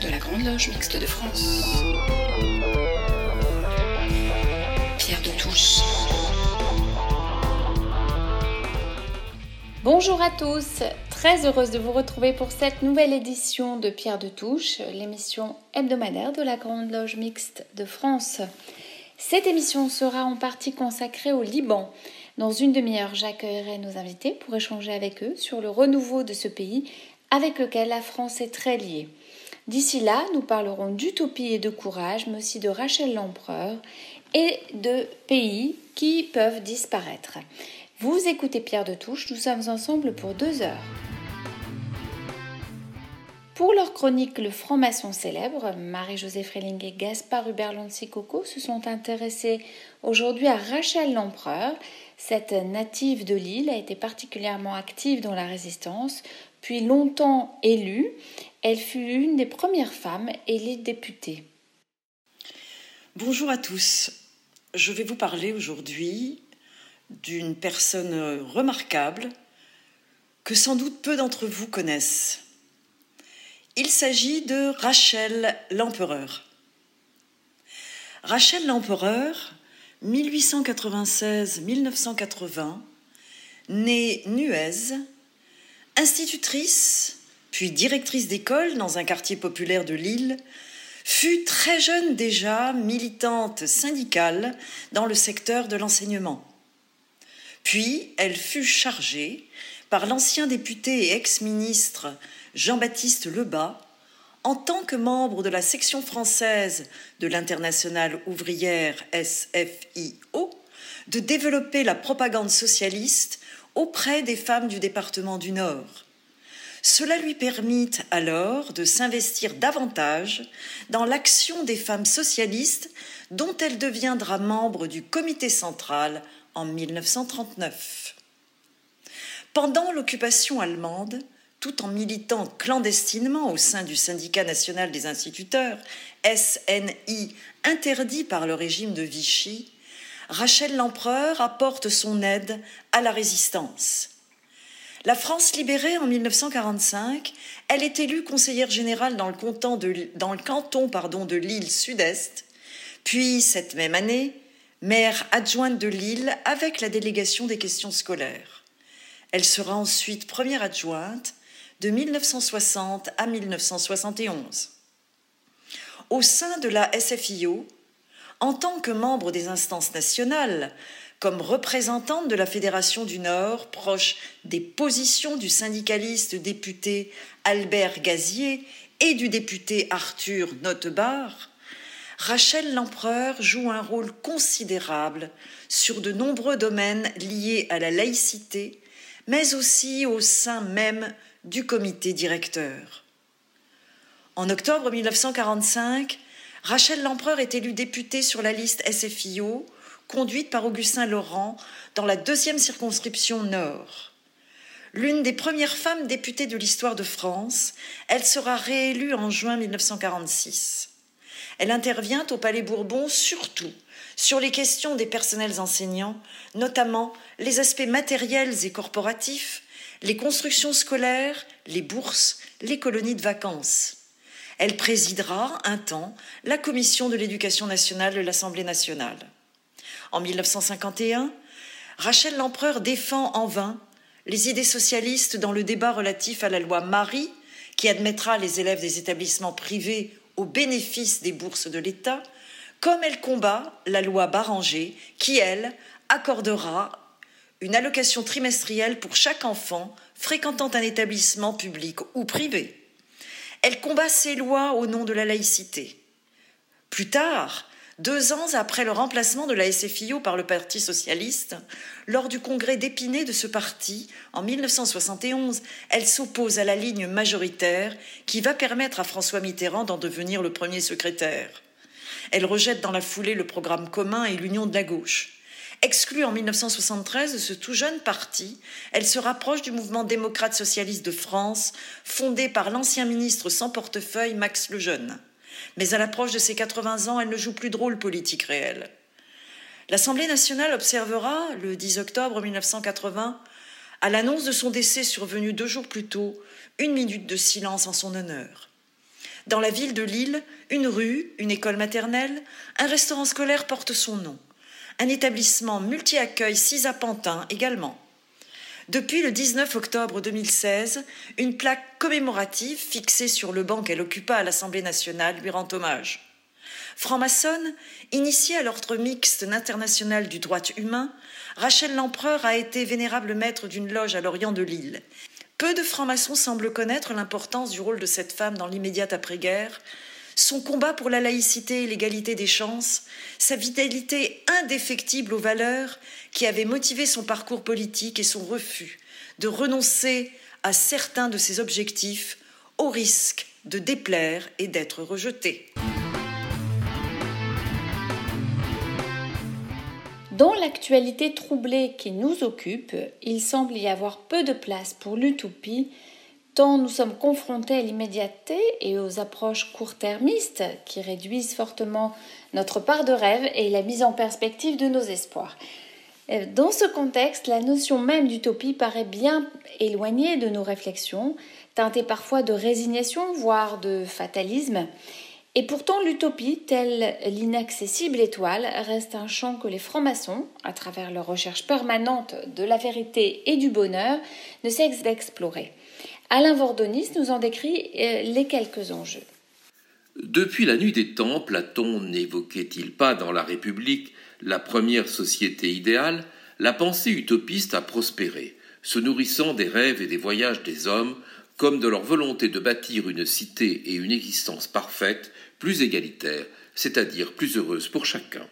de la Grande Loge Mixte de France. Pierre de Touche. Bonjour à tous, très heureuse de vous retrouver pour cette nouvelle édition de Pierre de Touche, l'émission hebdomadaire de la Grande Loge Mixte de France. Cette émission sera en partie consacrée au Liban. Dans une demi-heure, j'accueillerai nos invités pour échanger avec eux sur le renouveau de ce pays avec lequel la France est très liée. D'ici là, nous parlerons d'utopie et de courage, mais aussi de Rachel l'Empereur et de pays qui peuvent disparaître. Vous écoutez Pierre de Touche, nous sommes ensemble pour deux heures. Pour leur chronique Le franc-maçon célèbre, Marie-Josée Freling et Gaspard Hubert Coco se sont intéressés aujourd'hui à Rachel l'Empereur. Cette native de Lille a été particulièrement active dans la résistance, puis longtemps élue. Elle fut une des premières femmes élite députée. Bonjour à tous. Je vais vous parler aujourd'hui d'une personne remarquable que sans doute peu d'entre vous connaissent. Il s'agit de Rachel l'Empereur. Rachel l'Empereur, 1896-1980, née Nuez, institutrice, puis directrice d'école dans un quartier populaire de Lille, fut très jeune déjà militante syndicale dans le secteur de l'enseignement. Puis elle fut chargée par l'ancien député et ex-ministre Jean-Baptiste Lebas, en tant que membre de la section française de l'Internationale ouvrière SFIO, de développer la propagande socialiste auprès des femmes du département du Nord. Cela lui permit alors de s'investir davantage dans l'action des femmes socialistes dont elle deviendra membre du comité central en 1939. Pendant l'occupation allemande, tout en militant clandestinement au sein du syndicat national des instituteurs, SNI, interdit par le régime de Vichy, Rachel l'Empereur apporte son aide à la résistance. La France libérée en 1945, elle est élue conseillère générale dans le canton de, Lille Sud-Est, puis cette même année, maire adjointe de Lille avec la délégation des questions scolaires. Elle sera ensuite première adjointe de 1960 à 1971. Au sein de la SFIO, en tant que membre des instances nationales, comme représentante de la Fédération du Nord, proche des positions du syndicaliste député Albert Gazier et du député Arthur Notebar, Rachel Lempereur joue un rôle considérable sur de nombreux domaines liés à la laïcité, mais aussi au sein même du comité directeur. En octobre 1945, Rachel Lempereur est élue députée sur la liste SFIO, conduite par Augustin Laurent dans la deuxième circonscription Nord. L'une des premières femmes députées de l'histoire de France, elle sera réélue en juin 1946. Elle intervient au Palais Bourbon surtout sur les questions des personnels enseignants, notamment les aspects matériels et corporatifs, les constructions scolaires, les bourses, les colonies de vacances. Elle présidera un temps la commission de l'éducation nationale de l'Assemblée nationale. En 1951, Rachel Lempereur défend en vain les idées socialistes dans le débat relatif à la loi Marie, qui admettra les élèves des établissements privés au bénéfice des bourses de l'État, comme elle combat la loi Baranger, qui, elle, accordera une allocation trimestrielle pour chaque enfant fréquentant un établissement public ou privé. Elle combat ces lois au nom de la laïcité. Plus tard, deux ans après le remplacement de la SFIO par le Parti socialiste, lors du congrès d'Épinay de ce parti, en 1971, elle s'oppose à la ligne majoritaire qui va permettre à François Mitterrand d'en devenir le premier secrétaire. Elle rejette dans la foulée le programme commun et l'union de la gauche. Exclue en 1973 de ce tout jeune parti, elle se rapproche du mouvement démocrate socialiste de France, fondé par l'ancien ministre sans portefeuille Max Lejeune. Mais à l'approche de ses 80 ans, elle ne joue plus de rôle politique réel. L'Assemblée nationale observera, le 10 octobre 1980, à l'annonce de son décès survenu deux jours plus tôt, une minute de silence en son honneur. Dans la ville de Lille, une rue, une école maternelle, un restaurant scolaire porte son nom. Un établissement multi-accueil Pantin également. Depuis le 19 octobre 2016, une plaque commémorative fixée sur le banc qu'elle occupa à l'Assemblée nationale lui rend hommage. Franc-maçonne, initiée à l'ordre mixte international du droit humain, Rachel Lempereur a été vénérable maître d'une loge à l'orient de l'île. Peu de francs-maçons semblent connaître l'importance du rôle de cette femme dans l'immédiate après-guerre, son combat pour la laïcité et l'égalité des chances, sa vitalité indéfectible aux valeurs qui avaient motivé son parcours politique et son refus de renoncer à certains de ses objectifs au risque de déplaire et d'être rejeté. Dans l'actualité troublée qui nous occupe, il semble y avoir peu de place pour l'utopie, nous sommes confrontés à l'immédiateté et aux approches court-termistes qui réduisent fortement notre part de rêve et la mise en perspective de nos espoirs. Dans ce contexte, la notion même d'utopie paraît bien éloignée de nos réflexions, teintée parfois de résignation, voire de fatalisme. Et pourtant, l'utopie, telle l'inaccessible étoile, reste un champ que les francs-maçons, à travers leur recherche permanente de la vérité et du bonheur, ne cessent d'explorer. Alain Vordonis nous en décrit euh, les quelques enjeux. Depuis la nuit des temps, Platon n'évoquait-il pas dans la République la première société idéale? La pensée utopiste a prospéré, se nourrissant des rêves et des voyages des hommes comme de leur volonté de bâtir une cité et une existence parfaite, plus égalitaire, c'est-à-dire plus heureuse pour chacun.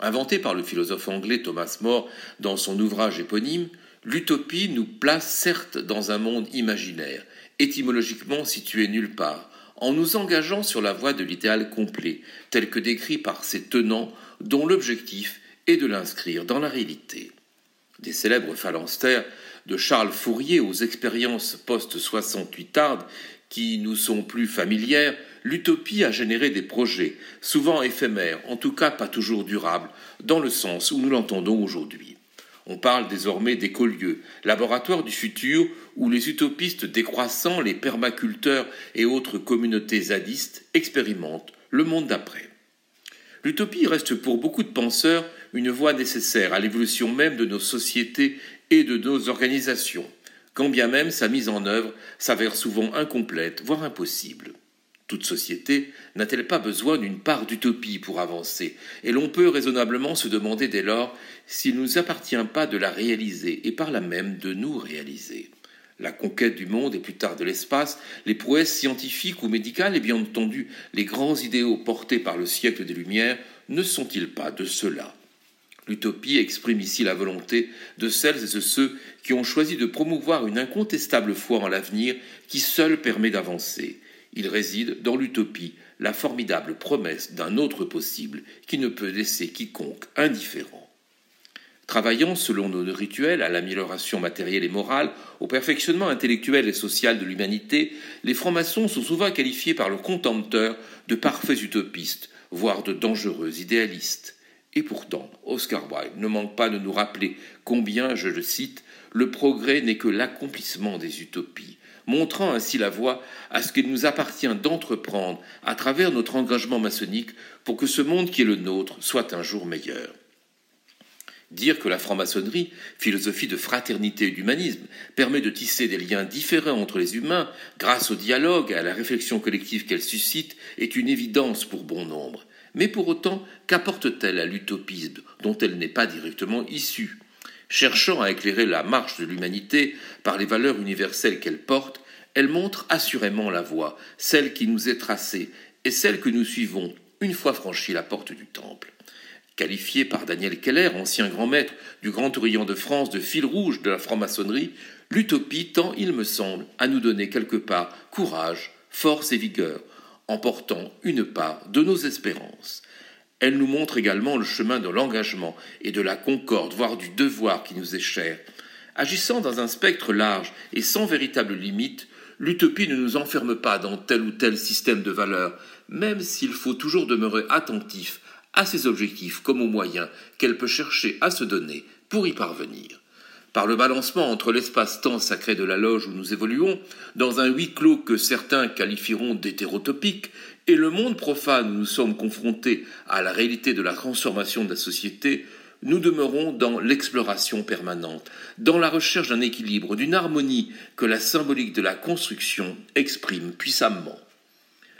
Inventé par le philosophe anglais Thomas More dans son ouvrage éponyme, l'utopie nous place certes dans un monde imaginaire, étymologiquement situé nulle part, en nous engageant sur la voie de l'idéal complet, tel que décrit par ses tenants, dont l'objectif est de l'inscrire dans la réalité. Des célèbres phalanstères de Charles Fourier aux expériences post-68 tardes qui nous sont plus familières, l'utopie a généré des projets, souvent éphémères, en tout cas pas toujours durables, dans le sens où nous l'entendons aujourd'hui. On parle désormais d'écolieux, laboratoires du futur où les utopistes décroissants, les permaculteurs et autres communautés zadistes expérimentent le monde d'après. L'utopie reste pour beaucoup de penseurs une voie nécessaire à l'évolution même de nos sociétés et de nos organisations, quand bien même sa mise en œuvre s'avère souvent incomplète, voire impossible. Toute société n'a-t-elle pas besoin d'une part d'utopie pour avancer Et l'on peut raisonnablement se demander dès lors s'il ne nous appartient pas de la réaliser et par là même de nous réaliser. La conquête du monde et plus tard de l'espace, les prouesses scientifiques ou médicales et bien entendu les grands idéaux portés par le siècle des Lumières ne sont-ils pas de cela? L'utopie exprime ici la volonté de celles et de ceux qui ont choisi de promouvoir une incontestable foi en l'avenir qui seule permet d'avancer. Il réside dans l'utopie la formidable promesse d'un autre possible qui ne peut laisser quiconque indifférent. Travaillant selon nos rituels à l'amélioration matérielle et morale, au perfectionnement intellectuel et social de l'humanité, les francs-maçons sont souvent qualifiés par leurs contempteurs de parfaits utopistes, voire de dangereux idéalistes. Et pourtant, Oscar Wilde ne manque pas de nous rappeler combien, je le cite, le progrès n'est que l'accomplissement des utopies, montrant ainsi la voie à ce qu'il nous appartient d'entreprendre à travers notre engagement maçonnique pour que ce monde qui est le nôtre soit un jour meilleur. Dire que la franc-maçonnerie, philosophie de fraternité et d'humanisme, permet de tisser des liens différents entre les humains grâce au dialogue et à la réflexion collective qu'elle suscite est une évidence pour bon nombre. Mais pour autant, qu'apporte-t-elle à l'utopisme dont elle n'est pas directement issue? Cherchant à éclairer la marche de l'humanité par les valeurs universelles qu'elle porte, elle montre assurément la voie, celle qui nous est tracée, et celle que nous suivons une fois franchi la porte du temple. Qualifié par Daniel Keller, ancien grand maître du Grand Orient de France, de fil rouge de la franc-maçonnerie, l'utopie tend, il me semble, à nous donner quelque part courage, force et vigueur, en portant une part de nos espérances. Elle nous montre également le chemin de l'engagement et de la concorde, voire du devoir qui nous est cher. Agissant dans un spectre large et sans véritable limite, l'utopie ne nous enferme pas dans tel ou tel système de valeurs, même s'il faut toujours demeurer attentif à ses objectifs comme aux moyens qu'elle peut chercher à se donner pour y parvenir. par le balancement entre l'espace-temps sacré de la loge où nous évoluons, dans un huis clos que certains qualifieront d'hétérotopique, et le monde profane où nous sommes confrontés à la réalité de la transformation de la société, nous demeurons dans l'exploration permanente, dans la recherche d'un équilibre, d'une harmonie que la symbolique de la construction exprime puissamment.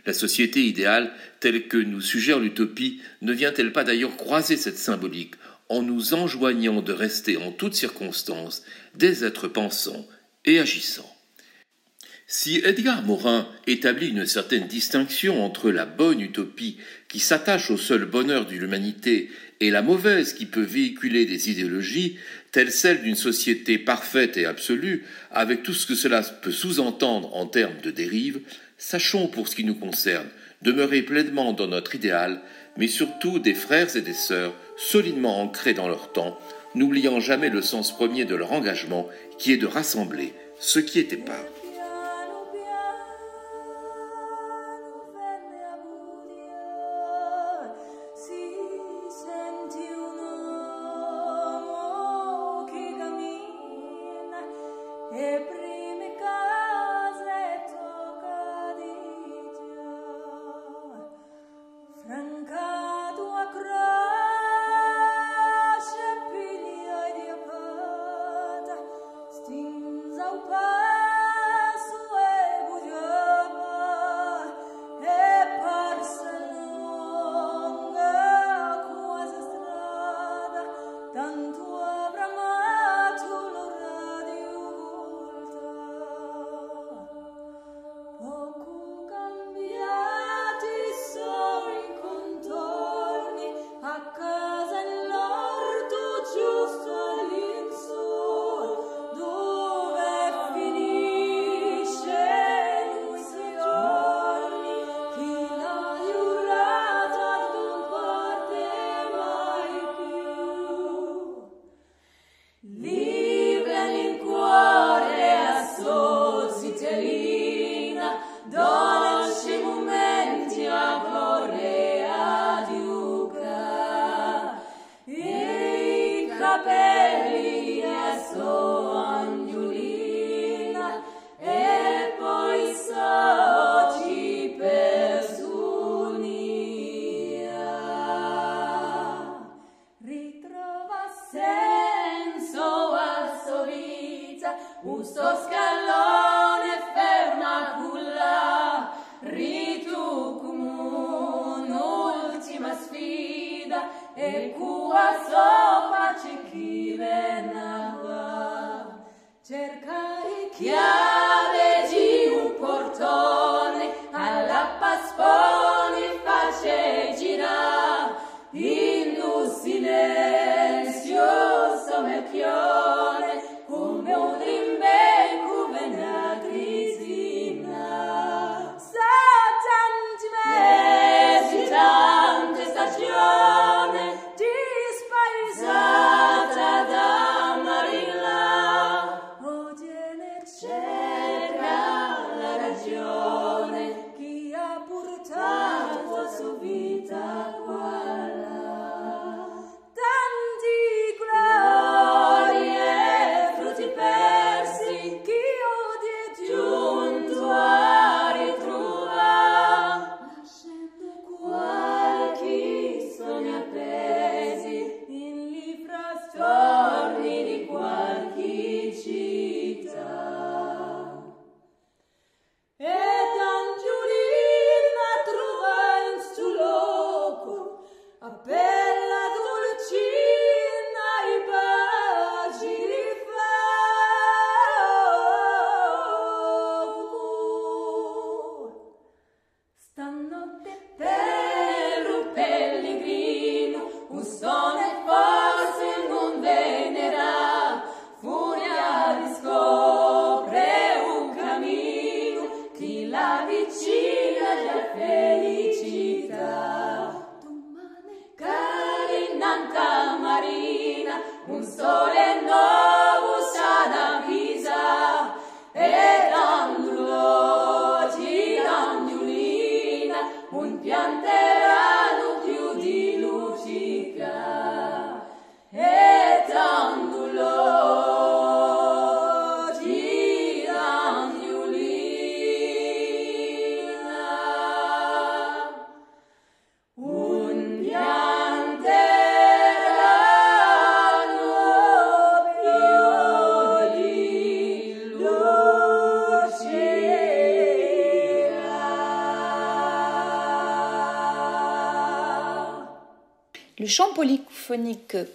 La société idéale, telle que nous suggère l'utopie, ne vient-elle pas d'ailleurs croiser cette symbolique en nous enjoignant de rester en toutes circonstances des êtres pensants et agissants? Si Edgar Morin établit une certaine distinction entre la bonne utopie qui s'attache au seul bonheur de l'humanité et la mauvaise qui peut véhiculer des idéologies, telles celles d'une société parfaite et absolue, avec tout ce que cela peut sous-entendre en termes de dérive, sachons pour ce qui nous concerne demeurer pleinement dans notre idéal, mais surtout des frères et des sœurs solidement ancrés dans leur temps, n'oubliant jamais le sens premier de leur engagement qui est de rassembler ce qui était pas.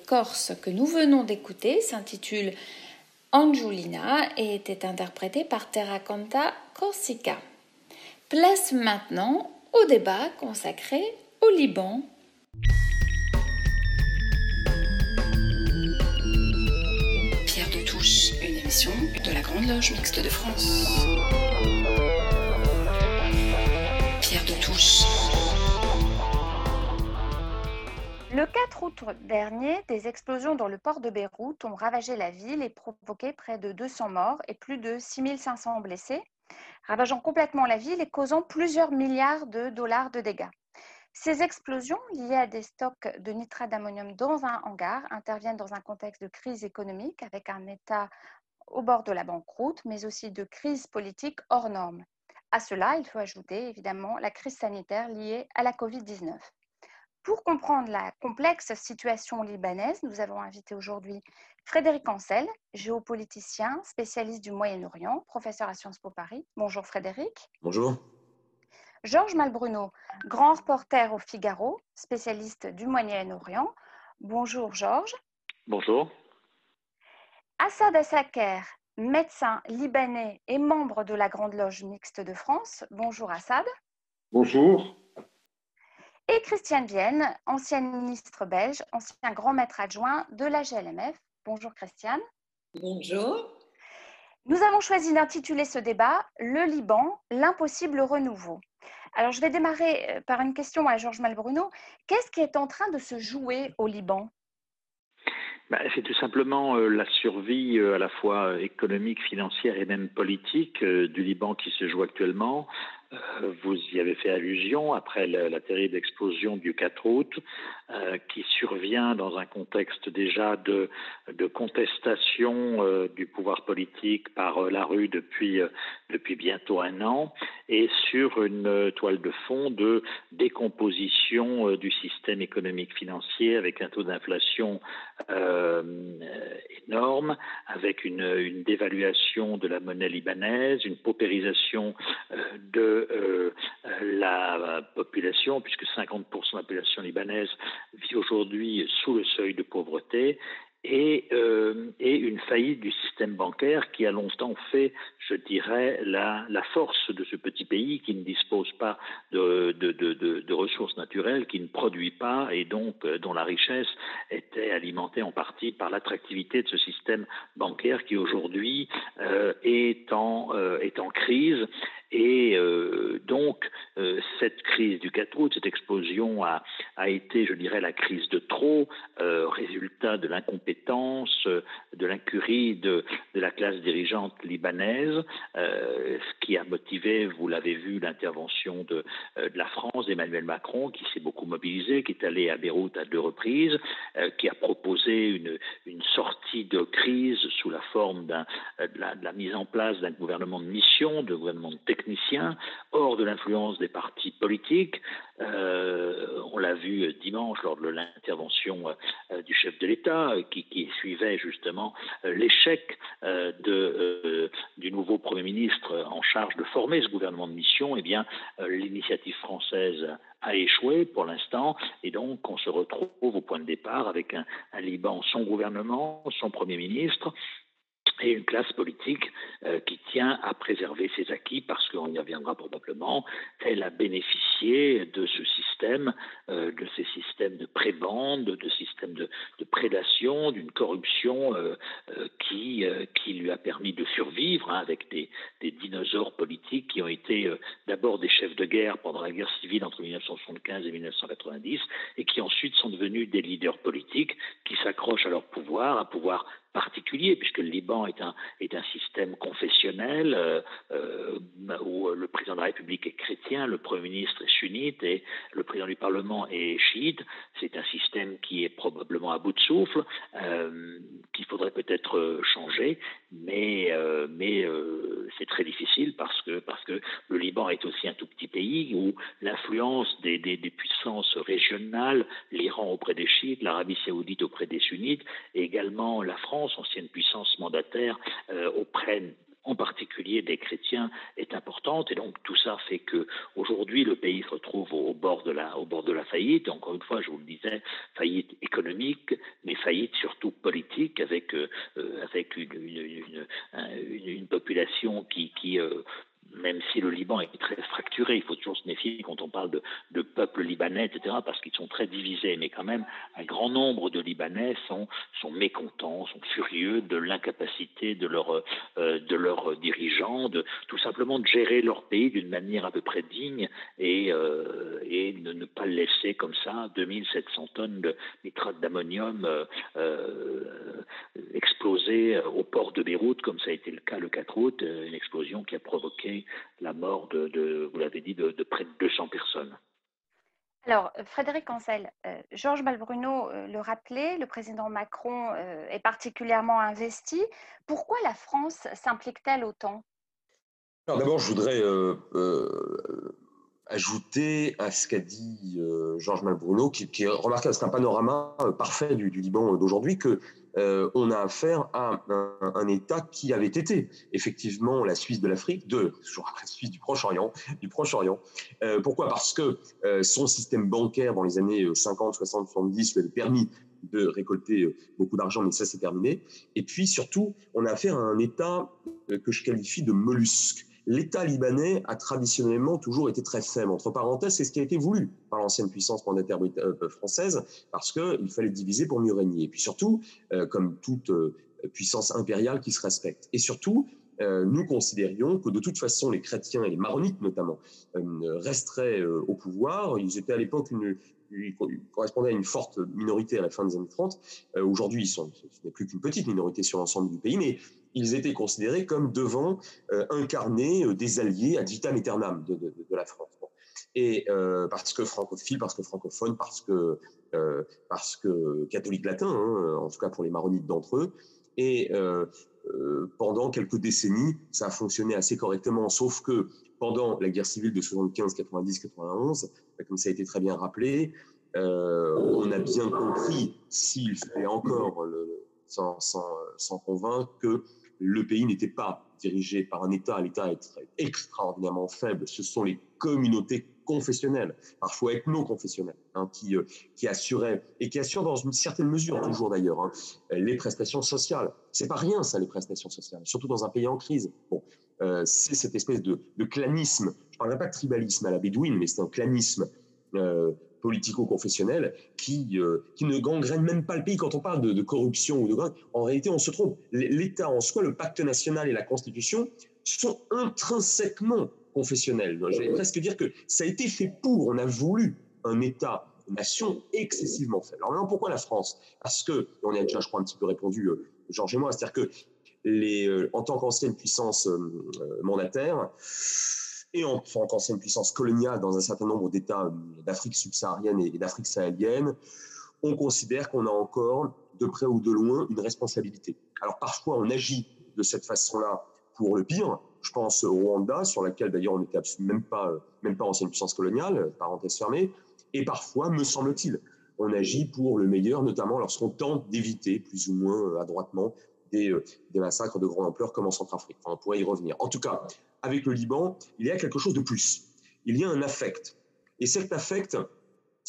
Corse que nous venons d'écouter s'intitule Angiolina et était interprété par Terracanta Corsica. Place maintenant au débat consacré au Liban. Pierre de Touche, une émission de la Grande Loge Mixte de France. Août dernier, des explosions dans le port de Beyrouth ont ravagé la ville et provoqué près de 200 morts et plus de 6500 blessés, ravageant complètement la ville et causant plusieurs milliards de dollars de dégâts. Ces explosions, liées à des stocks de nitrate d'ammonium dans un hangar, interviennent dans un contexte de crise économique avec un État au bord de la banqueroute, mais aussi de crise politique hors norme. À cela, il faut ajouter évidemment la crise sanitaire liée à la COVID-19. Pour comprendre la complexe situation libanaise, nous avons invité aujourd'hui Frédéric Ancel, géopoliticien, spécialiste du Moyen-Orient, professeur à Sciences Po Paris. Bonjour Frédéric. Bonjour. Georges Malbruno, grand reporter au Figaro, spécialiste du Moyen-Orient. Bonjour Georges. Bonjour. Assad Assaker, médecin libanais et membre de la Grande Loge mixte de France. Bonjour Assad. Bonjour et Christiane Vienne, ancienne ministre belge, ancien grand maître adjoint de la GLMF. Bonjour Christiane. Bonjour. Nous avons choisi d'intituler ce débat Le Liban, l'impossible renouveau. Alors je vais démarrer euh, par une question à Georges Malbruno. Qu'est-ce qui est en train de se jouer au Liban? Bah, c'est tout simplement euh, la survie euh, à la fois économique, financière et même politique du Liban qui se joue actuellement. Euh, vous y avez fait allusion après la, terrible explosion du 4 août, euh, qui survient dans un contexte déjà de, contestation euh, du pouvoir politique par la rue depuis, depuis bientôt un an, et sur une toile de fond de décomposition du système économique financier avec un taux d'inflation énorme, avec une, une, dévaluation de la monnaie libanaise, une paupérisation de euh, la population, puisque 50% de la population libanaise vit aujourd'hui sous le seuil de pauvreté, et, euh, et, une faillite du système bancaire qui a longtemps fait, je dirais, la, force de ce petit pays qui ne dispose pas de, ressources naturelles, qui ne produit pas et donc euh, dont la richesse était alimentée en partie par l'attractivité de ce système bancaire qui aujourd'hui euh, euh, est en crise et euh, donc, euh, cette crise du 4 août, cette explosion a, été, je dirais, la crise de trop, euh, résultat de l'incompétence, de l'incurie de, la classe dirigeante libanaise, ce qui a motivé, vous l'avez vu, l'intervention de, la France, d'Emmanuel Macron, qui s'est beaucoup mobilisé, qui est allé à Beyrouth à deux reprises, qui a proposé une, une, sortie de crise sous la forme de la, de, la, mise en place d'un gouvernement de mission, de gouvernement de technologie hors de l'influence des partis politiques. Euh, on l'a vu dimanche lors de l'intervention euh, du chef de l'État, euh, qui, suivait justement l'échec du nouveau Premier ministre en charge de former ce gouvernement de mission. Eh bien, l'initiative française a échoué pour l'instant, et donc on se retrouve au point de départ avec un, un Liban, son gouvernement, son Premier ministre, et une classe politique euh, qui tient à préserver ses acquis parce qu'on y reviendra probablement. Elle a bénéficié de ce système, euh, de ces systèmes de prébande, de systèmes de, prédation, d'une corruption euh, qui, lui a permis de survivre hein, avec des, dinosaures politiques qui ont été d'abord des chefs de guerre pendant la guerre civile entre 1975 et 1990 et qui ensuite sont devenus des leaders politiques qui s'accrochent à leur pouvoir, un pouvoir particulier, puisque le Liban est un, est un système confessionnel euh, euh, où le président de la République est chrétien, le Premier ministre est sunnite et le président du Parlement est chiite. C'est un système qui est probablement à bout de souffle, euh, qu'il faudrait peut-être changer, mais, euh, mais euh, c'est très difficile parce que, parce que le Liban est aussi un tout petit pays où l'influence des, des, des, puissances régionales, l'Iran auprès des chiites, l'Arabie saoudite auprès des sunnites, et également la France, ancienne puissance mandataire, euh, auprès en particulier des chrétiens, est importante. Et donc tout ça fait que aujourd'hui le pays se retrouve au, bord de la, au bord de la faillite. Encore une fois, je vous le disais, faillite économique, mais faillite surtout politique, avec, euh, avec une, une, une, une, population qui, qui euh, même si le Liban est très fracturé, il faut toujours se méfier quand on parle de, de peuple libanais, etc., parce qu'ils sont très divisés, mais quand même, un grand nombre de Libanais sont, mécontents, sont furieux de l'incapacité de leurs euh, de leurs dirigeants, de tout simplement de gérer leur pays d'une manière à peu près digne et, euh, de ne pas laisser comme ça, 2700 tonnes de nitrate d'ammonium euh, exploser au port de Beyrouth, comme ça a été le cas le 4 août, une explosion qui a provoqué la mort de, vous l'avez dit, de, près de 200 personnes. Alors, Frédéric Ancel, euh, Georges Malbruno euh, le rappelait, le président Macron euh, est particulièrement investi. Pourquoi la France s'implique-t-elle autant? Alors d'abord, je voudrais ajouter à ce qu'a dit Georges Malbruno, qui, qui est remarquable, c'est un panorama parfait du, du Liban d'aujourd'hui, que euh, on a affaire à un, État qui avait été effectivement la Suisse de l'Afrique, de toujours la Suisse du Proche-Orient, du Proche-Orient. Euh, pourquoi? Parce que euh, son système bancaire dans les années 50, 60, 70 lui avait permis de récolter beaucoup d'argent, mais ça c'est terminé. Et puis surtout, on a affaire à un État que je qualifie de mollusque l'État libanais a traditionnellement toujours été très faible. Entre parenthèses, c'est ce qui a été voulu par l'ancienne puissance monétaire euh, française, parce qu'il fallait diviser pour mieux régner. Et puis surtout, euh, comme toute euh, puissance impériale qui se respecte. Et surtout, nous considérions que de toute façon, les chrétiens et les maronites notamment resteraient au pouvoir. Ils étaient à l'époque une, ils correspondaient à une forte minorité à la fin des années 30. Aujourd'hui, ce n'est plus qu'une petite minorité sur l'ensemble du pays, mais ils étaient considérés comme devant euh, incarner euh, des alliés ad vitam aeternam de, la France. Et euh, parce que francophile, parce que francophone, parce que euh, parce que catholique latin, hein, en tout cas pour les maronites d'entre eux. Et euh, euh, pendant quelques décennies, ça a fonctionné assez correctement, sauf que pendant la guerre civile de 75, 90, 91, comme ça a été très bien rappelé, on a bien compris s'il fallait encore le, sans, sans, sans convaincre que le pays n'était pas dirigé par un État, l'État est extraordinairement faible, ce sont les communautés confessionnelles, parfois ethno-confessionnelles, hein, qui, euh, qui assuraient, et qui assurent dans une certaine mesure, toujours d'ailleurs, hein, les prestations sociales. C'est pas rien, ça, les prestations sociales, surtout dans un pays en crise. Bon, euh, c'est cette espèce de, de clanisme, je ne parlerai pas de tribalisme à la bédouine, mais c'est un clanisme euh, politico-confessionnel qui, euh, qui ne gangrène même pas le pays. Quand on parle de, corruption ou de en réalité, on se trompe. L'État en soi, le pacte national et la Constitution sont intrinsèquement confessionnels. Je vais presque dire que ça a été fait pour. On a voulu un État, une nation excessivement faible. Alors maintenant, pourquoi la France? Parce que, on a déjà, je crois, un petit peu répondu, euh, Georges et moi, c'est-à-dire que les, euh, en tant qu'ancienne puissance mandataire, et en tant qu'ancienne puissance coloniale dans un certain nombre d'États euh, d'Afrique subsaharienne et d'Afrique sahélienne, on considère qu'on a encore, de près ou de loin, une responsabilité. Alors parfois, on agit de cette façon-là pour le pire. Je pense au Rwanda, sur laquelle d'ailleurs on n'était même pas, euh, même pas ancienne puissance coloniale, parenthèse fermée. Et parfois, me semble-t-il, on agit pour le meilleur, notamment lorsqu'on tente d'éviter, plus ou moins euh, adroitement, des, des, massacres de grande ampleur comme en Centrafrique. Enfin, on pourrait y revenir. En tout cas, avec le Liban, il y a quelque chose de plus. Il y a un affect. Et cet affect,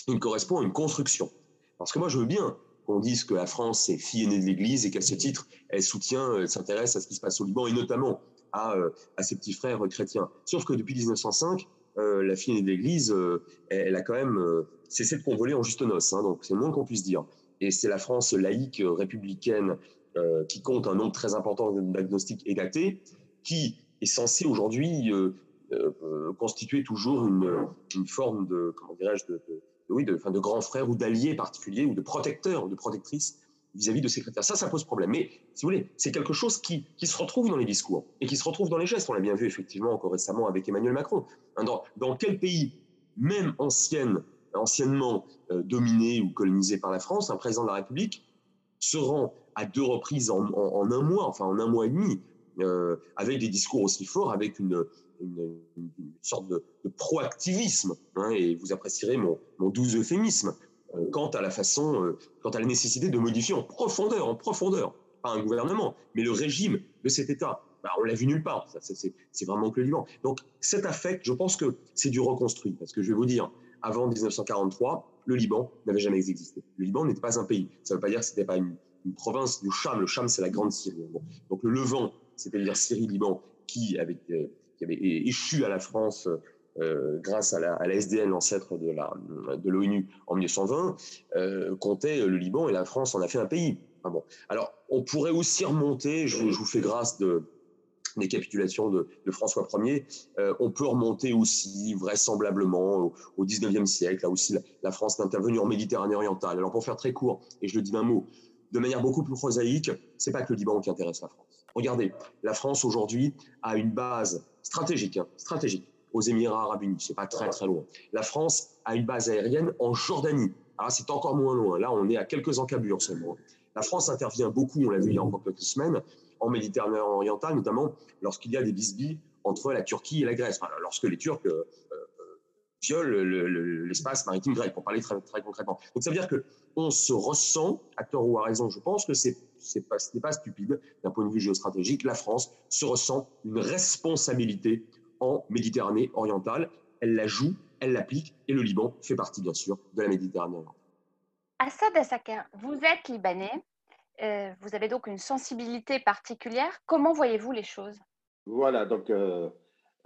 il correspond à une construction. Parce que moi, je veux bien qu'on dise que la France est fille aînée de l'Église et qu'à ce titre, elle soutient, elle s'intéresse à ce qui se passe au Liban et notamment à, euh, ses petits frères chrétiens. Sauf que depuis 1905, euh, la fille aînée de l'Église, euh, elle, a quand même cessé de convoler en juste noces. Hein, donc c'est le moins qu'on puisse dire. Et c'est la France laïque, républicaine, qui compte un nombre très important d'agnostiques et d'athées, qui est censé aujourd'hui euh, euh, constituer toujours une, forme de, comment de, oui, enfin, de grand frère ou d'allié particulier ou de protecteur ou de protectrice vis-à-vis de ses critères. Ça, ça pose problème. Mais, si vous voulez, c'est quelque chose qui, se retrouve dans les discours et qui se retrouve dans les gestes. On l'a bien vu effectivement encore récemment avec Emmanuel Macron. Hein, dans, quel pays, même ancienne, anciennement euh, dominé ou colonisé par la France, un président de la République se rend à deux reprises en, en un mois, enfin en un mois et demi, euh, avec des discours aussi forts, avec une, sorte de, proactivisme. Hein, et vous apprécierez mon, doux euphémisme euh, quant à la façon, euh, quant à la nécessité de modifier en profondeur, en profondeur, pas un gouvernement, mais le régime de cet État. bah, on l'a vu nulle part. C'est vraiment que le Liban. Donc cet affect, je pense que c'est du reconstruit. Parce que je vais vous dire, avant 1943, le Liban n'avait jamais existé. Le Liban n'était pas un pays. Ça ne veut pas dire que ce n'était pas une, province du Cham. Le Cham, c'est la grande Syrie. Donc le Levant, c'est-à-dire Syrie-Liban, qui avait, euh, qui échu à la France euh, grâce à la, SDN, l'ancêtre de l'ONU en 1920, euh, comptait le Liban et la France en a fait un pays. bon. Alors, on pourrait aussi remonter, je, vous fais grâce de, des capitulations de, François Ier, on peut remonter aussi vraisemblablement au, 19e siècle, là aussi la, France est intervenue en Méditerranée orientale. Alors pour faire très court, et je le dis d'un mot, de manière beaucoup plus prosaïque, c'est pas que le Liban qui intéresse la France. Regardez, la France aujourd'hui a une base stratégique, hein, stratégique aux Émirats arabes unis, c'est pas très très loin. La France a une base aérienne en Jordanie. Alors c'est encore moins loin. Là, on est à quelques encablures seulement. La France intervient beaucoup, on l'a vu il y a encore quelques semaines, en Méditerranée orientale, notamment lorsqu'il y a des bisbilles entre la Turquie et la Grèce. lorsque les Turcs violent l'espace maritime grec, pour parler très, très concrètement. Donc ça veut dire que on se ressent, à tort ou à raison, je pense que c'est pas, ce n'est pas stupide d'un point de vue géostratégique. La France se ressent une responsabilité en Méditerranée orientale. Elle la joue, elle l'applique, et le Liban fait partie, bien sûr, de la Méditerranée orientale. Assad Assakin, vous êtes libanais, euh, vous avez donc une sensibilité particulière. Comment voyez-vous les choses? Voilà, donc euh,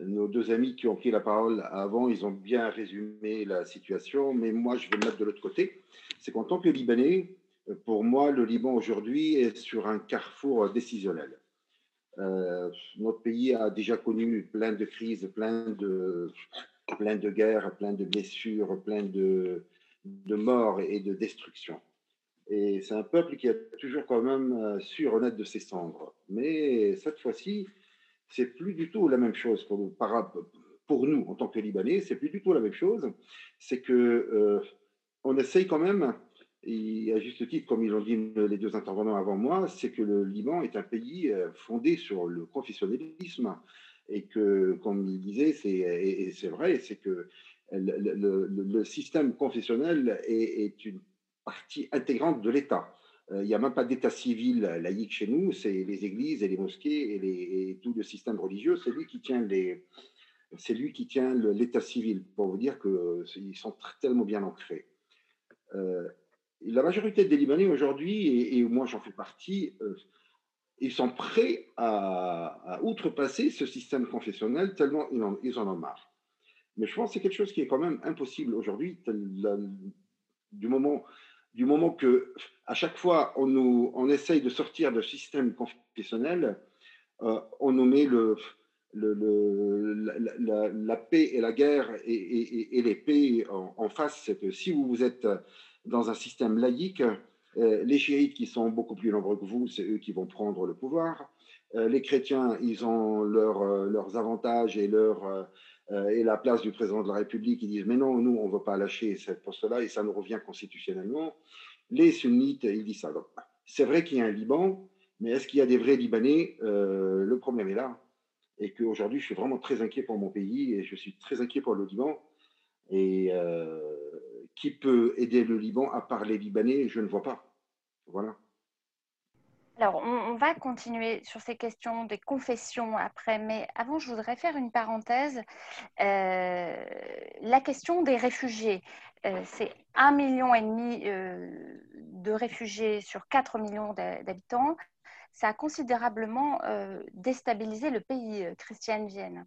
nos deux amis qui ont pris la parole avant, ils ont bien résumé la situation, mais moi je vais me mettre de l'autre côté. C'est qu'en tant que Libanais, pour moi, le Liban aujourd'hui est sur un carrefour décisionnel. Euh, notre pays a déjà connu plein de crises, plein de, plein de guerres, plein de blessures, plein de, de morts et de destructions. Et c'est un peuple qui a toujours quand même euh, su renaître de ses cendres. Mais cette fois-ci, c'est plus du tout la même chose pour, pour nous en tant que Libanais. C'est plus du tout la même chose. C'est que euh, on essaye quand même, et à juste titre, comme ils l'ont dit les deux intervenants avant moi, c'est que le Liban est un pays euh, fondé sur le confessionnalisme et que, comme il disait, c'est, et c'est vrai, c'est que le, système confessionnel est, une partie intégrante de l'État. Euh, il n'y a même pas d'État civil laïque chez nous, c'est les églises et les mosquées et, tout le système religieux, c'est lui qui tient les, c'est lui qui tient l'État civil, pour vous dire qu'ils sont tellement bien ancrés. Euh, la majorité des Libanais aujourd'hui, et, moi j'en fais partie, euh, ils sont prêts à, outrepasser ce système confessionnel tellement ils en, ils en ont marre. Mais je pense que c'est quelque chose qui est quand même impossible aujourd'hui, du moment, du moment que à chaque fois on, nous, on essaye de sortir de système confessionnel, euh, on nous met le, la, paix et la guerre et, l'épée en, face. Si vous êtes dans un système laïque, euh, les chiites qui sont beaucoup plus nombreux que vous, c'est eux qui vont prendre le pouvoir. Euh, les chrétiens, ils ont leurs avantages et leurs et la place du président de la République, ils disent mais non, nous, on ne veut pas lâcher cette poste-là et ça nous revient constitutionnellement. Les sunnites, ils disent ça. C'est vrai qu'il y a un Liban, mais est-ce qu'il y a des vrais Libanais? Euh, Le problème est là. Et qu'aujourd'hui, je suis vraiment très inquiet pour mon pays et je suis très inquiet pour le Liban. Et euh, qui peut aider le Liban à part les Libanais? Je ne vois pas. Voilà. Alors, on, va continuer sur ces questions des confessions après, mais avant, je voudrais faire une parenthèse. Euh, la question des réfugiés, euh, c'est un million et demi euh, de réfugiés sur 4 millions d'habitants. Ça a considérablement déstabilisé le pays, Christiane Vienne.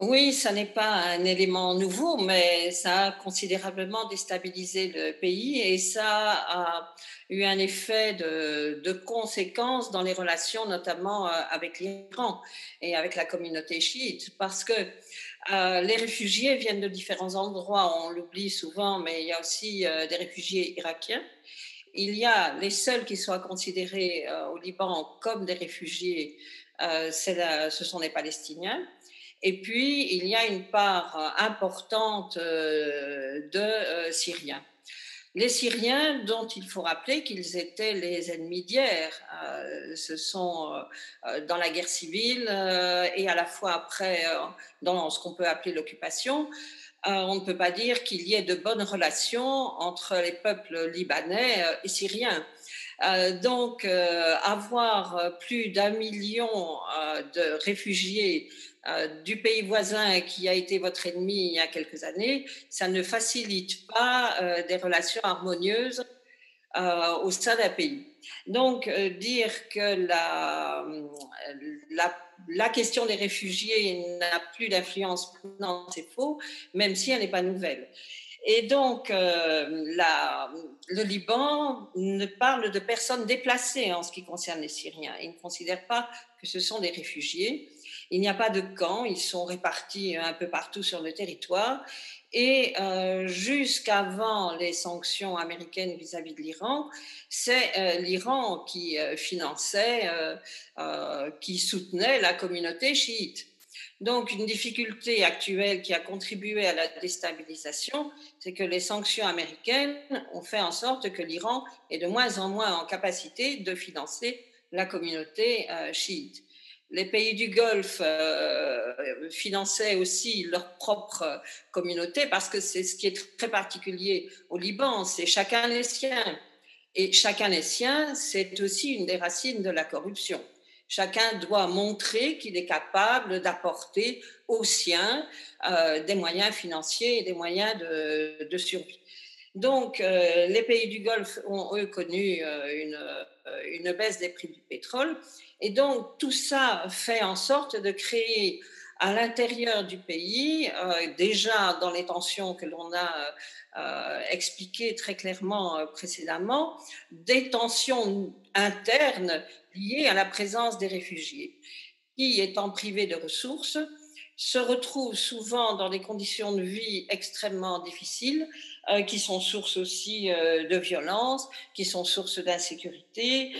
Oui, ça n'est pas un élément nouveau, mais ça a considérablement déstabilisé le pays et ça a eu un effet de, de conséquences dans les relations, notamment euh, avec l'Iran et avec la communauté chiite, parce que euh, les réfugiés viennent de différents endroits, on l'oublie souvent, mais il y a aussi euh, des réfugiés irakiens. Il y a les seuls qui soient considérés au Liban comme des réfugiés, ce sont les Palestiniens. Et puis, il y a une part euh, importante euh, de euh, Syriens. Les Syriens, dont il faut rappeler qu'ils étaient les ennemis d'hier, ce sont dans la guerre civile et à la fois après dans ce qu'on peut appeler l'occupation, on ne peut pas dire qu'il y ait de bonnes relations entre les peuples libanais et syriens. donc, avoir plus d'un million de réfugiés du pays voisin qui a été votre ennemi il y a quelques années, ça ne facilite pas des relations harmonieuses au sein d'un pays. Donc, dire que la, la question des réfugiés n'a plus d'influence, non, c'est faux, même si elle n'est pas nouvelle. Et donc, euh, le Liban ne parle de personnes déplacées en ce qui concerne les Syriens. Il ne considère pas que ce sont des réfugiés. Il n'y a pas de camps, ils sont répartis un peu partout sur le territoire. Et euh, jusqu'avant les sanctions américaines vis-à-vis de l'Iran, c'est euh, l'Iran qui euh, finançait, qui soutenait la communauté chiite. Donc une difficulté actuelle qui a contribué à la déstabilisation, c'est que les sanctions américaines ont fait en sorte que l'Iran est de moins en moins en capacité de financer la communauté chiite les pays du Golfe euh, finançaient aussi leur propre communauté parce que c'est ce qui est très particulier au Liban, c'est chacun les siens. Et chacun les siens, c'est aussi une des racines de la corruption. Chacun doit montrer qu'il est capable d'apporter aux siens euh, des moyens financiers et des moyens de, survie. Donc, euh, les pays du Golfe ont, eux, connu une, une baisse des prix du pétrole et donc, tout ça fait en sorte de créer à l'intérieur du pays, euh, déjà dans les tensions que l'on a euh, expliquées très clairement euh, précédemment, des tensions internes liées à la présence des réfugiés, qui, étant privés de ressources, se retrouvent souvent dans des conditions de vie extrêmement difficiles, qui sont source aussi de violence, qui sont source d'insécurité,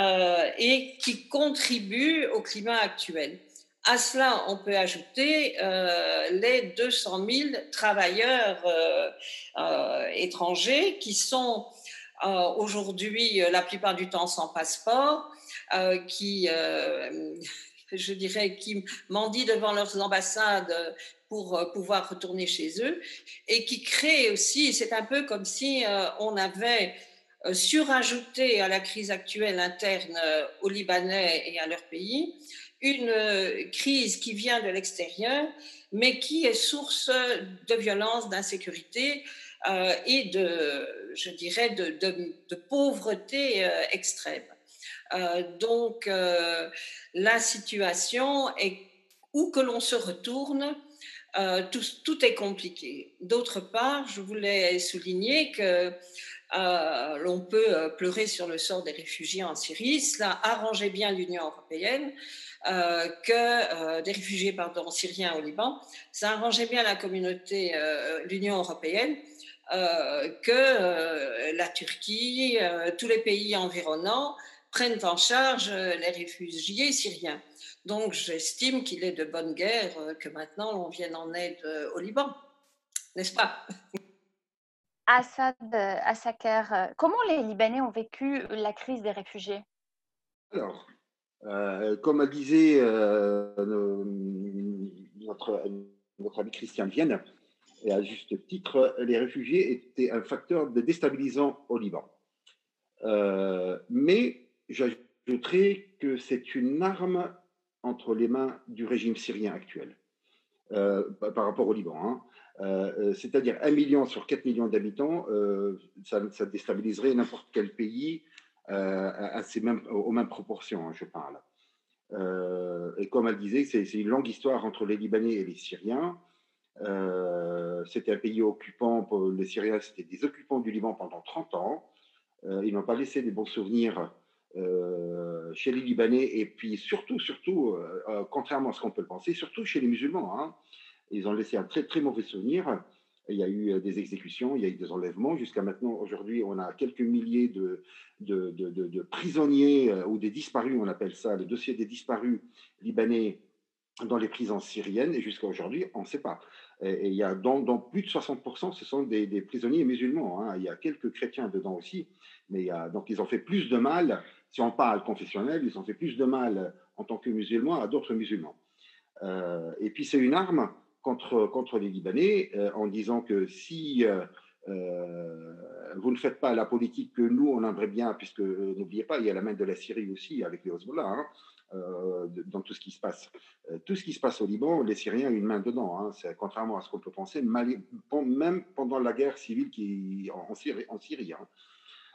euh, et qui contribuent au climat actuel. À cela, on peut ajouter euh, les 200 000 travailleurs euh, étrangers qui sont aujourd'hui la plupart du temps sans passeport, qui, je dirais, qui mendient devant leurs ambassades pour pouvoir retourner chez eux et qui créent aussi, c'est un peu comme si on avait euh, surajouter à la crise actuelle interne euh, aux Libanais et à leur pays une euh, crise qui vient de l'extérieur, mais qui est source de violence, d'insécurité et de, je dirais, de, de, pauvreté extrême. donc, la situation est où que l'on se retourne, tout, tout, est compliqué. D'autre part, je voulais souligner que euh, l'on peut euh, pleurer sur le sort des réfugiés en Syrie. Cela arrangeait bien l'Union européenne euh, que des réfugiés pardon, syriens au Liban. Ça arrangeait bien la communauté, l'Union européenne. que la Turquie, tous les pays environnants prennent en charge les réfugiés syriens. Donc j'estime qu'il est de bonne guerre que maintenant on vienne en aide au Liban, n'est-ce pas? Assad Assaker, euh, comment les Libanais ont vécu la crise des réfugiés? Alors, euh, comme disait euh, notre, notre ami Christian Vienne, et à juste titre, les réfugiés étaient un facteur de déstabilisant au Liban. mais j'ajouterais que c'est une arme entre les mains du régime syrien actuel par rapport au Liban. Hein. Euh, euh, c'est-à-dire 1 million sur 4 millions d'habitants, euh, ça, déstabiliserait n'importe quel pays à ces mêmes, aux mêmes proportions, hein, je parle. et comme elle disait, c'est une longue histoire entre les Libanais et les Syriens. c'était un pays occupant, pour les Syriens, c'était des occupants du Liban pendant 30 ans. ils n'ont pas laissé des bons souvenirs chez les Libanais et puis surtout, surtout, contrairement à ce qu'on peut le penser, surtout chez les musulmans. Hein. Ils ont laissé un très très mauvais souvenir. Il y a eu euh, des exécutions, il y a eu des enlèvements. Jusqu'à maintenant, aujourd'hui, on a quelques milliers de, de, prisonniers euh, ou des disparus, on appelle ça, le dossier des disparus libanais dans les prisons syriennes. Et jusqu'à aujourd'hui, on ne sait pas. Et, il y a dans, dans, plus de 60%, ce sont des, prisonniers musulmans. Hein. Il y a quelques chrétiens dedans aussi. Mais donc, ils ont fait plus de mal, si on parle confessionnel, ils ont fait plus de mal en tant que musulmans à d'autres musulmans. Euh, et puis, c'est une arme contre, contre les Libanais euh, en disant que si euh, vous ne faites pas la politique que nous, on aimerait bien, puisque n'oubliez pas, il y a la main de la Syrie aussi avec les Hezbollah. Hein. Euh, dans tout ce qui se passe. Euh, tout ce qui se passe au Liban, les Syriens ont une main dedans. Hein. C'est contrairement à ce qu'on peut penser, même pendant la guerre civile qui en, Syrie. En Syrie hein.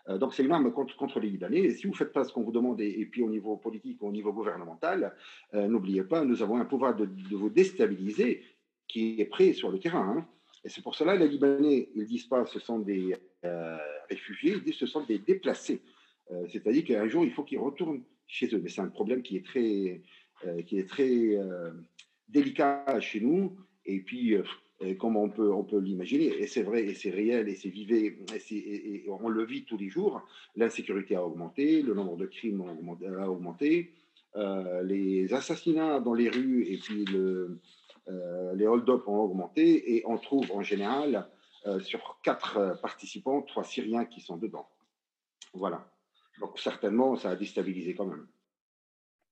Euh, donc c'est arme contre, contre, les Libanais. Et si vous ne faites pas ce qu'on vous demande, et, puis au niveau politique, au niveau gouvernemental, n'oubliez pas, nous avons un pouvoir de, vous déstabiliser qui est prêt sur le terrain. Hein. Et c'est pour cela les Libanais, ils disent pas ce sont des réfugiés, ils disent ce sont des déplacés. C'est-à-dire qu'un jour, il faut qu'ils retournent chez eux. Mais c'est un problème qui est très, euh, qui est très euh, délicat chez nous. Et puis, euh, comme on peut, on peut l'imaginer, et c'est vrai, et c'est réel, et c'est vivé, et, on le vit tous les jours, l'insécurité a augmenté, le nombre de crimes a augmenté, les assassinats dans les rues et puis le, les hold-up ont augmenté, et on trouve en général sur quatre participants, trois Syriens qui sont dedans. Voilà. Donc certainement, ça a déstabilisé quand même.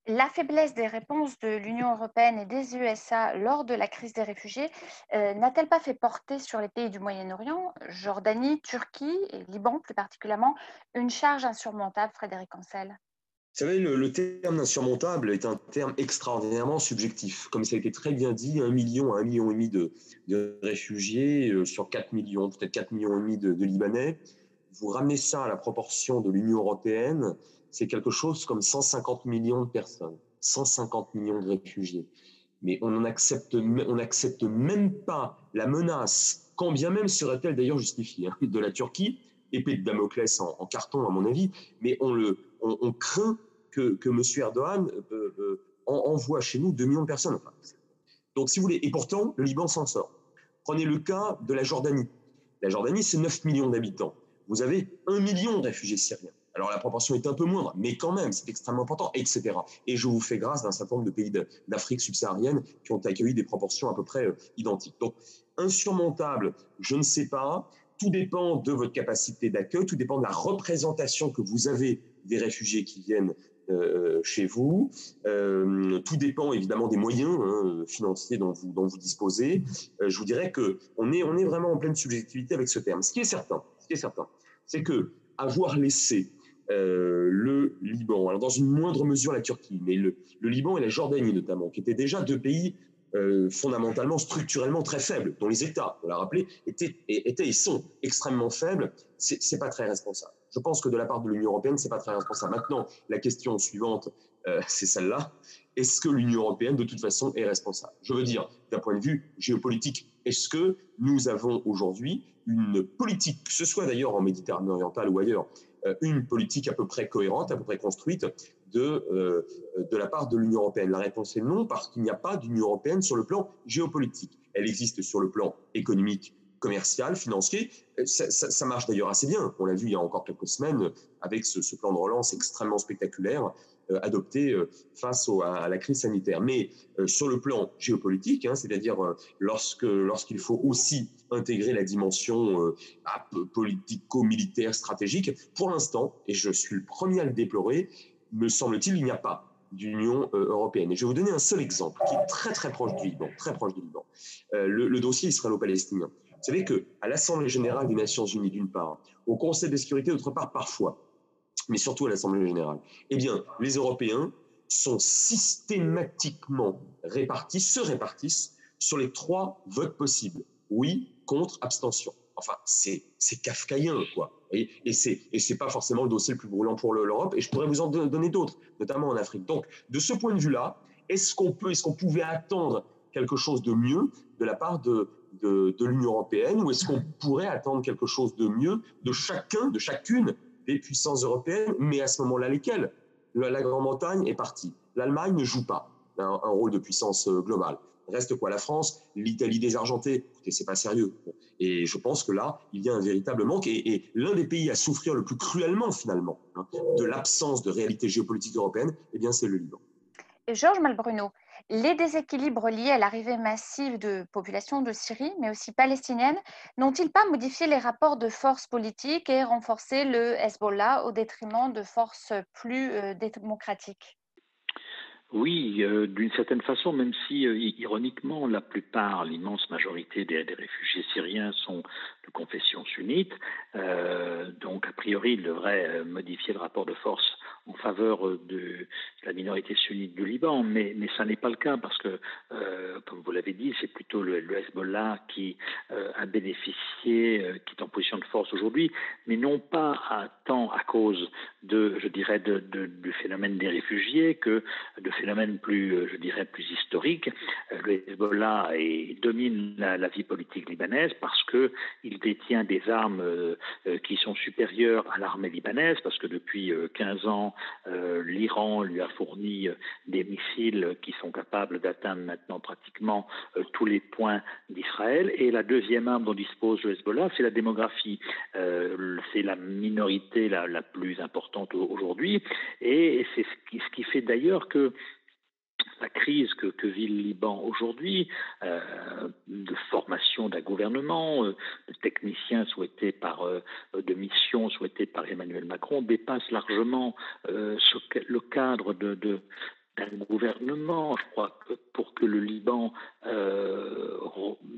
La faiblesse des réponses de l'Union européenne et des USA lors de la crise des réfugiés euh, n'a-t-elle pas fait porter sur les pays du Moyen-Orient, Jordanie, Turquie et Liban plus particulièrement, une charge insurmontable, Frédéric Ancel? Vous savez, le, terme insurmontable est un terme extraordinairement subjectif. Comme ça a été très bien dit, un million à un million et demi de, réfugiés euh, sur 4 millions, peut-être 4 millions et demi de Libanais vous ramenez ça à la proportion de l'Union européenne, c'est quelque chose comme 150 millions de personnes, 150 millions de réfugiés. Mais on n'accepte on accepte même pas la menace, quand bien même serait-elle d'ailleurs justifiée, hein, de la Turquie, épée de Damoclès en, carton à mon avis, mais on, le, on, craint que, que M. Erdogan euh, euh, envoie chez nous 2 millions de personnes. donc si vous voulez, et pourtant le Liban s'en sort. Prenez le cas de la Jordanie. La Jordanie, c'est 9 millions d'habitants vous avez un million de réfugiés syriens. Alors la proportion est un peu moindre, mais quand même, c'est extrêmement important, etc. Et je vous fais grâce d'un certain nombre de pays d'Afrique subsaharienne qui ont accueilli des proportions à peu près euh, identiques. Donc, insurmontable, je ne sais pas. Tout dépend de votre capacité d'accueil, tout dépend de la représentation que vous avez des réfugiés qui viennent euh, chez vous. Euh, tout dépend évidemment des moyens hein, financiers dont vous, dont vous disposez. je vous dirais que on est, on est vraiment en pleine subjectivité avec ce terme. Ce qui est certain, ce qui est certain, c'est que avoir laissé euh, le Liban, alors dans une moindre mesure la Turquie, mais le, Liban et la Jordanie notamment, qui étaient déjà deux pays euh, fondamentalement, structurellement très faibles, dont les États, on l'a rappelé, étaient, et sont extrêmement faibles, c'est pas très responsable. Je pense que de la part de l'Union européenne, c'est pas très responsable. Maintenant, la question suivante, euh, c'est celle-là. Est-ce que l'Union européenne, de toute façon, est responsable? Je veux dire, d'un point de vue géopolitique, est-ce que nous avons aujourd'hui une politique, que ce soit d'ailleurs en Méditerranée orientale ou ailleurs, une politique à peu près cohérente, à peu près construite de, euh, de la part de l'Union européenne La réponse est non, parce qu'il n'y a pas d'Union européenne sur le plan géopolitique. Elle existe sur le plan économique, commercial, financier. Euh, ça, marche d'ailleurs assez bien. On l'a vu il y a encore quelques semaines avec ce plan de relance extrêmement spectaculaire euh, adopté euh, face à, la crise sanitaire. Mais euh, sur le plan géopolitique, hein, c'est-à-dire lorsque lorsqu'il faut aussi intégrer la dimension politico-militaire stratégique, pour l'instant, et je suis le premier à le déplorer, me semble-t-il, il n'y a pas d'Union européenne. Et je vais vous donner un seul exemple qui est très très proche du Liban, très proche du Liban. le, dossier israélo-palestinien. Vous savez que à l'Assemblée générale des Nations Unies d'une part, au Conseil de sécurité d'autre part, parfois, mais surtout à l'Assemblée générale, eh bien, les Européens sont systématiquement répartis, se répartissent sur les trois votes possibles. Oui, contre, abstention. Enfin, c'est kafkaïen, quoi. Et, c'est et c'est pas forcément le dossier le plus brûlant pour l'Europe. Et je pourrais vous en donner d'autres, notamment en Afrique. Donc, de ce point de vue-là, est-ce qu'on peut, est-ce qu'on pouvait attendre quelque chose de mieux de la part de, de, de l'Union européenne, ou est-ce qu'on pourrait attendre quelque chose de mieux de chacun, de chacune des puissances européennes, mais à ce moment-là, lesquelles? La Grande-Bretagne est partie. L'Allemagne ne joue pas un, rôle de puissance euh, globale. Reste quoi La France, l'Italie désargentée. Écoutez, c'est pas sérieux. Et je pense que là, il y a un véritable manque. Et, l'un des pays à souffrir le plus cruellement, finalement, hein, de l'absence de réalité géopolitique européenne, eh bien, c'est le Liban. Et Georges Malbruno, les déséquilibres liés à l'arrivée massive de populations de Syrie, mais aussi palestiniennes, n'ont-ils pas modifié les rapports de force politiques et renforcé le Hezbollah au détriment de forces plus euh, démocratiques? Oui, euh, d'une certaine façon, même si euh, ironiquement la plupart, l'immense majorité des, réfugiés syriens sont de confession sunnite, euh, donc a priori il devrait modifier le rapport de force en faveur de la minorité sunnite du Liban, mais, mais ça n'est pas le cas parce que, comme vous l'avez dit, c'est plutôt le, Hezbollah qui a bénéficié, qui est en position de force aujourd'hui, mais non pas tant à cause de, je dirais, du phénomène des réfugiés que de phénomène plus, euh, je dirais, plus historique. Euh, le Hezbollah domine la, vie politique libanaise parce qu'il détient des armes euh, qui sont supérieures à l'armée libanaise, parce que depuis 15 ans, l'Iran lui a fourni des missiles qui sont capables d'atteindre maintenant pratiquement tous les points d'Israël. Et la deuxième arme dont dispose le Hezbollah, c'est la démographie. c'est la minorité la, la plus importante aujourd'hui. Et c'est ce qui, ce qui fait d'ailleurs que la crise que, vit le Liban aujourd'hui, euh, de formation d'un gouvernement, euh, de techniciens souhaités par, euh, de missions souhaitées par Emmanuel Macron, dépasse largement le cadre de, gouvernement. Je crois que pour que le Liban euh,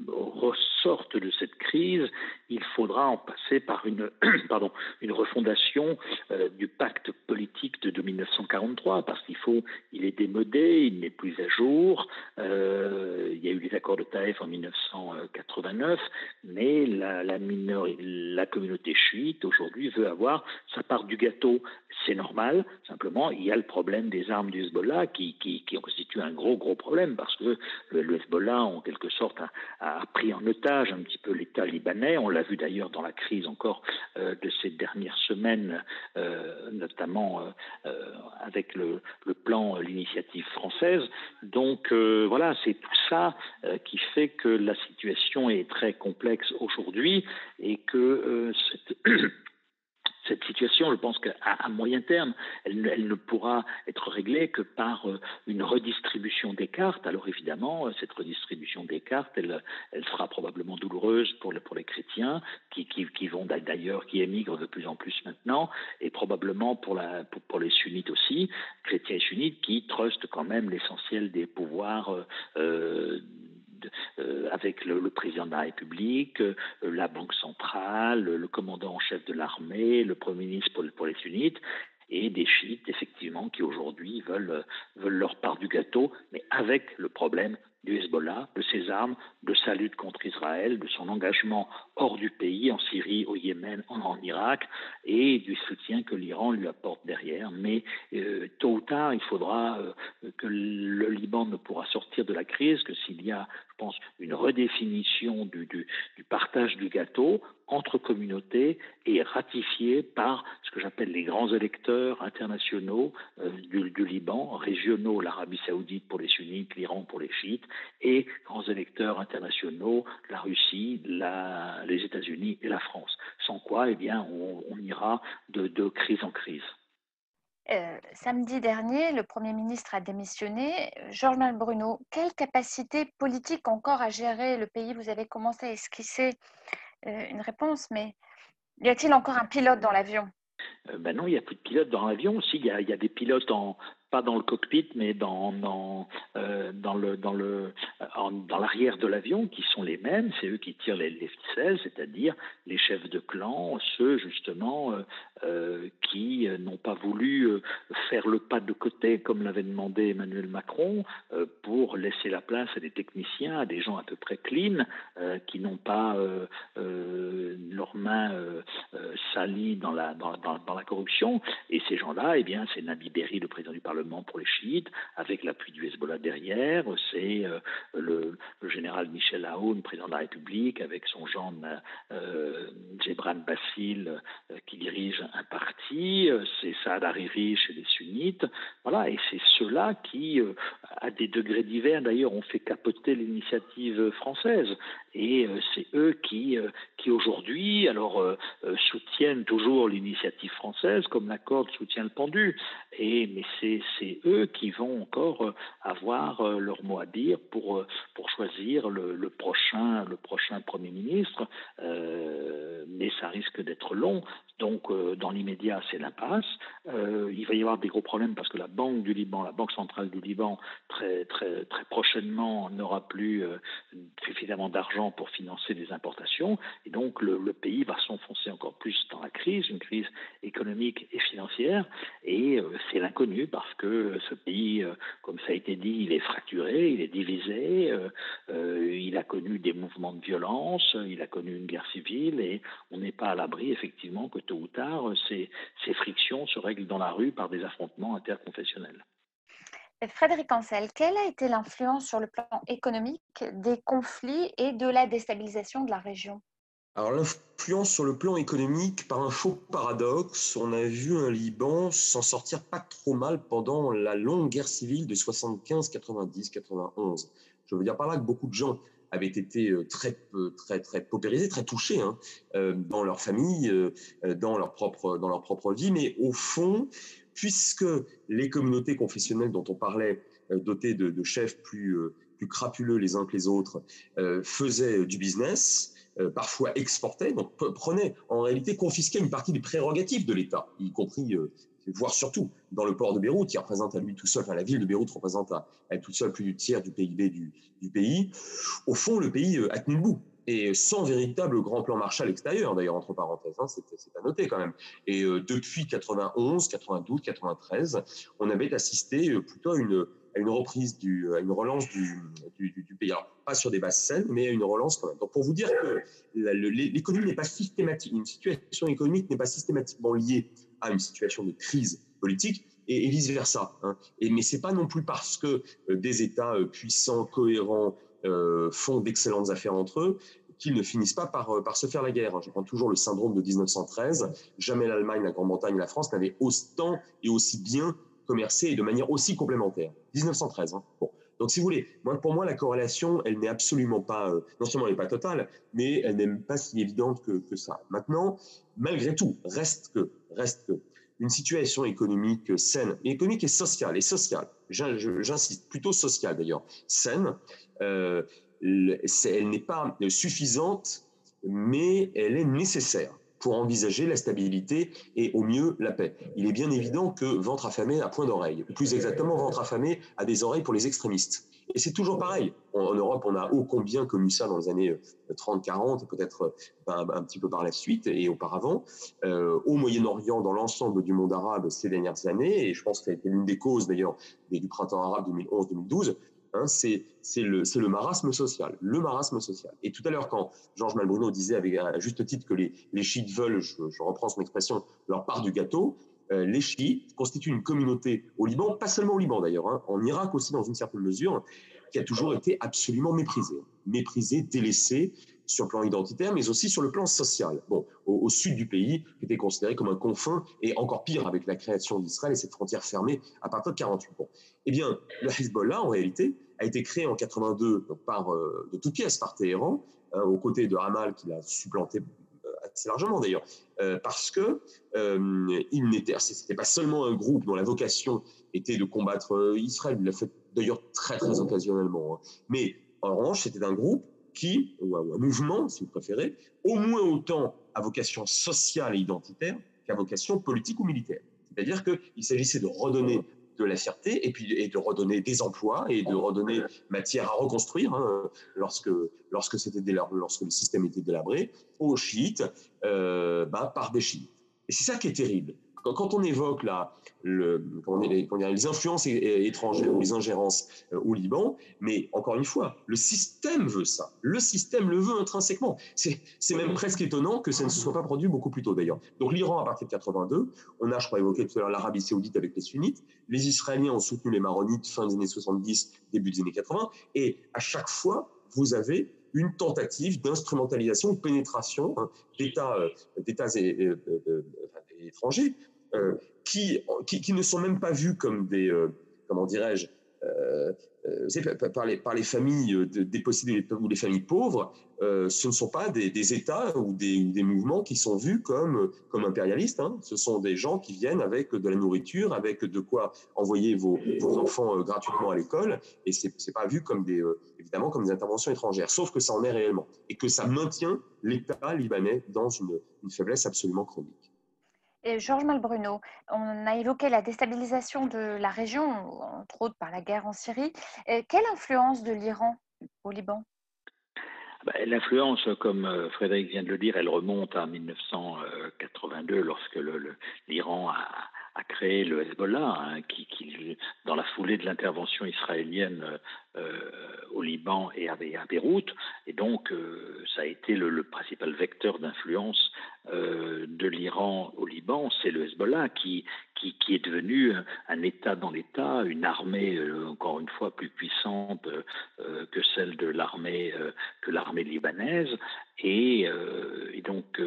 ressorte de cette crise, il faudra en passer par une, pardon, une refondation euh, du pacte politique de, 1943, parce qu'il faut, il est démodé, il n'est plus à jour. Euh, il y a eu les accords de Taïf en 1989, mais la, la, la communauté chiite aujourd'hui veut avoir sa part du gâteau. C'est normal, simplement, il y a le problème des armes du Hezbollah qui, qui, qui constitue un gros, gros problème parce que le, Hezbollah, en quelque sorte, a, pris en otage un petit peu l'État libanais. On l'a vu d'ailleurs dans la crise encore euh, de ces dernières semaines, euh, notamment euh, avec le, le plan, l'initiative française. Donc voilà, c'est tout ça qui fait que la situation est très complexe aujourd'hui et que cette cette situation, je pense qu'à moyen terme, elle, ne pourra être réglée que par euh, une redistribution des cartes. Alors évidemment, euh, cette redistribution des cartes, elle, sera probablement douloureuse pour, les chrétiens qui, vont d'ailleurs, qui émigrent de plus en plus maintenant, et probablement pour, pour, les sunnites aussi, chrétiens et sunnites qui trustent quand même l'essentiel des pouvoirs euh, euh, avec le, président de la République, euh, la Banque centrale, le commandant en chef de l'armée, le Premier ministre pour, les sunnites, et des chiites, effectivement, qui aujourd'hui veulent, veulent leur part du gâteau, mais avec le problème du Hezbollah, de ses armes, de sa lutte contre Israël, de son engagement hors du pays, en Syrie, au Yémen, en, Irak, et du soutien que l'Iran lui apporte derrière. Mais euh, tôt ou tard, il faudra euh, que le Liban ne pourra sortir de la crise que s'il y a, je pense, une redéfinition du, partage du gâteau entre communautés et ratifié par ce que j'appelle les grands électeurs internationaux euh, du, Liban, régionaux, l'Arabie saoudite pour les sunnites, l'Iran pour les chiites, et grands électeurs internationaux, la Russie, les États-Unis et la France. Sans quoi, eh bien, on, ira de, crise en crise. Euh, samedi dernier, le Premier ministre a démissionné. Georges Bruno, quelle capacité politique encore à gérer le pays? Vous avez commencé à esquisser euh, une réponse, mais y a-t-il encore un pilote dans l'avion? Euh, ben non, il n'y a plus de pilote dans l'avion. Si, il y a des pilotes en, pas dans le cockpit, mais dans, dans, euh, dans le dans le dans l'arrière de l'avion, qui sont les mêmes, c'est eux qui tirent les, ficelles, c'est-à-dire les chefs de clan, ceux justement euh, euh, qui n'ont pas voulu faire le pas de côté, comme l'avait demandé Emmanuel Macron, pour laisser la place à des techniciens, à des gens à peu près clean, qui n'ont pas leurs mains salies dans la dans, dans, la corruption. Et ces gens-là, eh bien, c'est Nabi Berry, le président du Parlement pour les chiites, avec l'appui du Hezbollah derrière. C'est euh, le, général Michel Aoun, président de la République, avec son genre euh, Bassil, euh, qui dirige un parti. C'est Saad Hariri chez les sunnites. Voilà, et c'est ceux-là qui, à des degrés divers d'ailleurs, ont fait capoter l'initiative française. Et c'est eux qui, qui aujourd'hui, alors, soutiennent toujours l'initiative française, comme la corde soutient le pendu. Et, mais c'est c'est eux qui vont encore euh, avoir euh, leur mot à dire pour, euh, pour choisir le, prochain, le prochain Premier ministre. mais ça risque d'être long. Donc, dans l'immédiat, c'est l'impasse. Il va y avoir des gros problèmes parce que la Banque du Liban, la Banque centrale du Liban, très, très, très prochainement, n'aura plus suffisamment d'argent pour financer des importations. Et donc, le pays va s'enfoncer encore plus dans la crise, une crise économique et financière. Et c'est l'inconnu parce que ce pays, comme ça a été dit, il est fracturé, il est divisé, il a connu des mouvements de violence, il a connu une guerre civile et on n'est pas à l'abri, effectivement, que tôt ou tard, ces, ces frictions se règlent dans la rue par des affrontements interconfessionnels. Frédéric Ancel, quelle a été l'influence sur le plan économique des conflits et de la déstabilisation de la région? Alors l'influence sur le plan économique, par un faux paradoxe, on a vu un Liban s'en sortir pas trop mal pendant la longue guerre civile de 75, 90, 91. Je veux dire par là que beaucoup de gens avaient été euh, très, très, très paupérisés, très touchés hein, euh, dans leur famille, euh, dans leur, propre, dans leur propre vie. Mais au fond, puisque les communautés confessionnelles dont on parlait, dotées de, chefs plus, plus crapuleux les uns que les autres, faisaient du business, parfois exportaient, donc prenaient, en réalité, confisquaient une partie des prérogatives de l'État, y compris voire surtout dans le port de Beyrouth, qui représente à lui tout seul, enfin la ville de Beyrouth représente à elle toute seule plus du tiers du PIB du, pays. Au fond, le pays euh, a tenu le bout et sans véritable grand plan Marshall extérieur, d'ailleurs, entre parenthèses, hein, c'est à noter quand même. Et euh, depuis 91, 92, 93, on avait assisté euh, plutôt à une, à une reprise, du, à une relance du, du, du, pays. Alors, pas sur des basses scènes, mais à une relance quand même. Donc, pour vous dire que l'économie n'est pas systématique, une situation économique n'est pas systématiquement liée à une situation de crise politique et, vice-versa. Hein. Et, mais ce n'est pas non plus parce que euh, des États euh, puissants, cohérents, euh, font d'excellentes affaires entre eux qu'ils ne finissent pas par, par se faire la guerre. Je prends toujours le syndrome de 1913. Jamais l'Allemagne, la Grande-Bretagne, la France n'avaient autant et aussi bien commercé et de manière aussi complémentaire. 1913. Hein. Bon. Donc, si vous voulez, pour moi, la corrélation, elle n'est absolument pas, non seulement elle n'est pas totale, mais elle n'est pas si évidente que, ça. Maintenant, malgré tout, reste que, reste que, une situation économique saine, économique et sociale, et sociale, j'insiste, plutôt sociale d'ailleurs, saine, euh, elle n'est pas suffisante, mais elle est nécessaire pour envisager la stabilité et au mieux la paix. Il est bien évident que ventre affamé a point d'oreille, plus exactement ventre affamé a des oreilles pour les extrémistes. Et c'est toujours pareil. En, Europe, on a ô combien connu ça dans les années 30, 40, peut-être euh, ben, un, petit peu par la suite et auparavant. Euh, au Moyen-Orient, dans l'ensemble du monde arabe ces dernières années, et je pense que ça a été l'une des causes d'ailleurs du printemps arabe 2011-2012, hein, c'est le, marasme social, le marasme social. Et tout à l'heure, quand Georges Malbruno disait avec, à juste titre que les, chiites veulent, je, je reprends son expression, leur part du gâteau, euh, les chiites constituent une communauté au Liban, pas seulement au Liban d'ailleurs, hein, en Irak aussi dans une certaine mesure, qui a toujours été absolument méprisée. Méprisée, délaissée sur le plan identitaire, mais aussi sur le plan social. Bon, au, sud du pays, qui était considéré comme un confin, et encore pire avec la création d'Israël et cette frontière fermée à partir de 48. Bon. Eh bien, le Hezbollah, en réalité, a été créé en 82 par, euh, de toutes pièces par Téhéran, hein, aux côtés de Hamal, qui l'a supplanté assez largement d'ailleurs, euh, parce que euh, n'était, c'était pas seulement un groupe dont la vocation était de combattre euh, Israël, il l'a fait d'ailleurs très très occasionnellement, hein. mais en revanche c'était un groupe qui, ou un mouvement si vous préférez, au moins autant à vocation sociale et identitaire qu'à vocation politique ou militaire. C'est-à-dire qu'il s'agissait de redonner de la fierté et puis de redonner des emplois et de redonner matière à reconstruire hein, lorsque lorsque c'était lorsque le système était délabré aux chiites euh, bah, par des chiites et c'est ça qui est terrible quand, on évoque la, le, les, les, influences étrangères ou les ingérences euh, au Liban, mais encore une fois, le système veut ça. Le système le veut intrinsèquement. C'est même presque étonnant que ça ne se soit pas produit beaucoup plus tôt d'ailleurs. Donc l'Iran à partir de 82, on a, je crois, évoqué tout à l'heure l'Arabie saoudite avec les sunnites, les Israéliens ont soutenu les maronites fin des années 70, début des années 80, et à chaque fois, vous avez une tentative d'instrumentalisation, de pénétration hein, d'États euh, étrangers euh, qui, qui, ne sont même pas vus comme des, euh, comment dirais-je, par, les, par les familles dépossédées ou les familles pauvres, ce ne sont pas des, États ou des, des, mouvements qui sont vus comme, comme impérialistes. Hein. Ce sont des gens qui viennent avec de la nourriture, avec de quoi envoyer vos, vos enfants gratuitement à l'école, et c'est n'est pas vu comme des, évidemment comme des interventions étrangères, sauf que ça en est réellement, et que ça maintient l'État libanais dans une, une faiblesse absolument chronique. Georges Malbruno, on a évoqué la déstabilisation de la région, entre autres par la guerre en Syrie. quelle influence de l'Iran au Liban? Bah, L'influence, comme euh, Frédéric vient de le dire, elle remonte à 1982 lorsque l'Iran a, a, créé le Hezbollah, hein, qui, qui, dans la foulée de l'intervention israélienne euh, au Liban et à, Beyrouth. Et donc, euh, ça a été le, principal vecteur d'influence euh, de l'Iran au Liban. C'est le Hezbollah qui, qui, qui, est devenu un État dans l'État, une armée, encore une fois, plus puissante que celle de l'armée que libanaise. Et, et donc,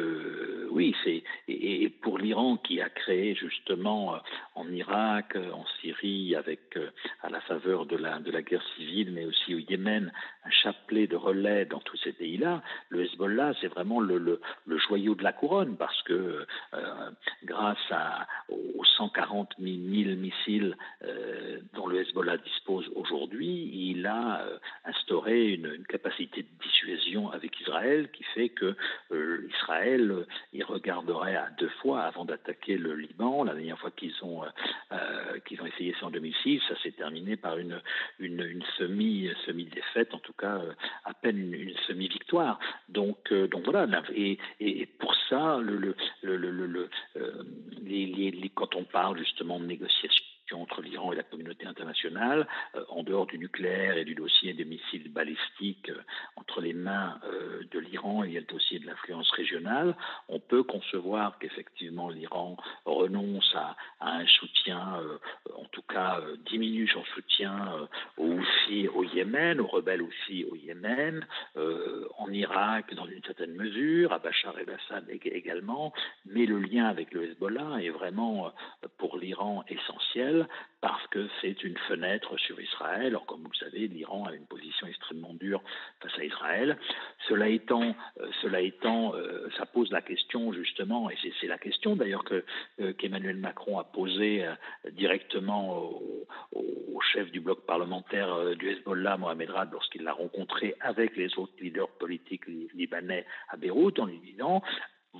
oui, c'est et, pour l'Iran qui a créé justement en Irak, en Syrie, avec à la faveur de la de la guerre civile mais aussi au Yémen, un chapelet de relais dans tous ces pays-là, le Hezbollah, c'est vraiment le, joyau de la couronne parce que euh, grâce aux 140 000 missiles euh, dont le Hezbollah dispose aujourd'hui, il a euh, instauré une, capacité de dissuasion avec Israël qui fait que Israël y regarderait deux fois avant d'attaquer le Liban. La dernière fois qu'ils ont, essayé ça en 2006, ça s'est terminé par une, une, une semi, semi défaite, en tout cas euh, à peine une, semi-victoire. Donc, euh, donc voilà. Et, et, pour ça, le, le, le, euh, quand on parle justement de négociation entre l'Iran et la communauté internationale, euh, en dehors du nucléaire et du dossier des missiles balistiques euh, entre les mains euh, de l'Iran, il y a le dossier de l'influence régionale. On peut concevoir qu'effectivement l'Iran renonce à, un soutien, en tout cas diminue son soutien aux Houthis au Yémen, aux rebelles Houthis au Yémen, en Irak dans une certaine mesure, à Bachar el-Assad également, mais le lien avec le Hezbollah est vraiment pour l'Iran essentiel parce que c'est une fenêtre sur Israël. Or, comme vous le savez, l'Iran a une position extrêmement dure face à Israël. Cela étant, euh, cela étant euh, ça pose la question justement, et c'est la question d'ailleurs que euh, qu'Emmanuel Macron a posée directement au, au, chef du bloc parlementaire du Hezbollah, Mohamed Rad, lorsqu'il l'a rencontré avec les autres leaders politiques libanais à Beyrouth, en lui disant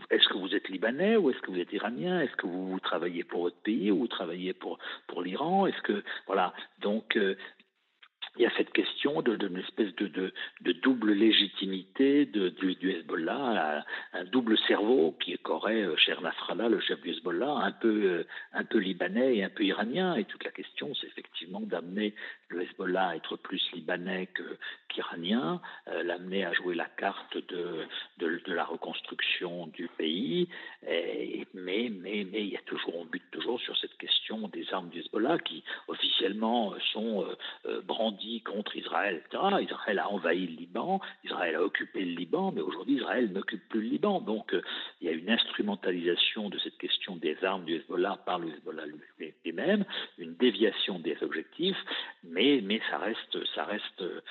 est-ce que vous êtes libanais ou est-ce que vous êtes iranien? Est-ce que vous, travaillez pour votre pays ou vous travaillez pour, l'Iran? Est-ce que voilà. Donc euh, il y a cette question d'une espèce de, double légitimité du, Hezbollah, un, double cerveau qui qu'aurait euh, cher Nasrallah, le chef du Hezbollah, un peu, euh, un peu libanais et un peu iranien. Et toute la question, c'est effectivement d'amener le Hezbollah à être plus libanais qu'iranien, euh, l'amener à jouer la carte de, la reconstruction du pays. Mais, mais, mais il y a toujours, on bute toujours sur cette question des armes du Hezbollah qui officiellement sont euh, brandies contre Israël, etc. Israël a envahi le Liban, Israël a occupé le Liban, mais aujourd'hui Israël n'occupe plus le Liban. Donc euh, il y a une instrumentalisation de cette question des armes du Hezbollah par le Hezbollah lui-même, une déviation des objectifs, mais, mais ça reste, ça reste, euh,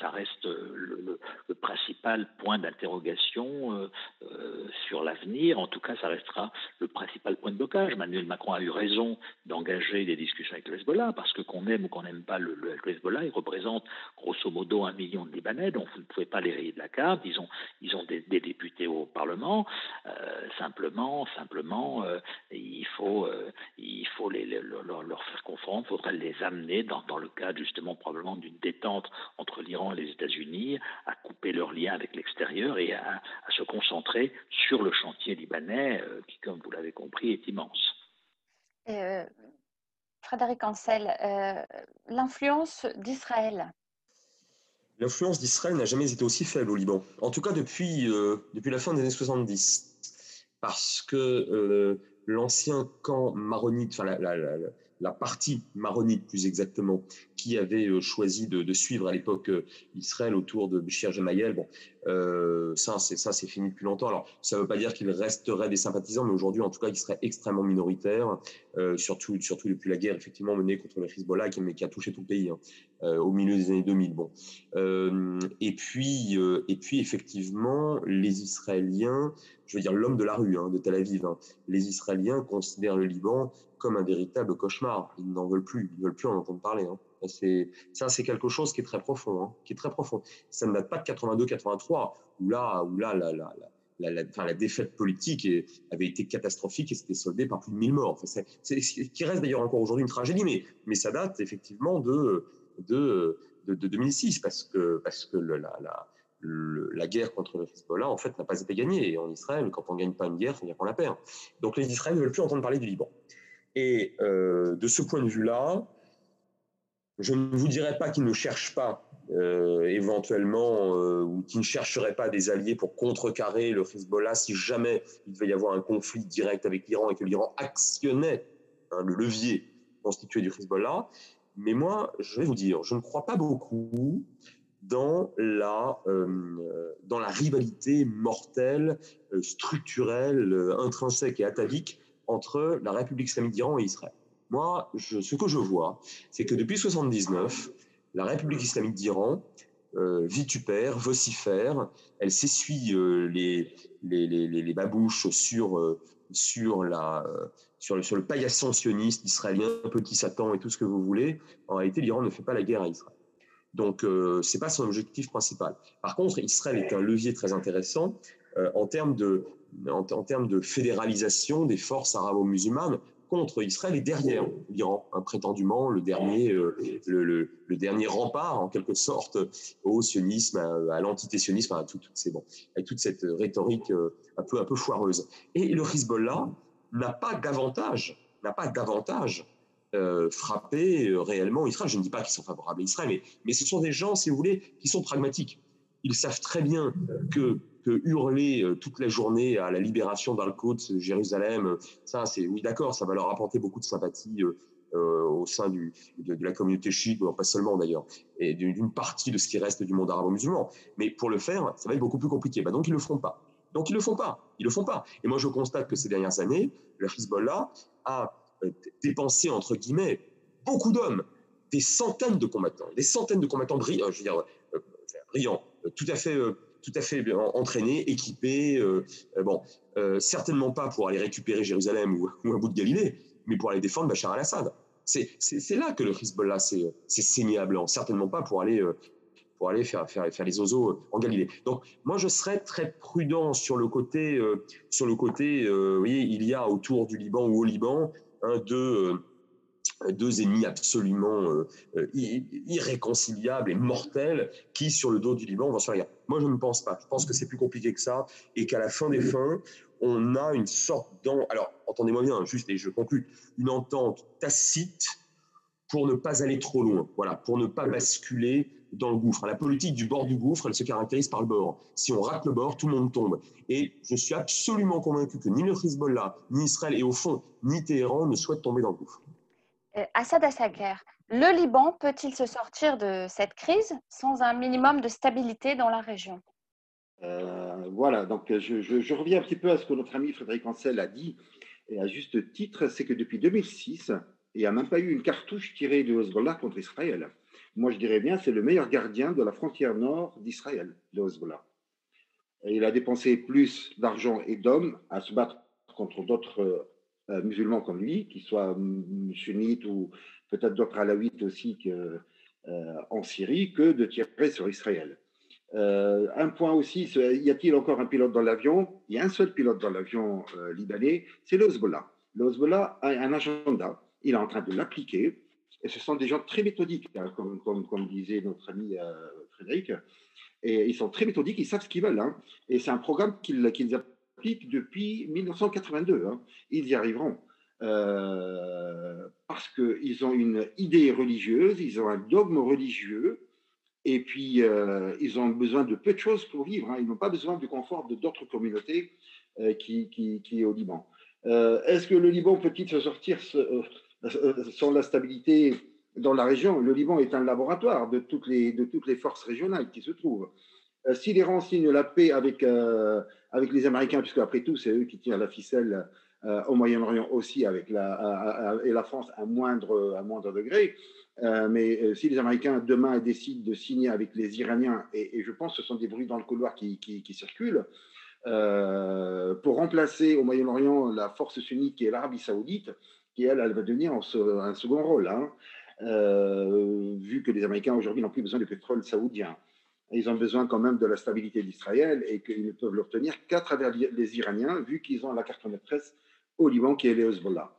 ça reste le, principal point d'interrogation euh, sur l'avenir. En tout cas, ça restera le principal point de blocage. Emmanuel Macron a eu raison d'engager des discussions avec le Hezbollah, parce que qu'on aime ou qu'on n'aime pas le, Hezbollah, il représente grosso modo un million de Libanais, donc vous ne pouvez pas les rayer de la carte. Ils ont, ils ont des, députés au Parlement. Euh, simplement, simplement, euh, il faut, euh, il faut leur, faire confondre, il faudrait les amener dans, le cadre justement probablement d'une détente entre l'Iran et les États-Unis, à couper leurs liens avec l'extérieur et à, se concentrer sur le chantier libanais, qui, comme vous l'avez compris, est immense. Frédéric Ancel, euh, l'influence d'Israël. L'influence d'Israël n'a jamais été aussi faible au Liban, en tout cas depuis, euh, la fin des années 70, parce que euh, l'ancien camp maronite, enfin la, partie maronite plus exactement, qui avait choisi de, suivre à l'époque Israël autour de Bishir Gemayel. Bon, ça, c'est ça, c'est fini depuis longtemps. Alors, ça ne veut pas dire qu'il resterait des sympathisants, mais aujourd'hui, en tout cas, il serait extrêmement minoritaire, surtout, depuis la guerre effectivement menée contre le Hezbollah, qui, qui a touché tout le pays hein, au milieu des années 2000. Bon, et puis, effectivement, les Israéliens je veux dire l'homme de la rue hein, de Tel Aviv. Hein. Les Israéliens considèrent le Liban comme un véritable cauchemar. Ils n'en veulent plus, ils veulent plus en entendre parler. C'est, ça, c'est quelque chose qui est très profond, qui est très profond. Ça ne date pas de 82-83, où là, où là, la, la, la, la, défaite politique avait été catastrophique et s'était soldée par plus de 1000 morts. c'est, qui reste d'ailleurs encore aujourd'hui une tragédie, mais, mais ça date effectivement de, de, de, de 2006, parce que, parce que la, la, la guerre contre le Hezbollah, en fait, n'a pas été gagnée. Et en Israël, quand on ne gagne pas une guerre, ça veut dire qu'on la perd. Donc les Israéliens ne veulent plus entendre parler du Liban. Et euh, de ce point de vue-là, je ne vous dirais pas qu'ils ne cherchent pas euh, éventuellement euh, ou qu'ils ne chercheraient pas des alliés pour contrecarrer le Hezbollah si jamais il devait y avoir un conflit direct avec l'Iran et que l'Iran actionnait hein, le levier constitué du Hezbollah. Mais moi, je vais vous dire, je ne crois pas beaucoup dans la, euh, dans la rivalité mortelle, euh, structurelle, euh, intrinsèque et atavique entre la République islamique d'Iran et Israël. Moi, ce que je vois, c'est que depuis 1979, la République islamique d'Iran vitupère, vocifère, elle s'essuie les, les, babouches sur, la, sur, le, sur le paillasson sioniste israélien, petit Satan et tout ce que vous voulez. En réalité, l'Iran ne fait pas la guerre à Israël. Donc, euh, ce n'est pas son objectif principal. Par contre, Israël est un levier très intéressant euh, en, termes de fédéralisation des forces arabo-musulmanes contre Israël et derrière l'Iran, hein, prétendument le dernier, euh, le, dernier rempart en quelque sorte au sionisme, à, l'antitésionisme, à tout, tout, bon, avec toute cette rhétorique un peu un peu foireuse. Et le Hezbollah n'a pas d'avantage, n'a pas d'avantage euh, frapper euh, réellement Israël. Je ne dis pas qu'ils sont favorables à Israël, mais, mais ce sont des gens, si vous voulez, qui sont pragmatiques. Ils savent très bien que, que hurler euh, toute la journée à la libération d'Al-Quds, Jérusalem, ça, c'est oui, d'accord, ça va leur apporter beaucoup de sympathie. au sein du, de, la communauté chiite, pas seulement d'ailleurs, et d'une partie de ce qui reste du monde arabo-musulman. Mais pour le faire, ça va être beaucoup plus compliqué. Bah donc ils ne le font pas. Donc ils le font pas. Ils le font pas. Et moi je constate que ces dernières années, le Hezbollah a euh, dépenser, entre guillemets, beaucoup d'hommes, des centaines de combattants, des centaines de combattants brillants, je veux dire, euh, brillants, euh, tout à fait, tout à fait entraînés, équipés, bon, certainement pas pour aller récupérer Jérusalem ou, un bout de Galilée, mais pour aller défendre Bachar al-Assad. C'est là que le Hezbollah s'est saigné à blanc, certainement pas pour aller pour aller faire, faire, faire les oiseaux en Galilée. Donc, moi, je serais très prudent sur le côté, sur le côté vous voyez, il y a autour du Liban ou au Liban deux, euh, deux ennemis absolument euh, euh, irréconciliables et mortels qui, sur le dos du Liban, vont se faire Moi, je ne pense pas. Je pense que c'est plus compliqué que ça et qu'à la fin des fins, on a une sorte d'en... Alors, entendez-moi bien, juste, je conclue, une entente tacite pour ne pas aller trop loin, voilà, pour ne pas basculer dans le gouffre. La politique du bord du gouffre, elle se caractérise par le bord. Si on rate le bord, tout le monde tombe. Et je suis absolument convaincu que ni le Hezbollah, ni Israël, et au fond, ni Téhéran ne souhaitent tomber dans le gouffre. Euh, Assad guerre. le Liban peut-il se sortir de cette crise sans un minimum de stabilité dans la région? Euh, Voilà, donc je, je, reviens un petit peu à ce que notre ami Frédéric Ancel a dit, et à juste titre, c'est que depuis 2006, il n'y a même pas eu une cartouche tirée du Hezbollah contre Israël moi je dirais bien, c'est le meilleur gardien de la frontière nord d'Israël, le Hezbollah. il a dépensé plus d'argent et d'hommes à se battre contre d'autres euh, musulmans comme lui, qu'ils soient sunnites ou peut-être d'autres alaouites aussi que, euh, en Syrie, que de tirer sur Israël. Euh, un point aussi, y a-t-il encore un pilote dans l'avion? Il y a un seul pilote dans l'avion libanais, c'est le Hezbollah. Le Hezbollah a un agenda, il est en train de l'appliquer. Et ce sont des gens très méthodiques, hein, comme, disait notre ami euh, Frédéric. Et ils sont très méthodiques, ils savent ce qu'ils veulent. Hein. Et c'est un programme qu'ils depuis 1982. Hein. Ils y arriveront. Euh, parce qu'ils ont une idée religieuse, ils ont un dogme religieux, et puis euh, ils ont besoin de peu de choses pour vivre. Hein. Ils n'ont pas besoin du confort de d'autres communautés euh, qui, qui, qui, est au Liban. Est-ce que le Liban peut-il se sortir sans la stabilité dans la région? Le Liban est un laboratoire de toutes les, de toutes les forces régionales qui se trouvent. Euh, si l'Iran signe la paix avec, euh, avec les Américains, puisque après tout, c'est eux qui tirent la ficelle euh, au Moyen-Orient aussi, avec la, et la France à moindre, à moindre degré, mais si les Américains demain décident de signer avec les Iraniens, et, je pense que ce sont des bruits dans le couloir qui, qui, circulent, pour remplacer au Moyen-Orient la force sunnite qui est l'Arabie saoudite, qui elle, elle va devenir un second rôle, hein, vu que les Américains aujourd'hui n'ont plus besoin de pétrole saoudien ils ont besoin quand même de la stabilité d'Israël et qu'ils ne peuvent l'obtenir qu'à travers les Iraniens, vu qu'ils ont la carte maîtresse au Liban qui est les Hezbollah.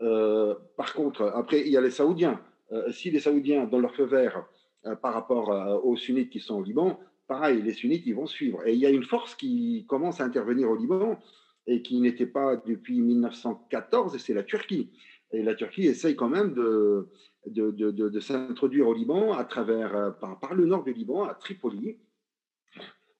Euh, par contre, après, il y a les Saoudiens. Euh, si les Saoudiens donnent leur feu vert euh, par rapport aux sunnites qui sont au Liban, pareil, les sunnites, ils vont suivre. Et il y a une force qui commence à intervenir au Liban et qui n'était pas depuis 1914, c'est la Turquie. Et la Turquie essaye quand même de, de, de, s'introduire au Liban à travers, euh, par, par, le nord du Liban, à Tripoli.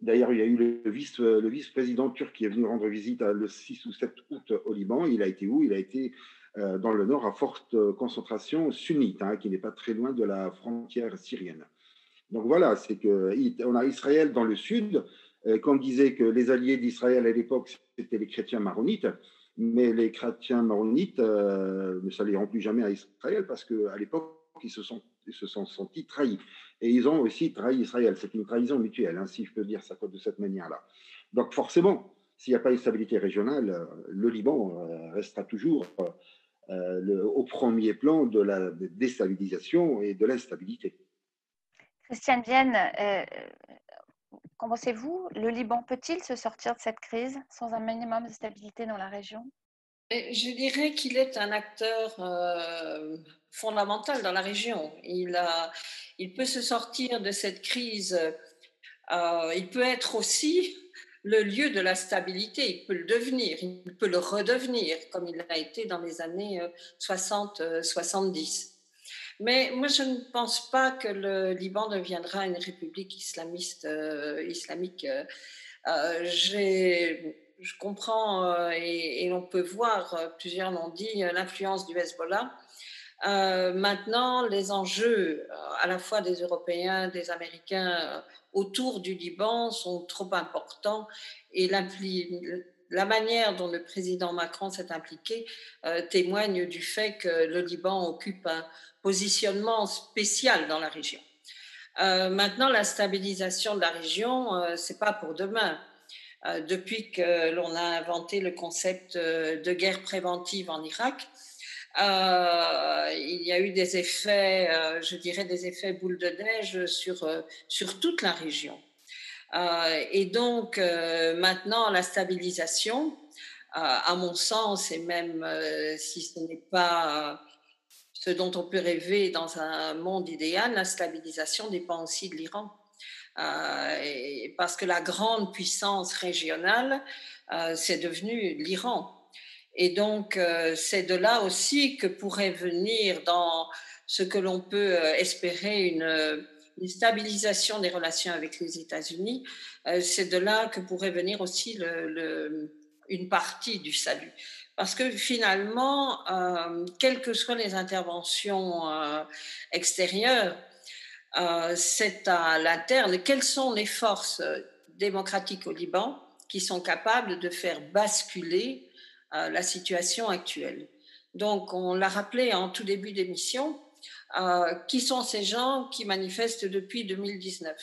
D'ailleurs, il y a eu le, vice, le vice-président turc qui est venu rendre visite le 6 ou 7 août au Liban. Il a été où? Il a été euh, dans le nord à forte concentration sunnite, hein, qui n'est pas très loin de la frontière syrienne. Donc voilà, c'est que on a Israël dans le sud, euh, comme disait que les alliés d'Israël à l'époque, c'était les chrétiens maronites mais les chrétiens maronites euh, ne s'allieront plus jamais à Israël parce qu'à l'époque, ils se, sont, sentis trahis. Et ils ont aussi trahi Israël. C'est une trahison mutuelle, hein, si je peux dire ça de cette manière-là. Donc forcément, s'il n'y a pas une stabilité régionale, euh, le Liban euh, restera toujours au premier plan de la déstabilisation et de l'instabilité. Christiane Vienne, Qu'en pensez-vous? Le Liban peut-il se sortir de cette crise sans un minimum de stabilité dans la région? Je dirais qu'il est un acteur euh, fondamental dans la région. Il, a, il peut se sortir de cette crise. Euh, il peut être aussi le lieu de la stabilité. Il peut le devenir, il peut le redevenir, comme il l'a été dans les années 60-70. Mais moi, je ne pense pas que le Liban deviendra une république islamiste, euh, islamique. Euh, euh je comprends euh, et, et, on peut voir, plusieurs l'ont dit, l'influence du Hezbollah. maintenant, les enjeux, à la fois des Européens, des Américains, autour du Liban sont trop importants et la manière dont le président Macron s'est impliqué témoigne du fait que le Liban occupe un, positionnement spécial dans la région. Euh, maintenant, la stabilisation de la région, euh, c'est pas pour demain. Euh, depuis que l'on a inventé le concept de guerre préventive en Irak, il y a eu des effets, je dirais des effets boule de neige sur, sur toute la région. Et donc, maintenant, la stabilisation, à mon sens, et même si ce n'est pas ce dont on peut rêver dans un monde idéal, la stabilisation dépend aussi de l'Iran. Euh, parce que la grande puissance régionale, euh, c'est devenu l'Iran. Et donc, euh, c'est de là aussi que pourrait venir dans ce que l'on peut espérer une, stabilisation des relations avec les États-Unis. c'est de là que pourrait venir aussi une partie du salut. Parce que finalement, euh, quelles que soient les interventions euh, extérieures, euh, c'est à l'interne. Quelles sont les forces démocratiques au Liban qui sont capables de faire basculer la situation actuelle? Donc, on l'a rappelé en tout début d'émission, qui sont ces gens qui manifestent depuis 2019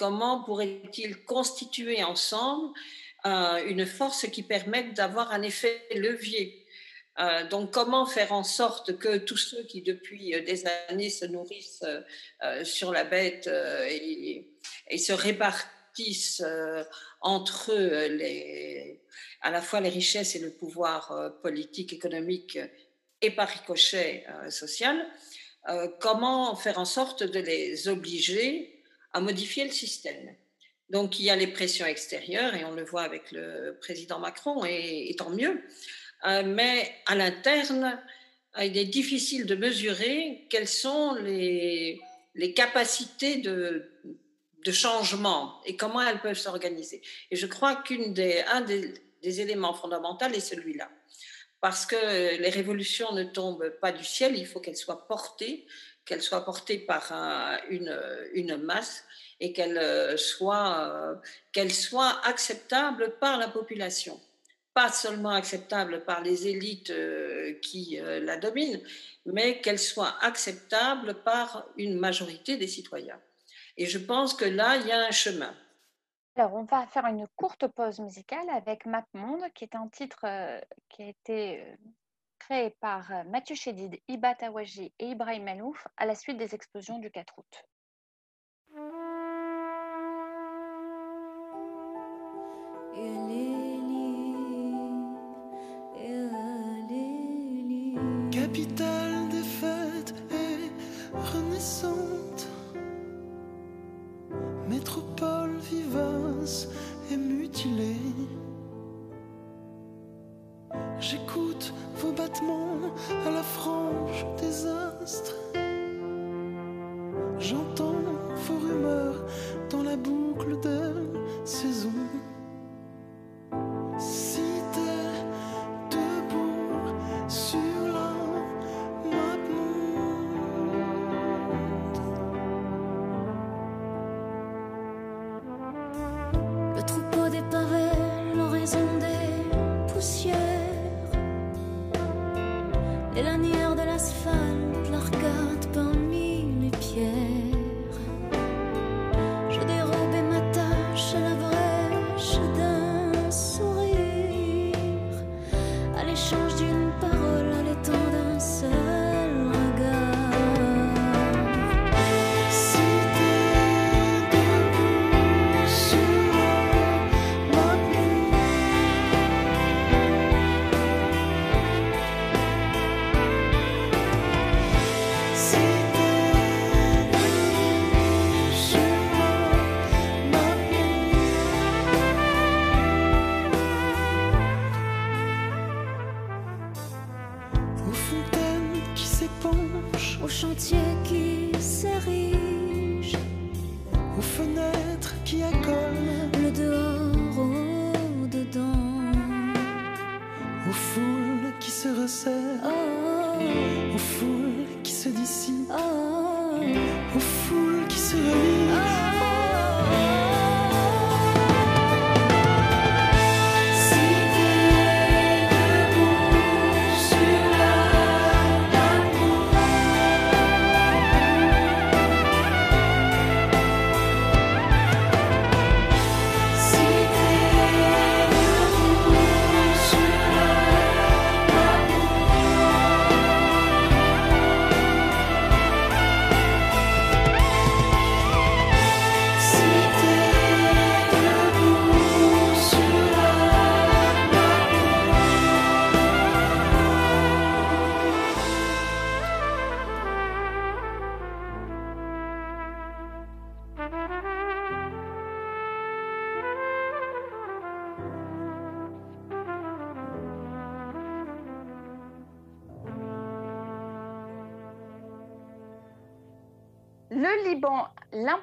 Comment pourraient-ils constituer ensemble euh, une force qui permette d'avoir un effet levier? Euh, donc, comment faire en sorte que tous ceux qui, depuis des années, se nourrissent euh, sur la bête et, se répartissent entre eux à la fois les richesses et le pouvoir politique, économique et par ricochet social, comment faire en sorte de les obliger à modifier le système donc il y a les pressions extérieures et on le voit avec le président Macron et, tant mieux. Euh, mais à l'interne, euh, il est difficile de mesurer quelles sont les, capacités de, changement et comment elles peuvent s'organiser. Et je crois qu'un des, des, des, éléments fondamentaux est celui-là. Parce que les révolutions ne tombent pas du ciel, il faut qu'elles soient portées, qu'elles soient portées par une, masse et qu'elles soient, qu'elles soient acceptables par la population. Pas seulement acceptables par les élites qui la dominent, mais qu'elles soient acceptables par une majorité des citoyens. Et je pense que là, il y a un chemin. Alors, on va faire une courte pause musicale avec Map Monde, qui est un titre euh, qui a été euh, créé par euh, Mathieu Chédid, Iba Tawaji et Ibrahim Malouf à la suite des explosions du 4 août. Capitale des fêtes et métropole vivace et mutilée. J'écoute vos battements à la frange des astres.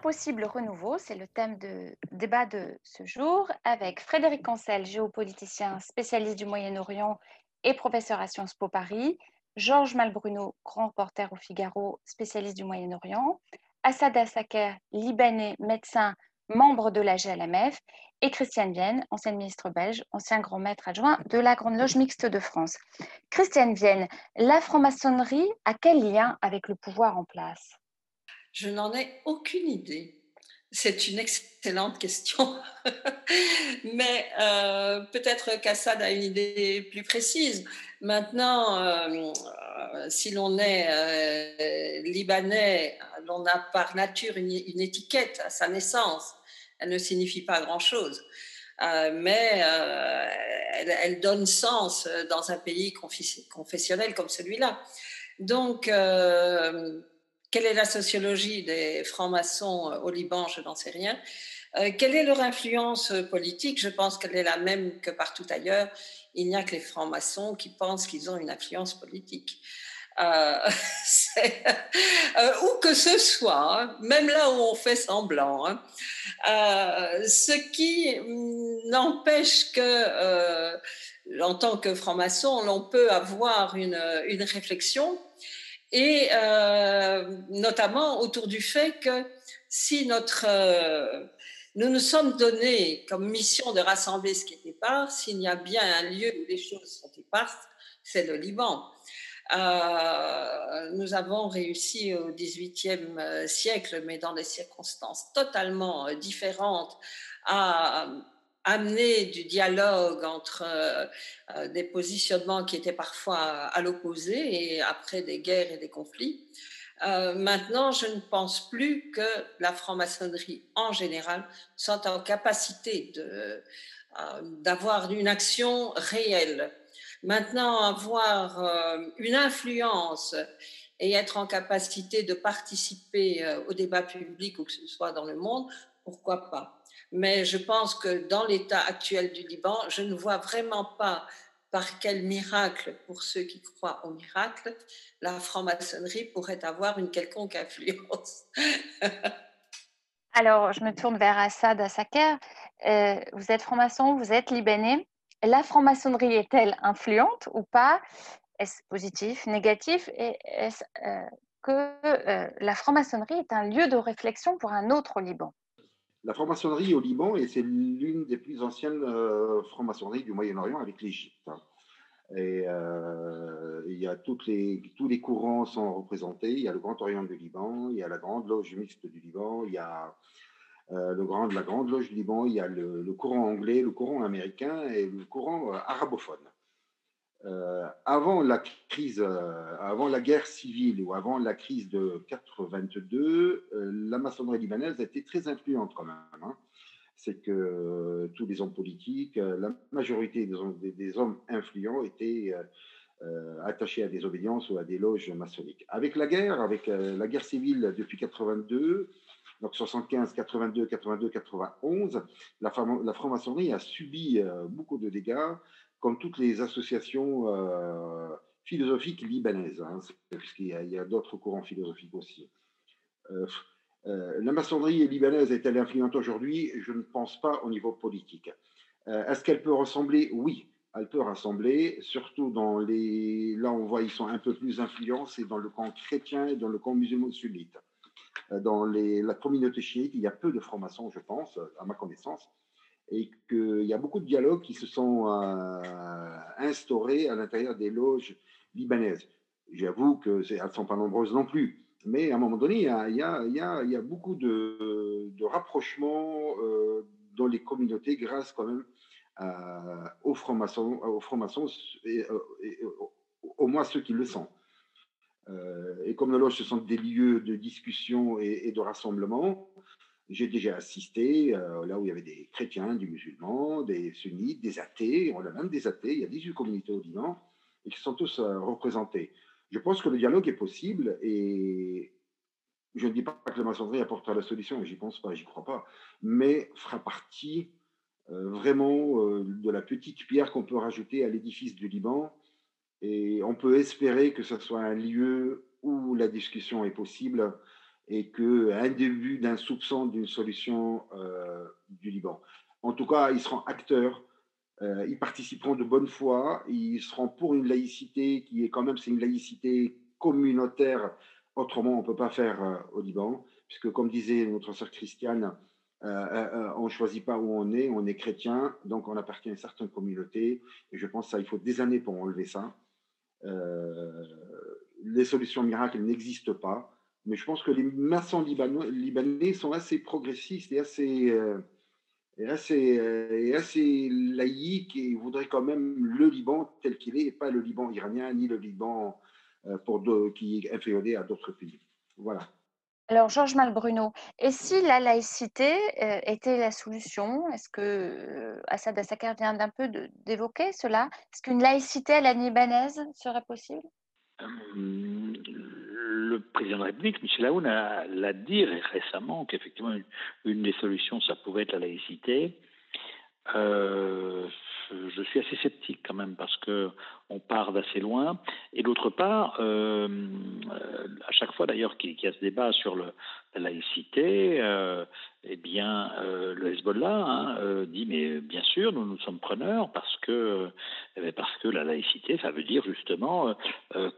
L'impossible renouveau, c'est le thème de débat de ce jour avec Frédéric Ancel, géopoliticien spécialiste du Moyen-Orient et professeur à Sciences Po Paris, Georges Malbruno, grand reporter au Figaro, spécialiste du Moyen-Orient, Assad Assaker, libanais, médecin, membre de la GLMF, et Christiane Vienne, ancienne ministre belge, ancien grand maître adjoint de la Grande Loge mixte de France. Christiane Vienne, la franc-maçonnerie a quel lien avec le pouvoir en place? Je n'en ai aucune idée. C'est une excellente question. Mais euh, peut-être qu'Assad a une idée plus précise. Maintenant, euh, euh, si l'on est libanais, l'on a par nature une, étiquette à sa naissance. Elle ne signifie pas grand-chose. Mais elle, elle donne sens dans un pays confes- confessionnel comme celui-là. Donc, quelle est la sociologie des francs-maçons euh, au Liban Je n'en sais rien. Euh, quelle est leur influence politique? Je pense qu'elle est la même que partout ailleurs. Il n'y a que les francs-maçons qui pensent qu'ils ont une influence politique. euh, où que ce soit, hein, même là où on fait semblant. Hein. ce qui n'empêche que, en tant que franc-maçon, l'on peut avoir une réflexion, et notamment autour du fait que si notre nous nous sommes donnés comme mission de rassembler ce qui est épars. S'il y a bien un lieu où les choses sont éparses, c'est le Liban. Euh, nous avons réussi au XVIIIe euh, siècle, mais dans des circonstances totalement euh, différentes, à amener du dialogue entre des positionnements qui étaient parfois à l'opposé et après des guerres et des conflits. Euh, maintenant, je ne pense plus que la franc-maçonnerie en général soit en capacité euh, d'avoir une action réelle. Maintenant, avoir euh, une influence et être en capacité de participer au débat public ou que ce soit dans le monde, pourquoi pas? Mais je pense que dans l'état actuel du Liban, je ne vois vraiment pas par quel miracle, pour ceux qui croient au miracle, la franc-maçonnerie pourrait avoir une quelconque influence. Alors, je me tourne vers Assad Assaker. Euh, vous êtes franc-maçon, vous êtes libanais. La franc-maçonnerie est-elle influente ou pas? Est-ce positif, négatif? Et est-ce euh, que euh, la franc-maçonnerie est un lieu de réflexion pour un autre Liban? La franc-maçonnerie au Liban, et c'est l'une des plus anciennes franc-maçonneries du Moyen-Orient avec l'Égypte. Hein. Et euh, il y a tous les courants sont représentés. Il y a le Grand Orient du Liban, il y a la Grande Loge mixte du Liban, il y a euh, le la Grande Loge du Liban, il y a le, courant anglais, le courant américain et le courant euh, avant la crise, avant la guerre civile ou avant la crise de 82, la maçonnerie libanaise a été très influente quand même. Hein c'est que euh, tous les hommes politiques, euh, la majorité des hommes, influents étaient euh, attachés à des obédiences ou à des loges maçonniques. Avec la guerre, avec la guerre civile depuis 82, donc 75, 82, 82, 91, la, la franc-maçonnerie a subi beaucoup de dégâts, comme toutes les associations philosophiques libanaises, hein, puisqu'il y a, d'autres courants philosophiques aussi. Euh, la maçonnerie libanaise est-elle influente aujourd'hui? Je ne pense pas au niveau politique. Euh, est-ce qu'elle peut ressembler? Oui, elle peut rassembler, surtout dans les. Là, on voit ils sont un peu plus influents, c'est dans le camp chrétien et dans le camp musulman sunnite. Euh, dans la communauté chiite, il y a peu de francs-maçons, je pense, à ma connaissance, et qu'il y a beaucoup de dialogues qui se sont instaurés à l'intérieur des loges libanaises. J'avoue qu'elles ne sont pas nombreuses non plus mais à un moment donné, il y a, beaucoup de, rapprochements euh, dans les communautés grâce quand même aux francs-maçons, aux francs-maçons et, euh, au moins ceux qui le sont. Euh, et comme nos loges, ce sont des lieux de discussion et, de rassemblement, j'ai déjà assisté là où il y avait des chrétiens, des musulmans, des sunnites, des athées, on a même des athées, il y a 18 communautés au Liban, et qui sont tous représentés. Je pense que le dialogue est possible et je ne dis pas que la maçonnerie apportera la solution, j'y pense pas, j'y crois pas, mais fera partie euh, vraiment euh, de la petite pierre qu'on peut rajouter à l'édifice du Liban. Et on peut espérer que ce soit un lieu où la discussion est possible et qu'un début d'un soupçon d'une solution euh, du Liban. En tout cas, ils seront acteurs euh, ils participeront de bonne foi, ils seront pour une laïcité qui est quand même, c'est une laïcité communautaire, autrement on ne peut pas faire euh, au Liban, puisque comme disait notre sœur Christiane, euh, on ne choisit pas où on est, on est chrétien, donc on appartient à une certaine communauté, et je pense ça, il faut des années pour enlever ça. les solutions miracles n'existent pas, mais je pense que les maçons libanais sont assez progressistes et assez euh, est assez laïque et voudrait quand même le Liban tel qu'il est, et pas le Liban iranien ni le Liban euh, pour qui est inféodé à d'autres pays. Voilà. Alors, Georges Malbruno, et si la laïcité euh, était la solution Est-ce que Assad Assakar vient d'un peu d'évoquer cela? Est-ce qu'une laïcité à la libanaise serait possible? Le président de la République, Michel Aoun, l'a dit récemment qu'effectivement, une, des solutions, ça pouvait être la laïcité. euh, je suis assez sceptique quand même parce que on part d'assez loin. Et d'autre part, euh, à chaque fois d'ailleurs qu'il y a ce débat sur le, laïcité, euh, eh bien, euh, le Hezbollah hein, euh, dit mais bien sûr, nous nous sommes preneurs parce que eh parce que la laïcité, ça veut dire justement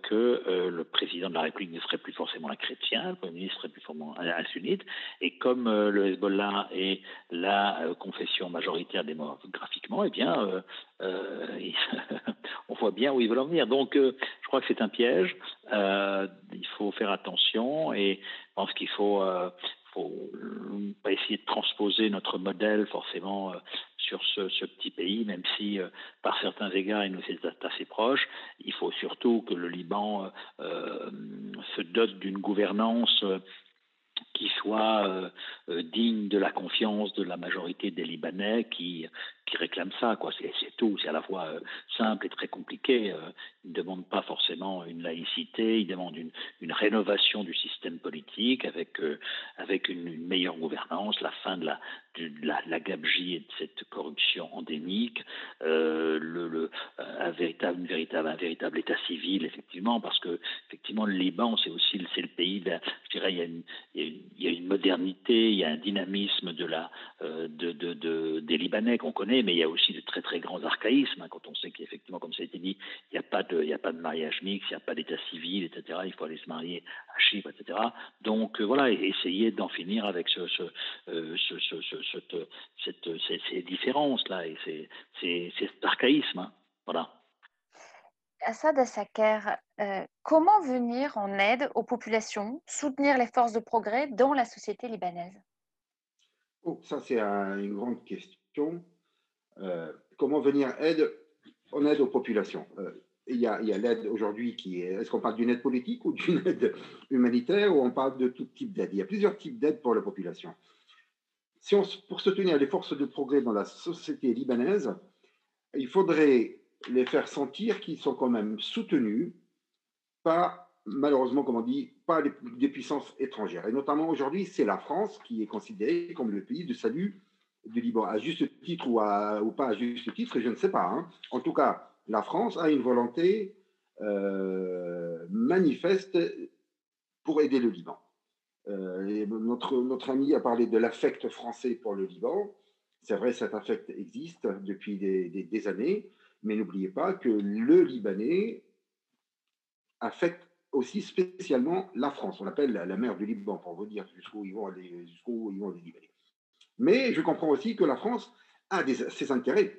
que le président de la République ne serait plus forcément un chrétien, le premier ministre serait plus forcément un, sunnite, et comme le Hezbollah est la confession majoritaire démographiquement, eh bien, on voit bien où ils veulent en venir. Donc, je crois que c'est un piège. il faut faire attention et je pense qu'il faut faut pas essayer de transposer notre modèle forcément euh, sur ce, petit pays, même si euh, par certains égards il nous est assez proche. Il faut surtout que le Liban euh, se dote d'une gouvernance qui soit digne de la confiance de la majorité des Libanais qui, qui réclament ça. C'est, tout. C'est à la fois euh, simple et très compliqué. Euh, ils ne demandent pas forcément une laïcité, ils demandent une, une rénovation du système politique avec, euh, avec une, meilleure gouvernance, la fin de la, de la, la gabegie et de cette corruption endémique, le, le, un, véritable, une véritable, un véritable état civil, effectivement, parce que effectivement le Liban, c'est aussi c'est le pays, je dirais, il y, a une, il y a une modernité, il y a un dynamisme de la, de, de, des Libanais qu'on connaît mais il y a aussi de très très grands archaïsmes, hein, quand on sait qu'effectivement, comme ça a été dit, il n'y a, pas de, il a pas de mariage mixte, il n'y a pas d'état civil, etc. Il faut aller se marier à Chypre, etc. Donc euh, voilà, essayer d'en finir avec ce, ce, euh, ce, cette, cette, ces, ces différences-là et ces, ces, cet archaïsme. Hein. Voilà. Assad Assaker, euh, comment venir en aide aux populations, soutenir les forces de progrès dans la société libanaise? Oh, Ça, c'est une grande question. Euh, comment venir aide, en aide aux populations. Euh, il y a, l'aide aujourd'hui qui est. Est-ce qu'on parle d'une aide politique ou d'une aide humanitaire ou on parle de tout type d'aide? Il y a plusieurs types d'aide pour la population. Si on, pour soutenir les forces de progrès dans la société libanaise, il faudrait les faire sentir qu'ils sont quand même soutenus par, malheureusement, comme on dit, pas des puissances étrangères. Et notamment aujourd'hui, c'est la France qui est considérée comme le pays de salut du Liban, à juste titre ou, ou pas à juste titre, je ne sais pas. Hein. En tout cas, la France a une volonté euh, manifeste pour aider le Liban. Euh, notre, notre ami a parlé de l'affect français pour le Liban. C'est vrai, cet affect existe depuis des, des, années, mais n'oubliez pas que le Libanais affecte aussi spécialement la France. On l'appelle la, mer du Liban, pour vous dire jusqu'où ils jusqu'où ils vont les Libanais. Mais je comprends aussi que la France a ses intérêts,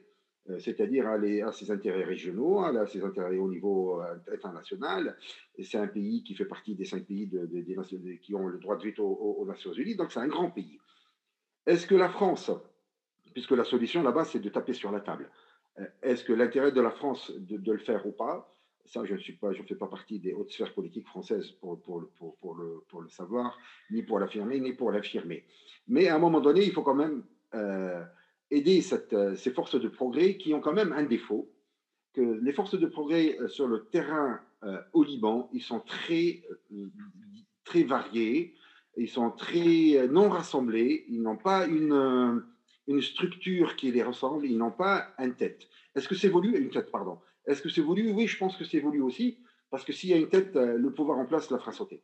euh, c'est-à-dire a, ses intérêts régionaux, a ses intérêts au niveau euh, international. C'est un pays qui fait partie des cinq pays qui ont le droit de veto aux, Nations Unies, donc c'est un grand pays. Est-ce que la France, puisque la solution là-bas c'est de taper sur la table, euh, est-ce que l'intérêt de la France de, le faire ou pas? Ça, je ne suis pas, je fais pas partie des hautes sphères politiques françaises pour, pour, pour, pour le, le, savoir, ni pour l'affirmer, ni pour l'affirmer. Mais à un moment donné, il faut quand même euh, aider euh, ces forces de progrès qui ont quand même un défaut, que les forces de progrès euh, sur le terrain au Liban, ils sont très, très variés, ils sont très non rassemblés, ils n'ont pas une, une structure qui les ressemble, ils n'ont pas une tête. Est-ce que c'est voulu Une tête, pardon. Est-ce que c'est voulu? Oui, je pense que c'est voulu aussi, parce que s'il y a une tête, euh, le pouvoir en place la fera sauter.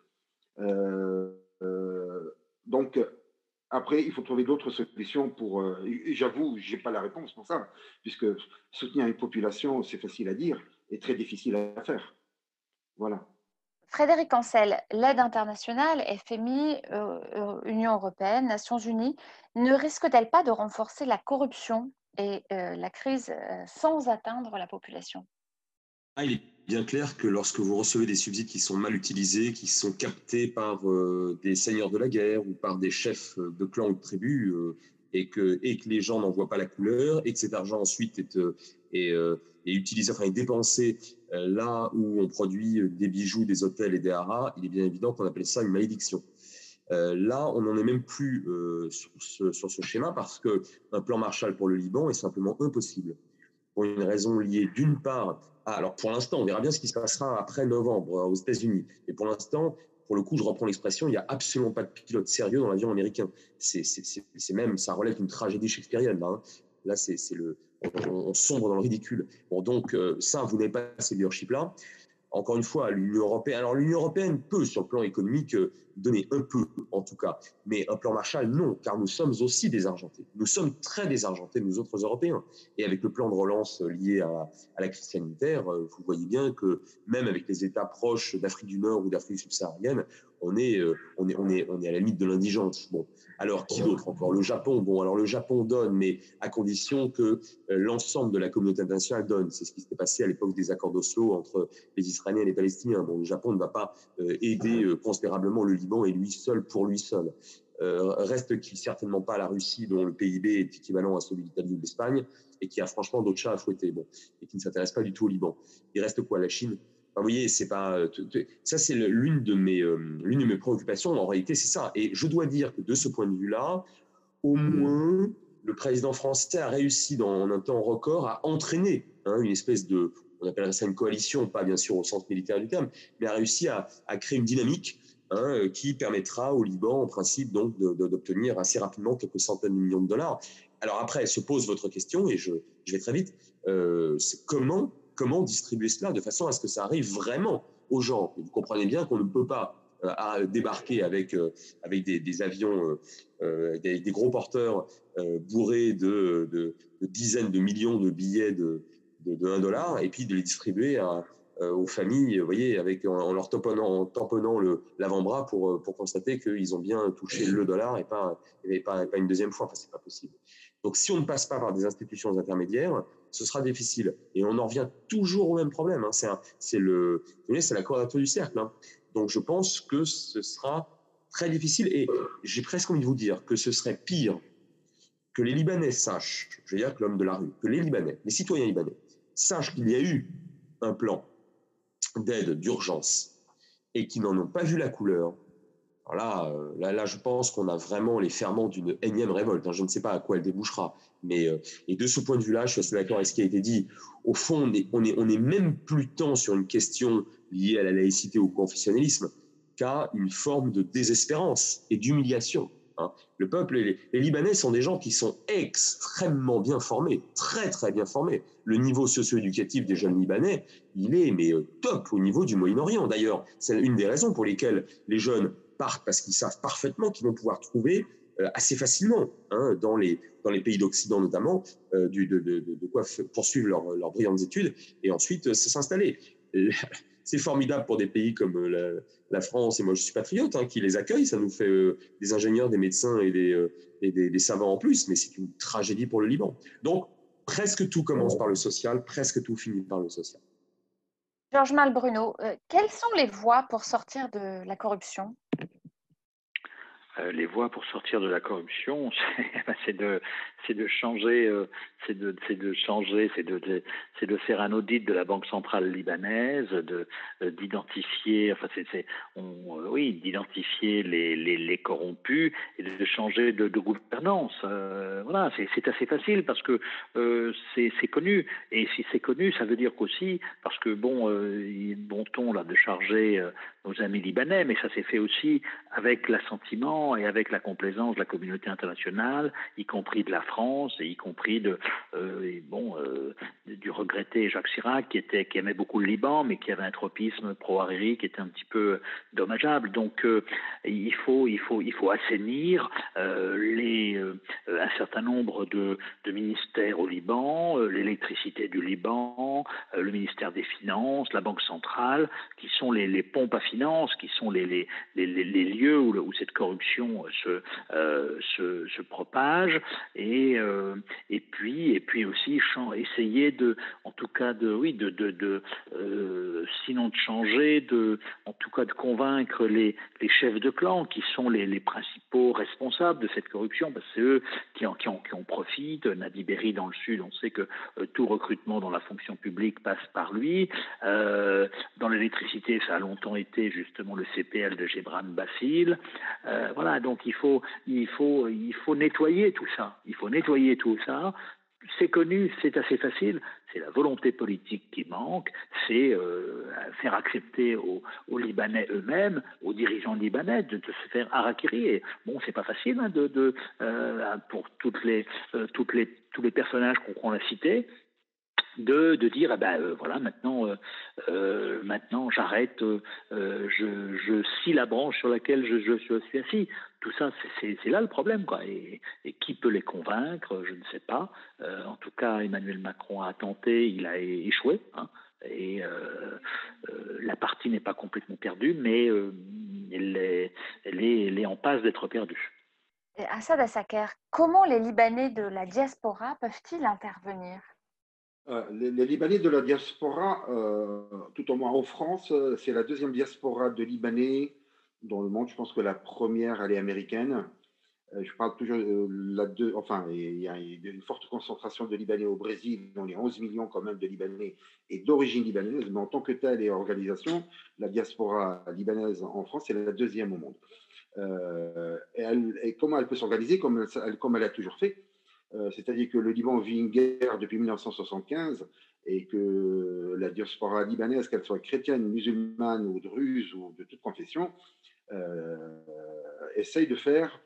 Euh, euh, donc, après, il faut trouver d'autres solutions pour. J'avoue, je n'ai pas la réponse pour ça, puisque soutenir une population, c'est facile à dire et très difficile à faire. Voilà. Frédéric Ancel, l'aide internationale, FMI, Union européenne, Nations unies, ne risque-t-elle pas de renforcer la corruption et la crise sans atteindre la population? Il est bien clair que lorsque vous recevez des subsides qui sont mal utilisés, qui sont captés par des seigneurs de la guerre ou par des chefs de clans ou de tribus, et, que, et que les gens n'en voient pas la couleur, et que cet argent ensuite est, utilisé, enfin est dépensé là où on produit des bijoux, des hôtels et des haras, il est bien évident qu'on appelle ça une malédiction. Euh, là, on n'en est même plus euh, sur, ce, sur, ce, schéma parce qu'un plan Marshall pour le Liban est simplement impossible. Pour une raison liée d'une part à, alors pour l'instant, on verra bien ce qui se passera après novembre euh, aux États-Unis. Et pour l'instant, pour le coup, je reprends l'expression, il n'y a absolument pas de pilote sérieux dans l'avion américain. C'est même, ça relève d'une tragédie shakespearienne. Hein. Là, c'est le, on, sombre dans le ridicule. Bon, donc ça, vous n'avez pas ces leadership-là encore une fois, l'Union européenne. Alors l'Union européenne peut, sur le plan économique, euh, donner un peu, en tout cas, mais un plan Marshall, non, car nous sommes aussi désargentés. Nous sommes très désargentés, nous autres Européens. Et avec le plan de relance lié à, la crise sanitaire, euh, vous voyez bien que même avec les États proches d'Afrique du Nord ou d'Afrique subsaharienne, on est, euh, on est, on est, on est à la limite de l'indigence. Bon, alors qui d'autre encore? Le Japon. Bon, alors le Japon donne, mais à condition que l'ensemble de la communauté internationale donne. C'est ce qui s'était passé à l'époque des accords d'Oslo entre les Israéliens et les Palestiniens. Bon, le Japon ne va pas aider considérablement le et lui seul pour lui seul. Euh, reste qui certainement pas la Russie, dont le PIB est équivalent à celui d'Italie ou d'Espagne, et qui a franchement d'autres chats à fouetter, bon, et qui ne s'intéresse pas du tout au Liban. Il reste quoi La Chine? Vous voyez, c'est pas euh, ça, c'est l'une de mes euh, l'une de mes préoccupations. En réalité, c'est ça. Et je dois dire que de ce point de vue-là, au moins, le président français a réussi dans un temps record à entraîner hein, une espèce de, on appellerait ça une coalition, pas bien sûr au centre militaire du terme, mais a réussi à, à créer une dynamique Hein, euh, qui permettra au Liban, en principe, donc d'obtenir assez rapidement quelques centaines de millions de dollars. Alors après, se pose votre question, et je, vais très vite, euh, comment, comment distribuer cela de façon à ce que ça arrive vraiment aux gens? vous comprenez bien qu'on ne peut pas euh, débarquer avec, avec des, avions, des, gros porteurs bourrés de, dizaines de millions de billets de, de, 1 dollar, et puis de les distribuer à, aux familles, vous voyez, avec, en, leur tamponnant, tamponnant l'avant-bras pour, euh, pour constater qu'ils ont bien touché le dollar et pas, et pas, pas une deuxième fois. Enfin, c'est pas possible. Donc, si on ne passe pas par des institutions intermédiaires, ce sera difficile. Et on en revient toujours au même problème. Hein. C'est le, c'est la quadrature du cercle. Hein. Donc, je pense que ce sera très difficile. Et j'ai presque envie de vous dire que ce serait pire que les Libanais sachent, je veux dire que l'homme de la rue, que les Libanais, les citoyens libanais, sachent qu'il y a eu un plan d'aide d'urgence et qui n'en ont pas vu la couleur, alors euh, là, là, je pense qu'on a vraiment les ferments d'une énième révolte. Hein. Je ne sais pas à quoi elle débouchera. Mais, euh, et de ce point de vue-là, je suis d'accord avec ce qui a été dit. Au fond, on est, on est, on est même plus tant sur une question liée à la laïcité ou au confessionnalisme qu'à une forme de désespérance et d'humiliation. Hein. Le peuple, les, les, Libanais sont des gens qui sont extrêmement bien formés, très très bien formés. Le niveau socio-éducatif des jeunes Libanais, il est mais euh, top au niveau du Moyen-Orient. D'ailleurs, c'est une des raisons pour lesquelles les jeunes partent parce qu'ils savent parfaitement qu'ils vont pouvoir trouver euh, assez facilement hein, dans les dans les pays d'Occident notamment euh, du, de, de, de, quoi poursuivre leurs brillantes études et ensuite s'installer c'est formidable pour des pays comme euh, la, France, et moi je suis patriote, hein, qui les accueille, ça nous fait euh, des ingénieurs, des médecins et, des, euh, des, savants en plus, mais c'est une tragédie pour le Liban. Donc, presque tout commence par le social, presque tout finit par le social. Georges Malbruno, quelles sont les voies pour sortir de la corruption? Les voies pour sortir de la corruption, c'est de, c'est de changer, euh, c'est de, c'est de changer, c'est de, c'est de faire un audit de la banque centrale libanaise, de euh, d'identifier, enfin c'est, c'est on, euh, oui, d'identifier les, les, les, corrompus et de changer de, de gouvernance. voilà, c'est, c'est assez facile parce que c'est, c'est connu et si c'est connu, ça veut dire qu'aussi parce que bon, est bon ton là de charger nos amis libanais, mais ça s'est fait aussi avec l'assentiment et avec la complaisance de la communauté internationale, y compris de la France et y compris de, euh, bon, euh, du regretté Jacques Chirac, qui, aimait beaucoup le Liban, mais qui avait un tropisme pro-Hariri qui était un petit peu dommageable. Donc, euh, il, faut, il, faut, il faut assainir les, un certain nombre de, ministères au Liban, l'électricité du Liban, le ministère des Finances, la Banque centrale, qui sont les, les pompes à finances, qui sont les, lieux où, cette corruption se, se, se propage. Et euh, puis aussi essayer de en tout cas de euh, sinon de changer de en tout cas de convaincre les, chefs de clan qui sont les, principaux responsables de cette corruption parce que c'est eux qui en, qui en, profitent Nadi Berry dans le sud on sait que euh, tout recrutement dans la fonction publique passe par lui dans l'électricité ça a longtemps été justement le CPL de Gebran Bassil voilà donc il faut il faut il faut nettoyer tout ça. Il faut nettoyer tout ça, c'est connu, c'est assez facile, c'est la volonté politique qui manque, c'est euh, faire accepter aux, Libanais eux-mêmes, aux dirigeants libanais, de, se faire harakiri. bon, c'est pas facile hein, de, euh, pour toutes les, euh, toutes les, tous les personnages qu'on a cités, de, de dire eh ben euh, voilà maintenant euh, euh, maintenant j'arrête je, je scie la branche sur laquelle je, suis assis. Tout ça c'est là le problème quoi. Et, et, qui peut les convaincre je ne sais pas. En tout cas Emmanuel Macron a tenté il a échoué hein, et la partie n'est pas complètement perdue mais elle est, elle, est, elle est en passe d'être perdue. Et Assad Assaker, comment les Libanais de la diaspora peuvent-ils intervenir? Euh, les, Libanais de la diaspora, euh, tout au moins en France, euh, c'est la deuxième diaspora de Libanais dans le monde. Je pense que la première, elle est américaine. je parle toujours la deux, enfin, il y a une forte concentration de Libanais au Brésil, on est 11 millions quand même de Libanais et d'origine libanaise, mais en tant que telle et organisation, la diaspora libanaise en France, c'est la deuxième au monde. et, comment elle peut s'organiser comme comme elle a toujours fait? C'est-à-dire que le Liban vit une guerre depuis 1975 et que la diaspora libanaise, qu'elle soit chrétienne, musulmane ou druze ou de toute confession, euh, essaye de faire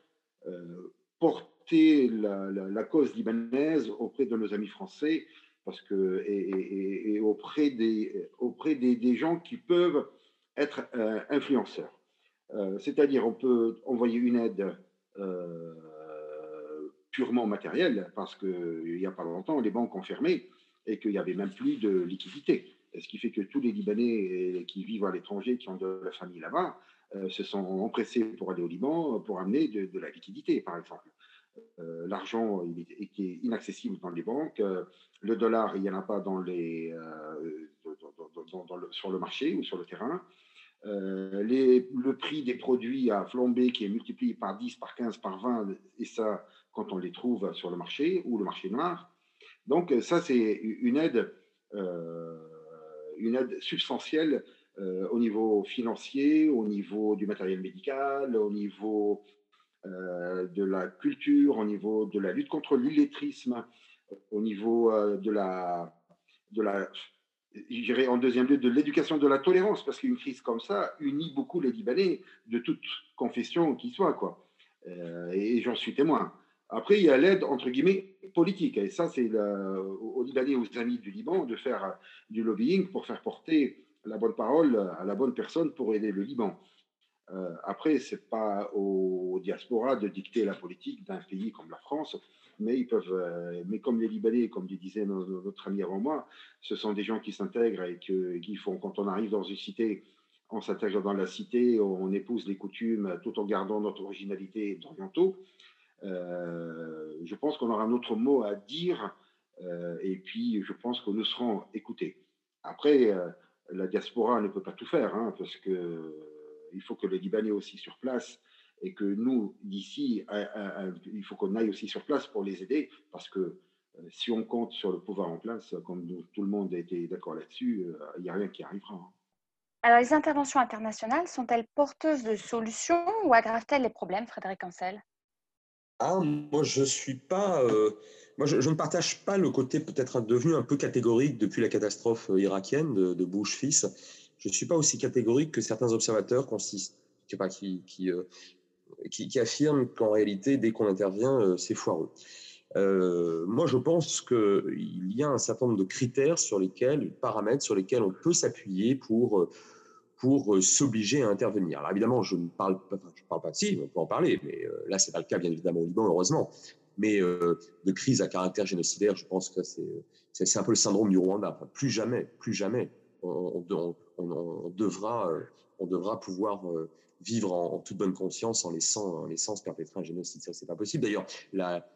euh, porter la, cause libanaise auprès de nos amis français parce que, et, auprès, des, auprès des, gens qui peuvent être influenceurs. C'est-à-dire, on peut envoyer une aide purement matériel, parce qu'il n'y a pas longtemps, les banques ont fermé et qu'il n'y avait même plus de liquidité. Ce qui fait que tous les Libanais qui vivent à l'étranger, qui ont de la famille là-bas, euh, se sont empressés pour aller au Liban pour amener de, la liquidité, par exemple. Euh, l'argent est, inaccessible dans les banques. Euh, le dollar, il n'y en a pas dans les, sur le marché ou sur le terrain. Le prix des produits a flambé, qui est multiplié par 10, par 15, par 20, et ça, quand on les trouve sur le marché ou le marché noir. Donc ça, c'est une aide, euh, une aide substantielle euh, au niveau financier, au niveau du matériel médical, au niveau euh, de la culture, au niveau de la lutte contre l'illettrisme, au niveau de la, de la j'irai en deuxième lieu de l'éducation de la tolérance, parce qu'une crise comme ça unit beaucoup les Libanais de toute confession qui soit, quoi. et j'en suis témoin. Après, il y a l'aide, entre guillemets, politique. Et ça, c'est aux Libanais, aux amis du Liban, de faire du lobbying pour faire porter la bonne parole à la bonne personne pour aider le Liban. Euh, après, ce n'est pas aux diasporas de dicter la politique d'un pays comme la France, mais ils peuvent. Euh, mais comme les Libanais, comme disait notre ami avant moi, ce sont des gens qui s'intègrent et qui font, quand on arrive dans une cité, on s'intègre dans la cité, on épouse les coutumes tout en gardant notre originalité d'orientaux. Euh, je pense qu'on aura un autre mot à dire euh, et puis je pense que nous serons écoutés. Après, euh, la diaspora ne peut pas tout faire hein, parce que il faut que les Libanais aussi sur place et que nous, d'ici, il faut qu'on aille aussi sur place pour les aider parce que si on compte sur le pouvoir en place, comme tout le monde a été d'accord là-dessus, il n'y a rien qui arrivera. Hein. Alors, les interventions internationales sont-elles porteuses de solutions ou aggravent-elles les problèmes, Frédéric Ancel? Ah, moi, je suis pas. Euh, moi, je, ne partage pas le côté peut-être devenu un peu catégorique depuis la catastrophe euh, irakienne de, Bush fils. Je ne suis pas aussi catégorique que certains observateurs qui, euh, qui, qui, affirment qu'en réalité, dès qu'on intervient, c'est foireux. moi, je pense qu'il y a un certain nombre de critères sur lesquels, paramètres sur lesquels on peut s'appuyer pour pour euh, s'obliger à intervenir. Alors évidemment, je ne parle pas, je parle pas si, on peut en parler, mais euh, là, c'est pas le cas, bien évidemment, au Liban, heureusement. Mais euh, de crise à caractère génocidaire, je pense que c'est un peu le syndrome du Rwanda. plus jamais, plus jamais, on, devra, on devra pouvoir vivre en, toute bonne conscience en laissant, en laissant se perpétrer un génocide. Ça, c'est pas possible. D'ailleurs, la,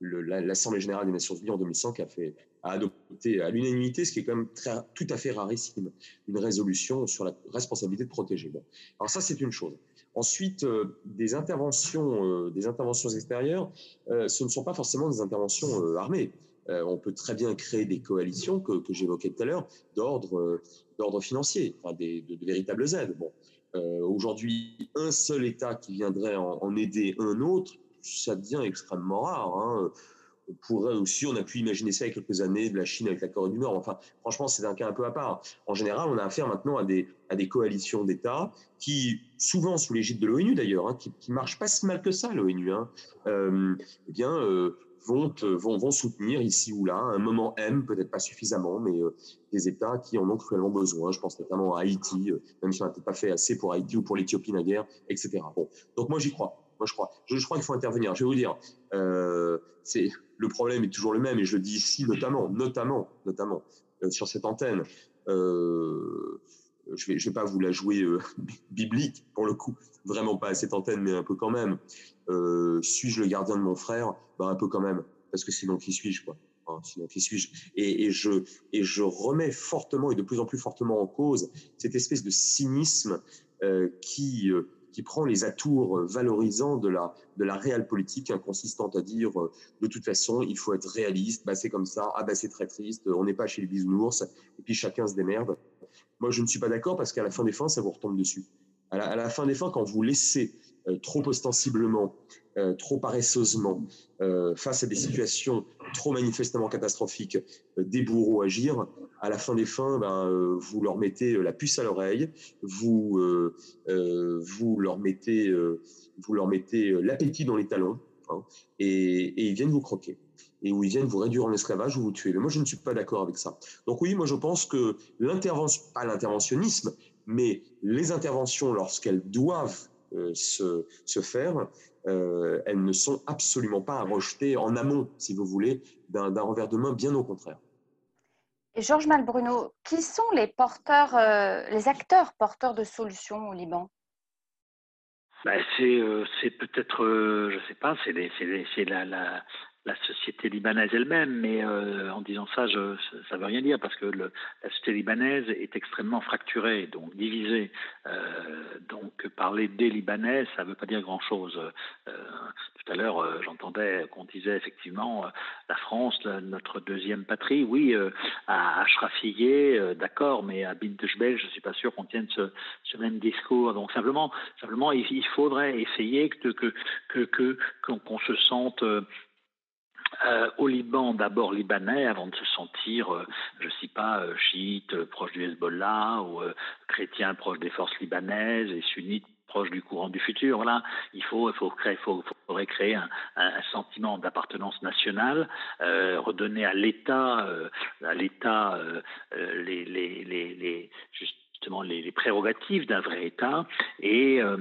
l'Assemblée générale des Nations Unies en 2005 a, fait, a adopté à l'unanimité, ce qui est quand même tout à fait rarissime, une résolution sur la responsabilité de protéger. Bon. Alors ça, c'est une chose. Ensuite, euh, des, interventions, euh, des interventions extérieures, euh, ce ne sont pas forcément des interventions armées. on peut très bien créer des coalitions que, j'évoquais tout à l'heure d'ordre d'ordre financier, enfin des, de, véritables aides. Bon. Aujourd'hui, un seul État qui viendrait en aider un autre, ça devient extrêmement rare. Hein. Pourrait aussi, on a pu imaginer ça il y a quelques années, de la Chine avec la Corée du Nord. Enfin, franchement, c'est un cas un peu à part. En général, on a affaire maintenant à des, à des coalitions d'États qui, souvent sous l'égide de l'ONU d'ailleurs, hein, qui, qui marchent pas si mal que ça, l'ONU, hein, euh, eh bien, euh, vont, vont, vont, soutenir ici ou là un moment M, peut-être pas suffisamment, mais euh, des États qui en ont cruellement besoin. Je pense notamment à Haïti, euh, même si on n'a peut-être pas fait assez pour Haïti ou pour l'Éthiopie naguère, etc. Bon, donc moi j'y crois. Moi je crois. Je, crois qu'il faut intervenir. Je vais vous dire, euh, c'est le problème est toujours le même, et je le dis ici notamment, notamment, notamment euh, sur cette antenne. Euh, je vais, je vais pas vous la jouer biblique pour le coup, vraiment pas à cette antenne, mais un peu quand même. Suis-je le gardien de mon frère? Ben un peu quand même, parce que sinon qui suis-je quoi hein, Sinon qui suis-je et, je et je remets fortement et de plus en plus fortement en cause cette espèce de cynisme qui qui prend les atours valorisants de la, de la réelle politique, hein, consistant à dire de toute façon, il faut être réaliste, bah, c'est comme ça, ah bah, c'est très triste, on n'est pas chez les bisounours, et puis chacun se démerde. Moi, je ne suis pas d'accord parce qu'à la fin des fins, ça vous retombe dessus. À la, à la fin des fins, quand vous laissez euh, trop ostensiblement, euh, trop paresseusement, euh, face à des situations trop manifestement catastrophiques, euh, des bourreaux agir, à la fin des fins, ben, euh, vous leur mettez la puce à l'oreille, vous, vous leur mettez, vous leur mettez l'appétit dans les talons, hein, et, ils viennent vous croquer et où ils viennent vous réduire en esclavage ou vous tuer. Mais moi, je ne suis pas d'accord avec ça. Donc oui, moi, je pense que l'intervention, pas l'interventionnisme, mais les interventions, lorsqu'elles doivent euh, se, se, faire, euh, elles ne sont absolument pas à rejeter en amont, si vous voulez, d'un revers de main, bien au contraire. Et Georges Malbruno, qui sont les porteurs, euh, les acteurs porteurs de solutions au Liban? Ben, c'est peut-être, je ne sais pas, c'est la, la, la société libanaise elle-même, mais euh, en disant ça, je, ça ne veut rien dire parce que le, la société libanaise est extrêmement fracturée, donc divisée. Euh, donc parler des Libanais, ça ne veut pas dire grand-chose. Euh, tout à l'heure, euh, j'entendais qu'on disait effectivement euh, la France, notre deuxième patrie. Oui, euh, à Ashrafiyeh, d'accord, mais à Bint Jbel, je ne suis pas sûr qu'on tienne ce, ce, même discours. Donc simplement, simplement, il, il faudrait essayer que que que qu'on qu se sente euh, au Liban, d'abord libanais, avant de se sentir, euh, je ne sais pas, euh, chiite, euh, proche du Hezbollah, ou euh, chrétien proche des forces libanaises, et sunnite proche du courant du futur. Voilà, il faut, faut créer, faut, faudrait créer un, un, sentiment d'appartenance nationale, euh, redonner à l'État, à l'État les, les, les, les juste justement les, prérogatives d'un vrai État. Et euh,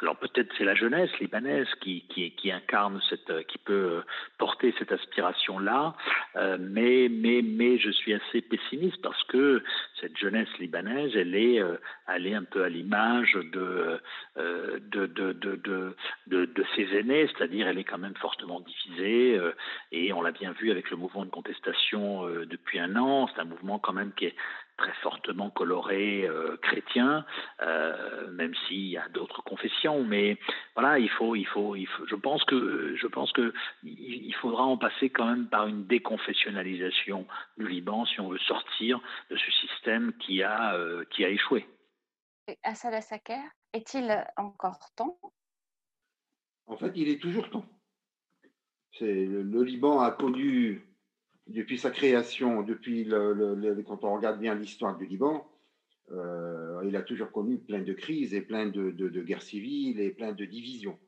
alors peut-être c'est la jeunesse libanaise qui, qui, incarne cette, qui peut porter cette aspiration-là, euh, mais, mais, mais je suis assez pessimiste parce que cette jeunesse libanaise, elle est, euh, un peu à l'image de, euh, de, de, de, de, ses aînés, c'est-à-dire elle est quand même fortement divisée, euh, et on l'a bien vu avec le mouvement de contestation euh, depuis un an, c'est un mouvement quand même qui est très fortement coloré euh, chrétien, euh, même s'il y a d'autres confessions. Mais voilà, il faut, il faut, il faut. Je pense que, je pense que il faudra en passer quand même par une déconfessionnalisation du Liban si on veut sortir de ce système qui a, euh, qui a échoué. Assad Assaker, est-il encore temps? En fait, il est toujours temps. Le, le Liban a connu depuis sa création, depuis quand on regarde bien l'histoire du Liban, euh, il a toujours connu plein de crises et plein de, guerres civiles et plein de divisions.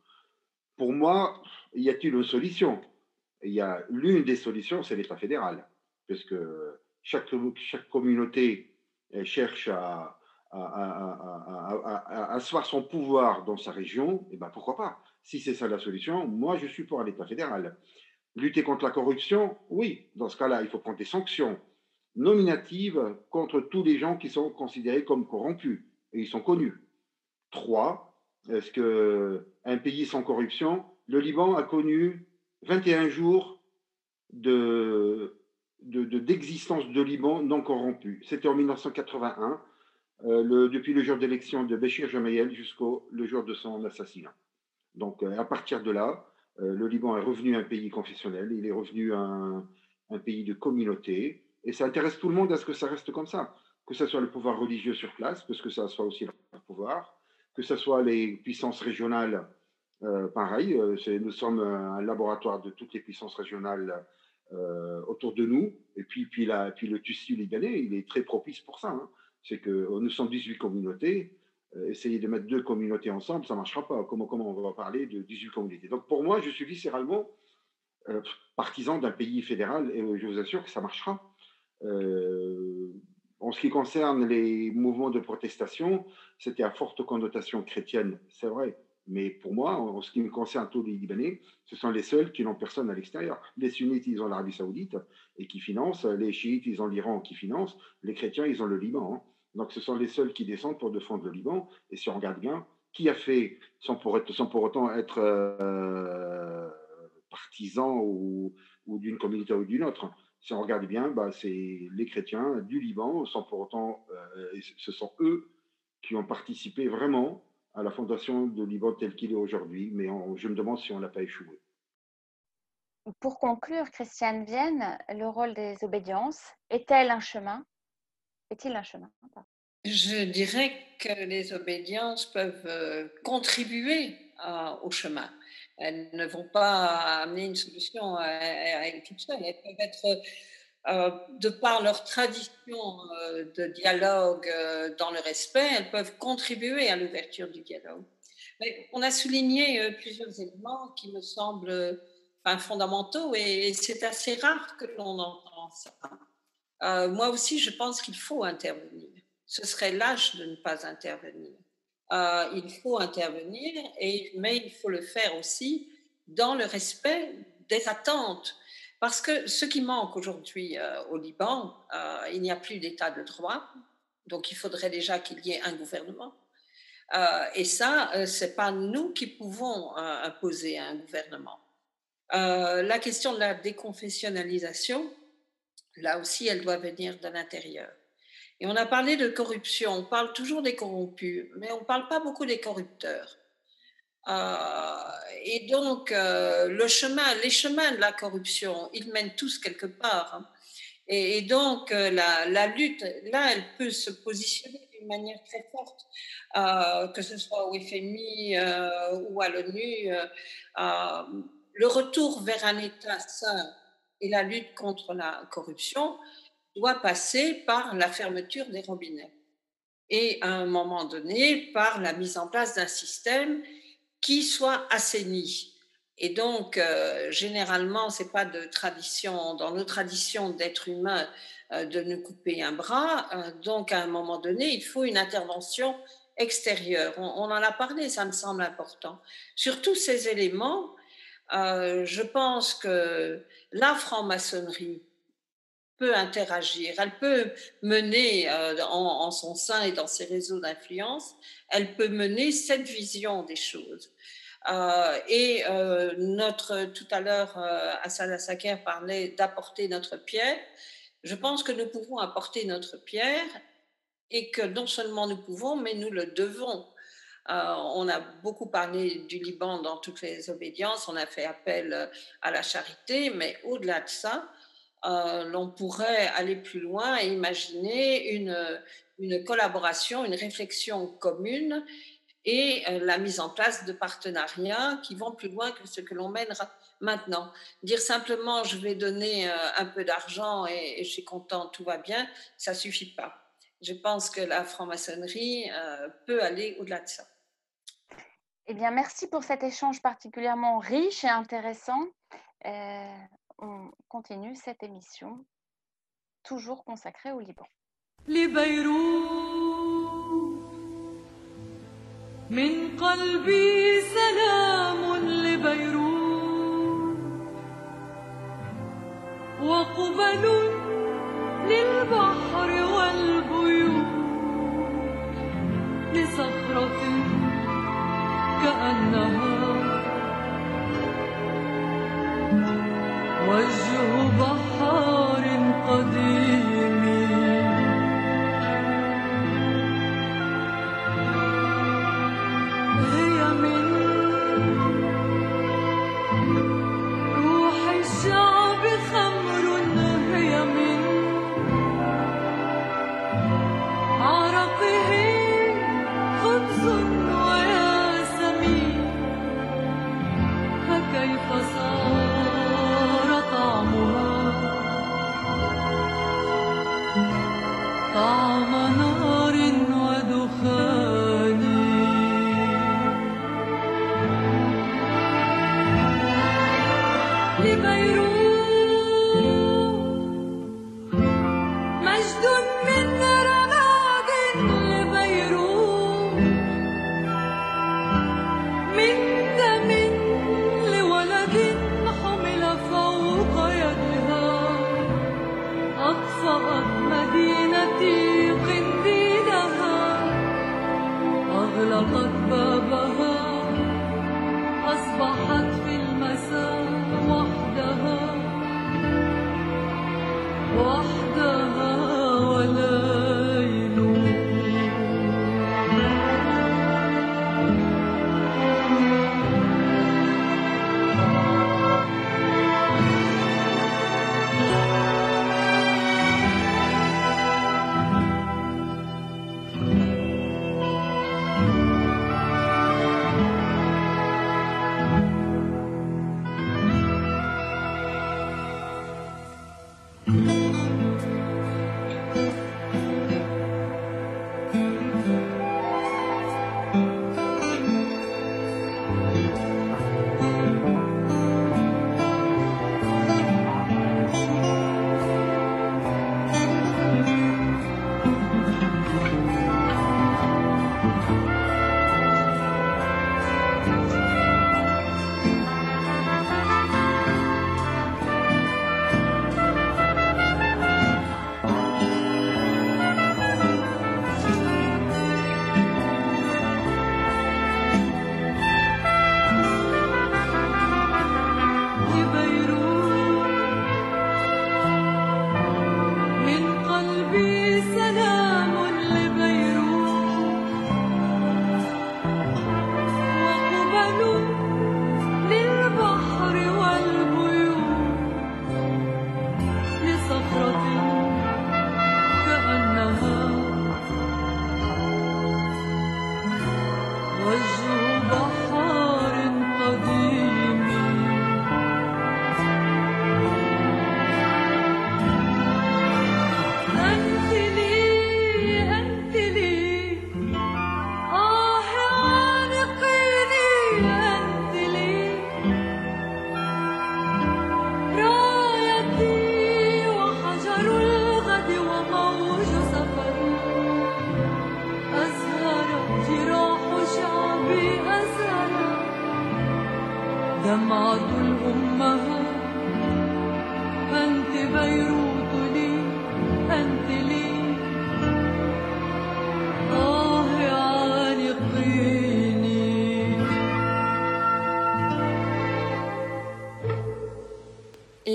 Pour moi, y a-t-il une solution? Il y a l'une des solutions, c'est l'État fédéral, parce que chaque, communauté cherche à, asseoir son pouvoir dans sa région, et ben pourquoi pas? Si c'est ça la solution, moi je suis pour l'État fédéral. Lutter contre la corruption, oui, dans ce cas-là, il faut prendre des sanctions nominatives contre tous les gens qui sont considérés comme corrompus, et ils sont connus. Trois, est-ce qu'un pays sans corruption, le Liban a connu 21 jours de, d'existence de, de, de, Liban non corrompu. C'était en 1981, euh, depuis le jour d'élection de Béchir Jamayel jusqu'au jour de son assassinat. Donc, euh, à partir de là, le Liban est revenu un pays confessionnel, il est revenu un, un, pays de communauté, et ça intéresse tout le monde à ce que ça reste comme ça, que ce soit le pouvoir religieux sur place, parce que ça soit aussi le pouvoir, que ce soit les puissances régionales Euh, pareil, euh, nous sommes un laboratoire de toutes les puissances régionales euh, autour de nous. Et puis, puis, le tissu libanais, il est très propice pour ça. hein. C'est que euh, nous sommes 18 communautés. Euh, essayer de mettre deux communautés ensemble, ça ne marchera pas. Comment, on va parler de 18 communautés? Donc pour moi, je suis viscéralement euh, partisan d'un pays fédéral et je vous assure que ça marchera. Euh, en ce qui concerne les mouvements de protestation, c'était à forte connotation chrétienne, c'est vrai. Mais pour moi, en ce qui me concerne tous les Libanais, ce sont les seuls qui n'ont personne à l'extérieur. Les sunnites, ils ont l'Arabie saoudite et qui financent. Les chiites, ils ont l'Iran qui finance. Les chrétiens, ils ont le Liban. hein. Donc ce sont les seuls qui descendent pour défendre le Liban. Et si on regarde bien, qui a fait, sans pour, être, sans pour autant être euh, partisan ou, d'une communauté ou d'une autre, si on regarde bien, bah, c'est les chrétiens du Liban, sans pour autant, euh, ce sont eux qui ont participé vraiment à la fondation de Liban tel qu'il est aujourd'hui, mais je me demande si on n'a pas échoué. Pour conclure, Christiane Vienne, le rôle des obédiences est-elle un chemin Est-il un chemin Pardon? Je dirais que les obédiences peuvent euh, contribuer au chemin. Elles ne vont pas amener une solution à, à elles toutes seules. Elles peuvent être, euh, de par leur tradition euh, de dialogue dans le respect, elles peuvent contribuer à l'ouverture du dialogue. On a souligné plusieurs éléments qui me semblent fondamentaux et, et c'est assez rare que l'on entend ça. Euh, moi aussi, je pense qu'il faut intervenir. Ce serait lâche de ne pas intervenir. Euh, il faut intervenir, mais il faut le faire aussi dans le respect des attentes. Parce que ce qui manque aujourd'hui euh, au Liban, il n'y a plus d'état de droit, donc il faudrait déjà qu'il y ait un gouvernement. Et ça, euh, c'est pas nous qui pouvons imposer un gouvernement. La question de la déconfessionnalisation, là aussi, elle doit venir de l'intérieur. Et on a parlé de corruption, on parle toujours des corrompus, mais on ne parle pas beaucoup des corrupteurs. Euh, et donc, euh, le chemin, les chemins de la corruption, ils mènent tous quelque part. hein. Et, donc, euh, la, la lutte, là, elle peut se positionner d'une manière très forte, que ce soit au FMI ou à l'ONU. le retour vers un État sain et la lutte contre la corruption doit passer par la fermeture des robinets et à un moment donné par la mise en place d'un système qui soit assaini. Et donc, euh, généralement, c'est pas de tradition, dans nos traditions d'être humain, euh, de nous couper un bras. Euh, donc, à un moment donné, il faut une intervention extérieure. On en a parlé, ça me semble important. Sur tous ces éléments, euh, je pense que la franc-maçonnerie peut interagir, elle peut mener euh, en, son sein et dans ses réseaux d'influence, elle peut mener cette vision des choses. Euh, et notre, tout à l'heure, Hassan Assaker parlait d'apporter notre pierre. Je pense que nous pouvons apporter notre pierre et que non seulement nous pouvons, mais nous le devons. Euh, on a beaucoup parlé du Liban dans toutes les obédiences, on a fait appel euh, à la charité, mais au-delà de ça, euh, l'on pourrait aller plus loin et imaginer une, une collaboration, une réflexion commune et euh, la mise en place de partenariats qui vont plus loin que ce que l'on mène maintenant. Dire simplement je vais donner un peu d'argent et, et je suis content, tout va bien, ça suffit pas. Je pense que la franc-maçonnerie peut aller au-delà de ça. Eh bien, merci pour cet échange particulièrement riche et intéressant. Euh, on continue cette émission, toujours consacrée au Liban. لبيروت من قلبي سلام لبيروت وقبل للبحر والبيوت لصخرة كأنها وجه بحار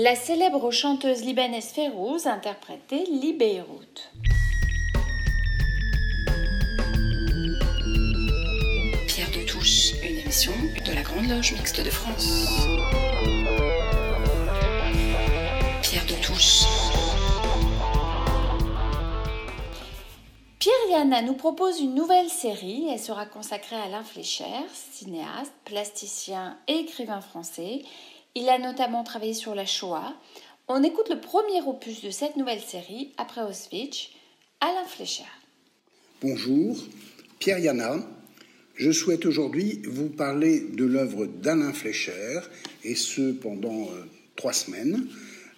La célèbre chanteuse libanaise Férouz interprétait Libéroute. Pierre de Touche, une émission de la Grande Loge Mixte de France. Pierre de Touche. Pierre Yana nous propose une nouvelle série. Elle sera consacrée à Alain Flécher, cinéaste, plasticien et écrivain français. Il a notamment travaillé sur la Shoah. On écoute le premier opus de cette nouvelle série, après Auschwitz, Alain Flécher. Bonjour, Pierre Yana. Je souhaite aujourd'hui vous parler de l'œuvre d'Alain Flécher, et ce pendant euh, trois semaines.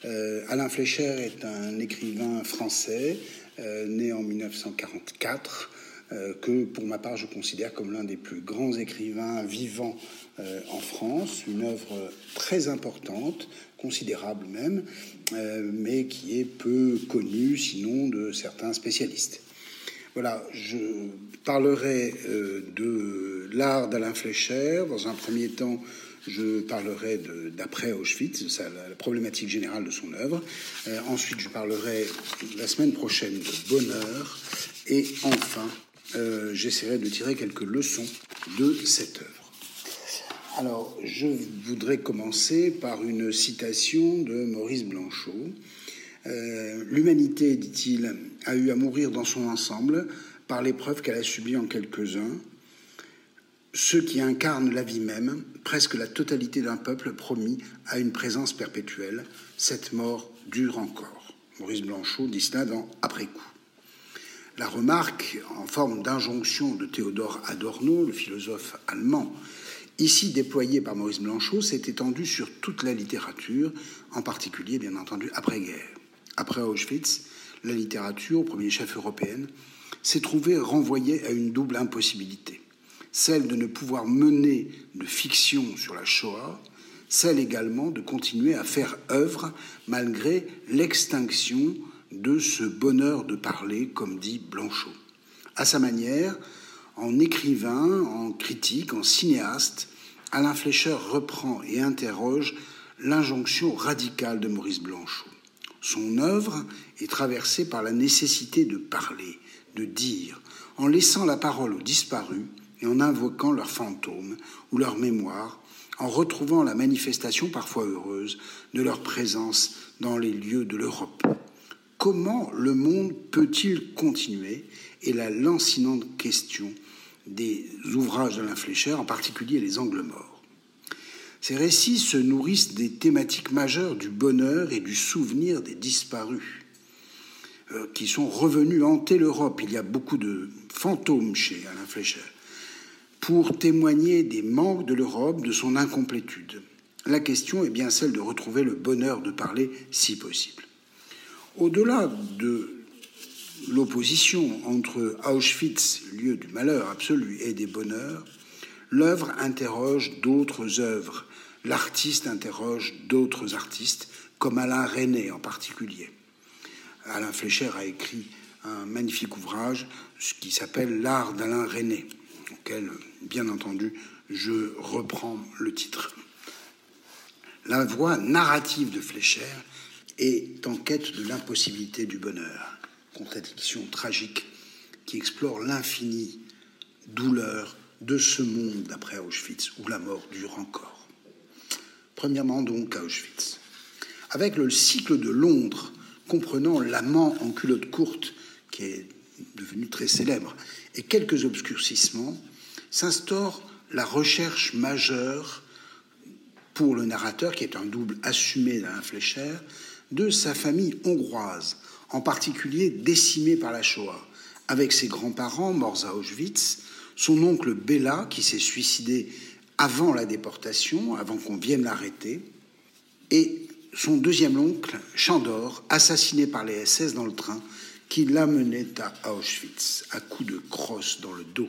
Euh, Alain Flécher est un écrivain français, euh, né en 1944, euh, que pour ma part je considère comme l'un des plus grands écrivains vivants euh, en France, une œuvre très importante, considérable même, euh, mais qui est peu connue sinon de certains spécialistes. Voilà, je parlerai euh, de l'art d'Alain Flécher. Dans un premier temps, je parlerai de- d'après Auschwitz, ça, la, problématique générale de son œuvre. Ensuite, je parlerai la semaine prochaine de bonheur. Et enfin, j'essaierai de tirer quelques leçons de cette œuvre. Alors, je voudrais commencer par une citation de Maurice Blanchot. Euh, L'humanité, dit-il, a eu à mourir dans son ensemble par l'épreuve qu'elle a subie en quelques-uns. Ceux qui incarnent la vie même, presque la totalité d'un peuple promis à une présence perpétuelle, cette mort dure encore. Maurice Blanchot dit cela dans Après coup. La remarque, en forme d'injonction de Théodore Adorno, le philosophe allemand, ici déployée par Maurice Blanchot, s'est étendue sur toute la littérature, en particulier, bien entendu, après-guerre. Après Auschwitz, la littérature, au premier chef européenne, s'est trouvée renvoyée à une double impossibilité. Celle de ne pouvoir mener de fiction sur la Shoah, celle également de continuer à faire œuvre malgré l'extinction de ce bonheur de parler, comme dit Blanchot. À sa manière, en écrivain, en critique, en cinéaste, Alain Flécher reprend et interroge l'injonction radicale de Maurice Blanchot. Son œuvre est traversée par la nécessité de parler, de dire, en laissant la parole aux disparus et en invoquant leurs fantômes ou leur mémoire, en retrouvant la manifestation parfois heureuse de leur présence dans les lieux de l'Europe. Comment le monde peut-il continuer est la lancinante question des ouvrages d'Alain Flécher, en particulier les angles morts. Ces récits se nourrissent des thématiques majeures du bonheur et du souvenir des disparus, euh, qui sont revenus hanter l'Europe. Il y a beaucoup de fantômes chez Alain Fleischer, pour témoigner des manques de l'Europe, de son incomplétude. La question est bien celle de retrouver le bonheur de parler si possible. Au-delà de l'opposition entre Auschwitz, lieu du malheur absolu, et des bonheurs, l'œuvre interroge d'autres œuvres, l'artiste interroge d'autres artistes, comme Alain René en particulier. Alain Fleischer a écrit un magnifique ouvrage qui s'appelle L'art d'Alain René, auquel, bien entendu, je reprends le titre. La voix narrative de Fleischer est en quête de l'impossibilité du bonheur, contradiction tragique qui explore l'infinie douleur de ce monde d'après Auschwitz, où la mort dure encore. Premièrement donc à Auschwitz. Avec le cycle de Londres, comprenant l'amant en culotte courte, qui est devenu très célèbre, et quelques obscurcissements, s'instaure la recherche majeure pour le narrateur, qui est un double assumé d'Alain Fleischer, de sa famille hongroise, en particulier décimée par la Shoah, avec ses grands-parents morts à Auschwitz, son oncle Bella, qui s'est suicidé avant la déportation, avant qu'on vienne l'arrêter, et son deuxième oncle, Chandor, assassiné par les SS dans le train, qui l'amenait à Auschwitz, à coups de crosse dans le dos.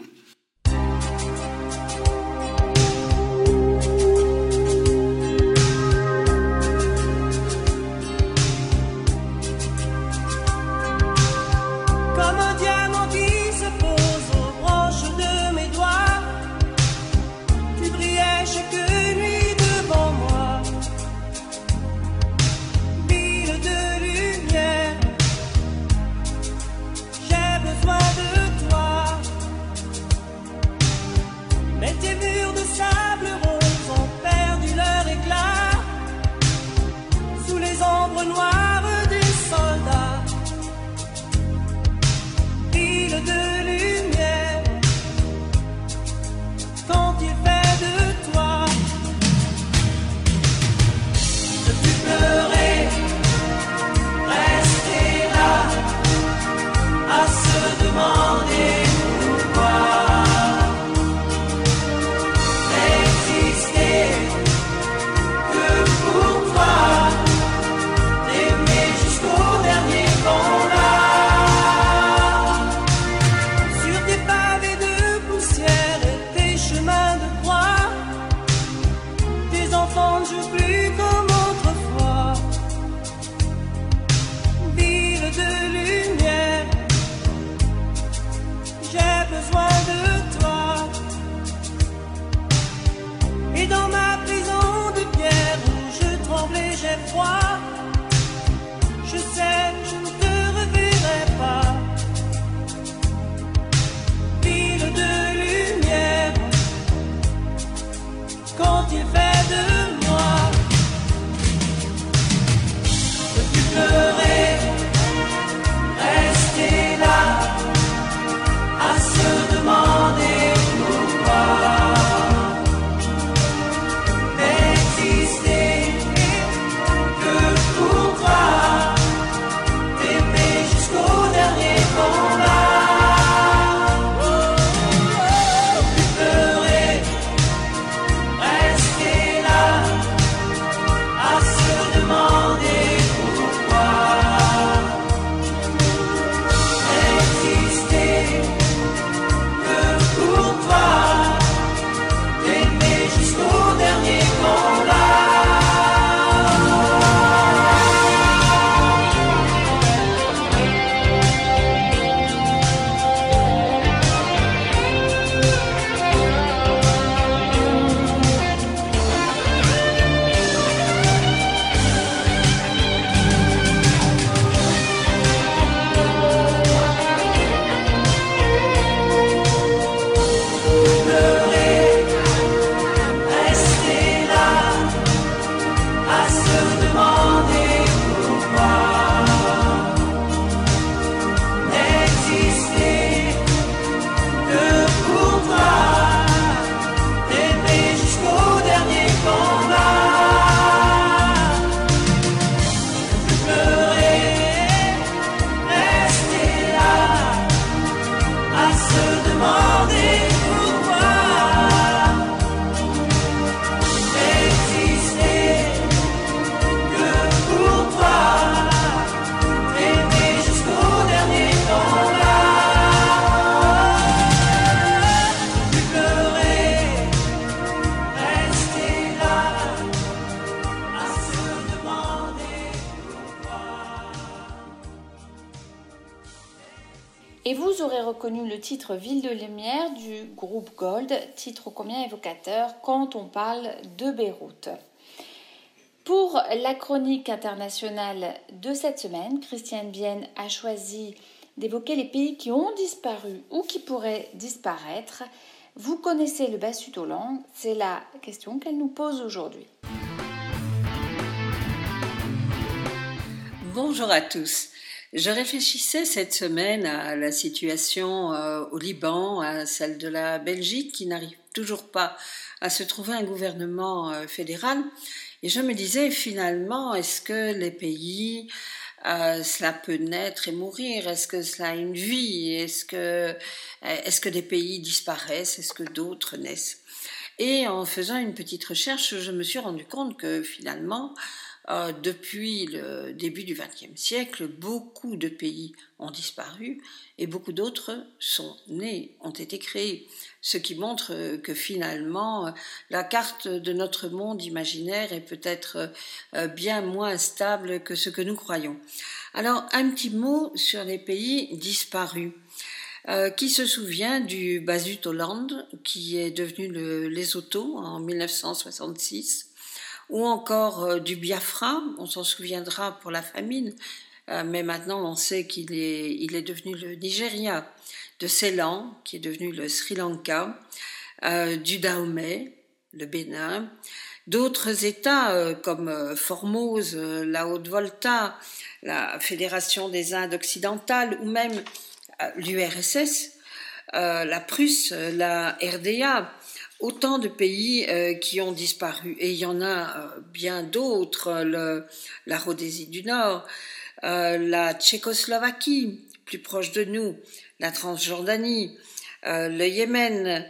Titre Ville de lumière du groupe Gold, titre combien évocateur quand on parle de Beyrouth. Pour la chronique internationale de cette semaine, Christiane Vienne a choisi d'évoquer les pays qui ont disparu ou qui pourraient disparaître. Vous connaissez le Bas-Sud-Hollande C'est la question qu'elle nous pose aujourd'hui. Bonjour à tous. Je réfléchissais cette semaine à la situation euh, au Liban, à celle de la Belgique qui n'arrive toujours pas à se trouver un gouvernement euh, fédéral. Et je me disais finalement, est-ce que les pays, euh, cela peut naître et mourir? Est-ce que cela a une vie? Est-ce que, est-ce que des pays disparaissent? Est-ce que d'autres naissent? Et en faisant une petite recherche, je me suis rendu compte que finalement, euh, depuis le début du XXe siècle, beaucoup de pays ont disparu et beaucoup d'autres sont nés, ont été créés, ce qui montre que finalement la carte de notre monde imaginaire est peut-être euh, bien moins stable que ce que nous croyons. Alors un petit mot sur les pays disparus. Euh, qui se souvient du Basut Hollande, qui est devenu le Lesotho en 1966 ou encore euh, du Biafra, on s'en souviendra pour la famine, euh, mais maintenant on sait qu'il est, il est devenu le Nigeria, de Ceylan, qui est devenu le Sri Lanka, euh, du Dahomey, le Bénin, d'autres États comme Formose, la Haute-Volta, la Fédération des Indes occidentales ou même l'URSS, la Prusse, la RDA, autant de pays euh, qui ont disparu. Et il y en a euh, bien d'autres, la Rhodésie du Nord, euh, la Tchécoslovaquie, plus proche de nous, la Transjordanie, le Yémen,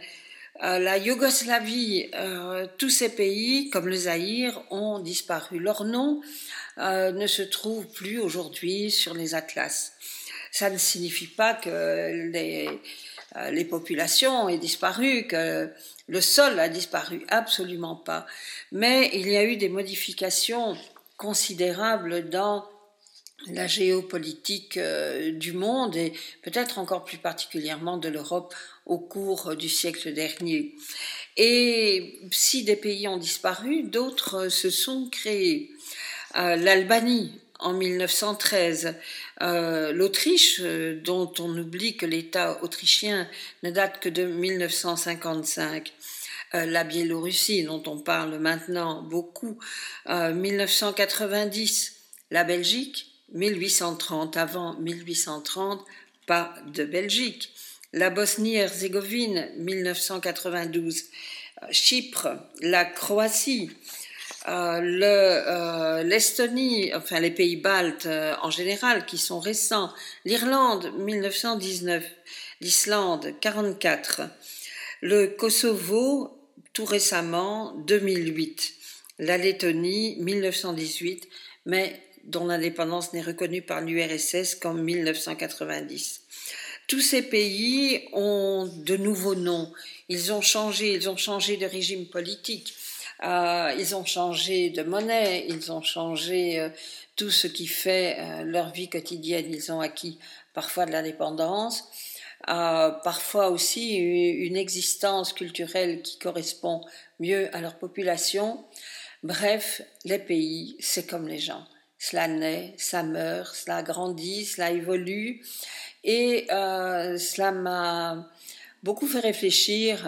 la Yougoslavie, tous ces pays, comme le Zaïre, ont disparu. Leur nom ne se trouve plus aujourd'hui sur les atlas. Ça ne signifie pas que les, les populations aient disparu, que le sol a disparu, absolument pas. Mais il y a eu des modifications considérables dans la géopolitique euh, du monde et peut-être encore plus particulièrement de l'Europe au cours du siècle dernier. Et si des pays ont disparu, d'autres se sont créés. Euh, L'Albanie en 1913, euh, l'Autriche, dont on oublie que l'État autrichien ne date que de 1955, euh, la Biélorussie dont on parle maintenant beaucoup, 1990, euh, la Belgique, 1830, avant 1830, pas de Belgique, la Bosnie-Herzégovine, 1992, euh, Chypre, la Croatie, l'Estonie, enfin les pays baltes en général qui sont récents, l'Irlande 1919, l'Islande 44, le Kosovo tout récemment 2008, la Lettonie 1918, mais dont l'indépendance n'est reconnue par l'URSS qu'en 1990. Tous ces pays ont de nouveaux noms. Ils ont changé, ils ont changé de régime politique, euh, ils ont changé de monnaie, ils ont changé euh, tout ce qui fait euh, leur vie quotidienne. Ils ont acquis parfois de l'indépendance, parfois aussi une existence culturelle qui correspond mieux à leur population. Bref, les pays, c'est comme les gens. Cela naît, ça meurt, cela grandit, cela évolue. Et cela m'a beaucoup fait réfléchir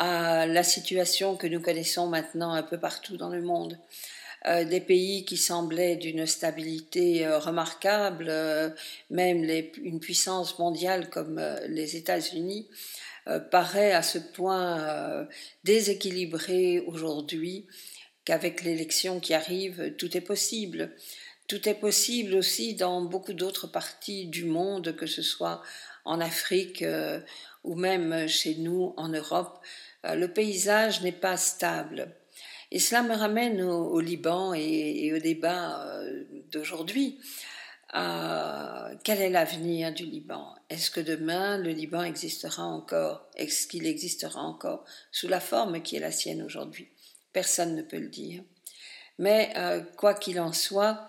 à la situation que nous connaissons maintenant un peu partout dans le monde. Euh, des pays qui semblaient d'une stabilité euh, remarquable, euh, même une puissance mondiale comme les États-Unis, paraît à ce point déséquilibré aujourd'hui qu'avec l'élection qui arrive, tout est possible. Tout est possible aussi dans beaucoup d'autres parties du monde, que ce soit en Afrique ou même chez nous en Europe. Le paysage n'est pas stable. Et cela me ramène au, Liban et, au débat euh, d'aujourd'hui. quel est l'avenir du Liban? Est-ce que demain le Liban existera encore? Est-ce qu'il existera encore sous la forme qui est la sienne aujourd'hui? Personne ne peut le dire. Mais euh, quoi qu'il en soit,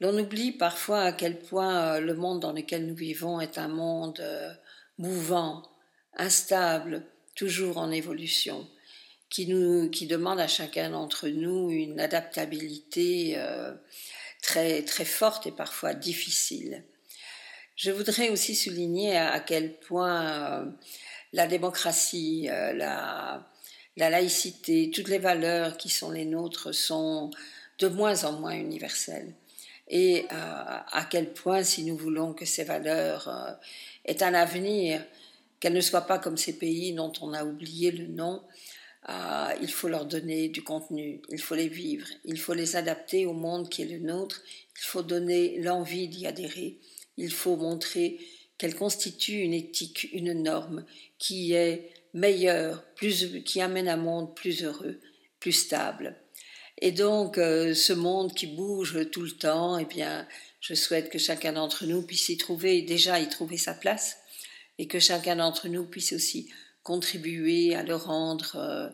L'on oublie parfois à quel point le monde dans lequel nous vivons est un monde mouvant, instable, toujours en évolution, qui, nous, qui demande à chacun d'entre nous une adaptabilité euh, très, très forte et parfois difficile. Je voudrais aussi souligner à, quel point euh, la démocratie, euh, la, la laïcité, toutes les valeurs qui sont les nôtres sont de moins en moins universelles. Et à quel point, si nous voulons que ces valeurs aient un avenir, qu'elles ne soient pas comme ces pays dont on a oublié le nom. Euh, il faut leur donner du contenu, il faut les vivre, il faut les adapter au monde qui est le nôtre, il faut donner l'envie d'y adhérer, il faut montrer qu'elle constitue une éthique, une norme qui est meilleure, qui amène un monde plus heureux, plus stable. Et donc, euh, ce monde qui bouge tout le temps, eh bien, je souhaite que chacun d'entre nous puisse y trouver, déjà y trouver sa place, et que chacun d'entre nous puisse aussi contribuer à le rendre, euh,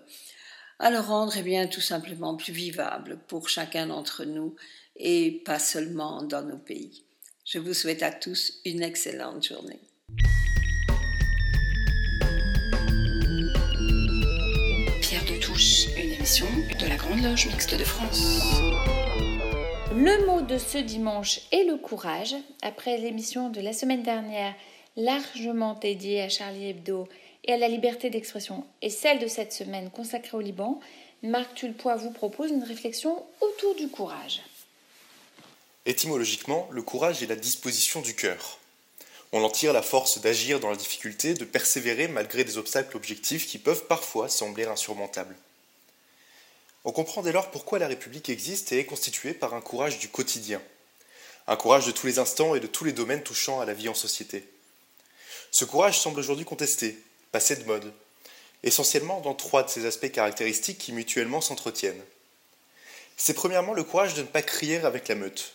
à le rendre eh bien tout simplement plus vivable pour chacun d'entre nous et pas seulement dans nos pays. Je vous souhaite à tous une excellente journée. Pierre de Touche, une émission de la Grande Loge Mixte de France. Le mot de ce dimanche est le courage. Après l'émission de la semaine dernière, largement dédiée à Charlie Hebdo et à la liberté d'expression, et celle de cette semaine consacrée au Liban, Marc Tulpois vous propose une réflexion autour du courage. Étymologiquement, le courage est la disposition du cœur. On en tire la force d'agir dans la difficulté, de persévérer malgré des obstacles objectifs qui peuvent parfois sembler insurmontables. On comprend dès lors pourquoi la République existe et est constituée par un courage du quotidien, un courage de tous les instants et de tous les domaines touchant à la vie en société. Ce courage semble aujourd'hui contesté, passé de mode, essentiellement dans trois de ces aspects caractéristiques qui mutuellement s'entretiennent. C'est premièrement le courage de ne pas crier avec la meute,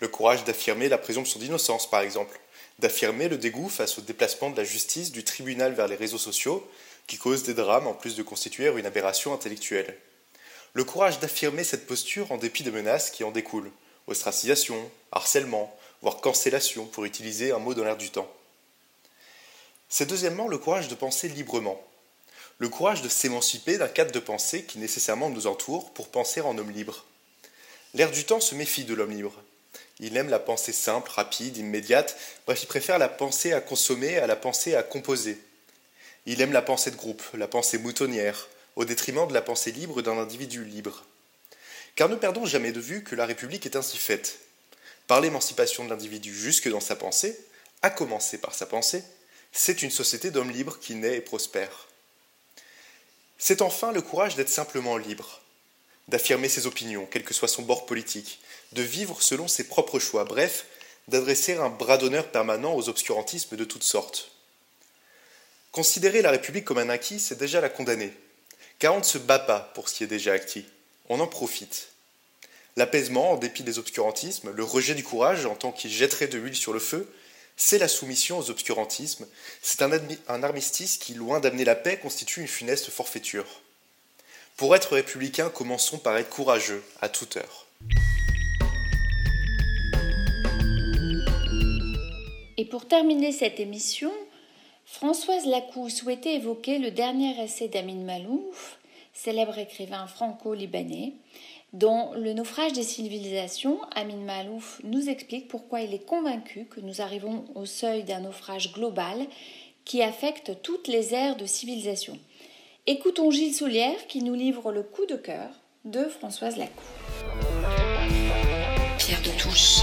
le courage d'affirmer la présomption d'innocence par exemple, d'affirmer le dégoût face au déplacement de la justice du tribunal vers les réseaux sociaux, qui cause des drames en plus de constituer une aberration intellectuelle. Le courage d'affirmer cette posture en dépit des menaces qui en découlent, ostracisation, harcèlement, voire cancellation pour utiliser un mot dans l'air du temps. C'est deuxièmement le courage de penser librement, le courage de s'émanciper d'un cadre de pensée qui nécessairement nous entoure pour penser en homme libre. L'air du temps se méfie de l'homme libre. Il aime la pensée simple, rapide, immédiate, bref, il préfère la pensée à consommer à la pensée à composer. Il aime la pensée de groupe, la pensée moutonnière, au détriment de la pensée libre d'un individu libre. Car ne perdons jamais de vue que la République est ainsi faite, par l'émancipation de l'individu jusque dans sa pensée, à commencer par sa pensée, c'est une société d'hommes libres qui naît et prospère. C'est enfin le courage d'être simplement libre, d'affirmer ses opinions, quel que soit son bord politique, de vivre selon ses propres choix, bref, d'adresser un bras d'honneur permanent aux obscurantismes de toutes sortes. Considérer la République comme un acquis, c'est déjà la condamner, car on ne se bat pas pour ce qui est déjà acquis, on en profite. L'apaisement, en dépit des obscurantismes, le rejet du courage en tant qu'il jetterait de l'huile sur le feu, c'est la soumission aux obscurantismes, c'est un, armistice qui, loin d'amener la paix, constitue une funeste forfaiture. Pour être républicain, commençons par être courageux à toute heure. Et pour terminer cette émission, Françoise Lacou souhaitait évoquer le dernier essai d'Amin Malouf, célèbre écrivain franco-libanais, dans Le naufrage des civilisations, Amin Malouf nous explique pourquoi il est convaincu que nous arrivons au seuil d'un naufrage global qui affecte toutes les aires de civilisation. Écoutons Gilles Soulière qui nous livre le coup de cœur de Françoise Lacou. Pierre de Touche.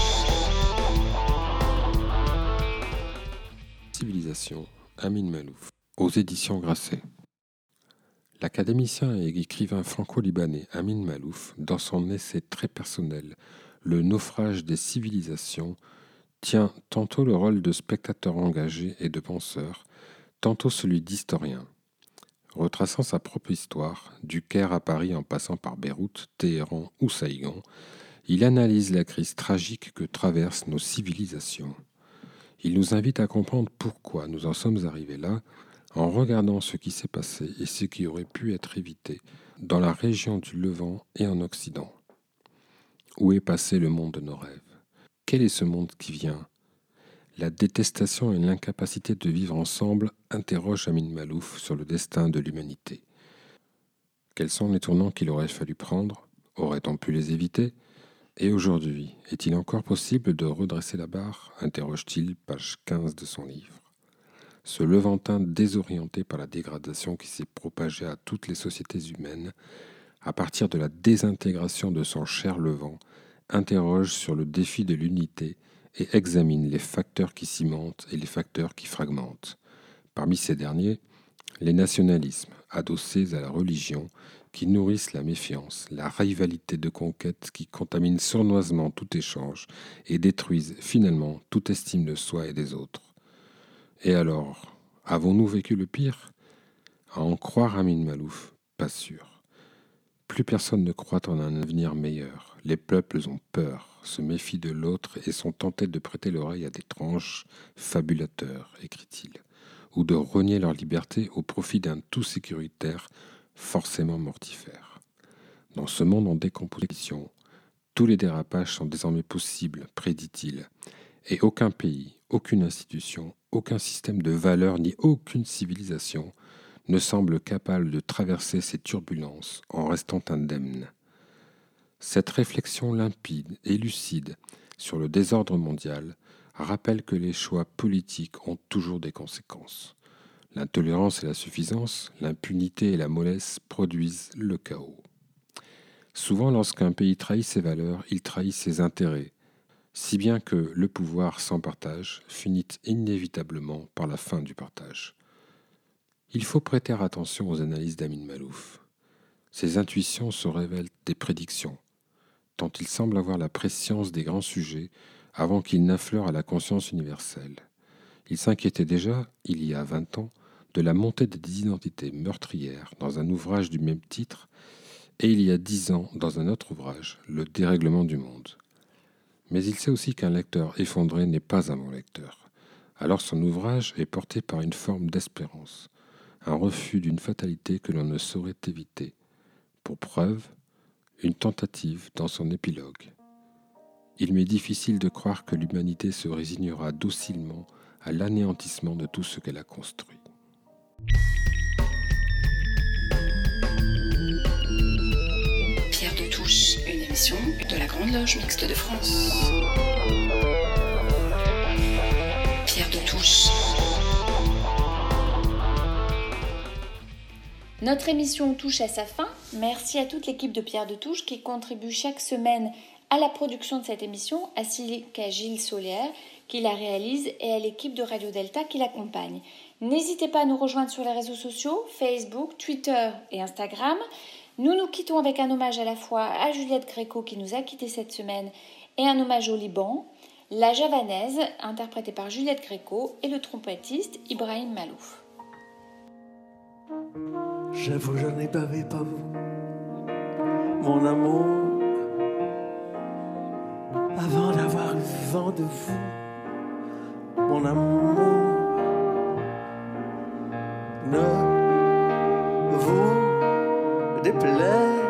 Civilisation, Amin Malouf, aux éditions Grasset. L'académicien et écrivain franco-libanais Amin Malouf, dans son essai très personnel Le naufrage des civilisations, tient tantôt le rôle de spectateur engagé et de penseur, tantôt celui d'historien. Retraçant sa propre histoire, du Caire à Paris en passant par Beyrouth, Téhéran ou Saïgon, il analyse la crise tragique que traversent nos civilisations. Il nous invite à comprendre pourquoi nous en sommes arrivés là en regardant ce qui s'est passé et ce qui aurait pu être évité dans la région du Levant et en Occident. Où est passé le monde de nos rêves? Quel est ce monde qui vient? La détestation et l'incapacité de vivre ensemble interrogent Amin Malouf sur le destin de l'humanité. Quels sont les tournants qu'il aurait fallu prendre? Aurait-on pu les éviter? Et aujourd'hui, est-il encore possible de redresser la barre? interroge-t-il, page 15 de son livre. Ce Levantin désorienté par la dégradation qui s'est propagée à toutes les sociétés humaines, à partir de la désintégration de son cher Levant, interroge sur le défi de l'unité et examine les facteurs qui cimentent et les facteurs qui fragmentent. Parmi ces derniers, les nationalismes, adossés à la religion, qui nourrissent la méfiance, la rivalité de conquête qui contamine sournoisement tout échange et détruisent finalement toute estime de soi et des autres. Et alors, avons-nous vécu le pire? À en croire Amin Malouf, pas sûr. Plus personne ne croit en un avenir meilleur. Les peuples ont peur, se méfient de l'autre et sont tentés de prêter l'oreille à des tranches fabulateurs, écrit-il ou de renier leur liberté au profit d'un tout sécuritaire forcément mortifère. Dans ce monde en décomposition, tous les dérapages sont désormais possibles, prédit-il, et aucun pays, aucune institution, aucun système de valeurs ni aucune civilisation ne semble capable de traverser ces turbulences en restant indemne. Cette réflexion limpide et lucide sur le désordre mondial rappelle que les choix politiques ont toujours des conséquences. L'intolérance et la suffisance, l'impunité et la mollesse produisent le chaos. Souvent, lorsqu'un pays trahit ses valeurs, il trahit ses intérêts, si bien que le pouvoir sans partage finit inévitablement par la fin du partage. Il faut prêter attention aux analyses d'Amin Malouf. Ses intuitions se révèlent des prédictions, tant il semble avoir la préscience des grands sujets avant qu'il n'affleure à la conscience universelle. Il s'inquiétait déjà, il y a vingt ans, de la montée des identités meurtrières dans un ouvrage du même titre, et il y a dix ans dans un autre ouvrage, Le dérèglement du monde. Mais il sait aussi qu'un lecteur effondré n'est pas un bon lecteur. Alors son ouvrage est porté par une forme d'espérance, un refus d'une fatalité que l'on ne saurait éviter. Pour preuve, une tentative dans son épilogue. Il m'est difficile de croire que l'humanité se résignera docilement à l'anéantissement de tout ce qu'elle a construit. De la Grande Loge Mixte de France. Pierre de Touche. Notre émission touche à sa fin. Merci à toute l'équipe de Pierre de Touche qui contribue chaque semaine à la production de cette émission, ainsi qu'à Gilles Solière qui la réalise et à l'équipe de Radio Delta qui l'accompagne. N'hésitez pas à nous rejoindre sur les réseaux sociaux, Facebook, Twitter et Instagram. Nous nous quittons avec un hommage à la fois à Juliette Gréco qui nous a quittés cette semaine et un hommage au Liban, la javanaise interprétée par Juliette Gréco et le trompettiste Ibrahim Malouf. Mon amour, avant d'avoir vent de vous, mon amour. Déplaise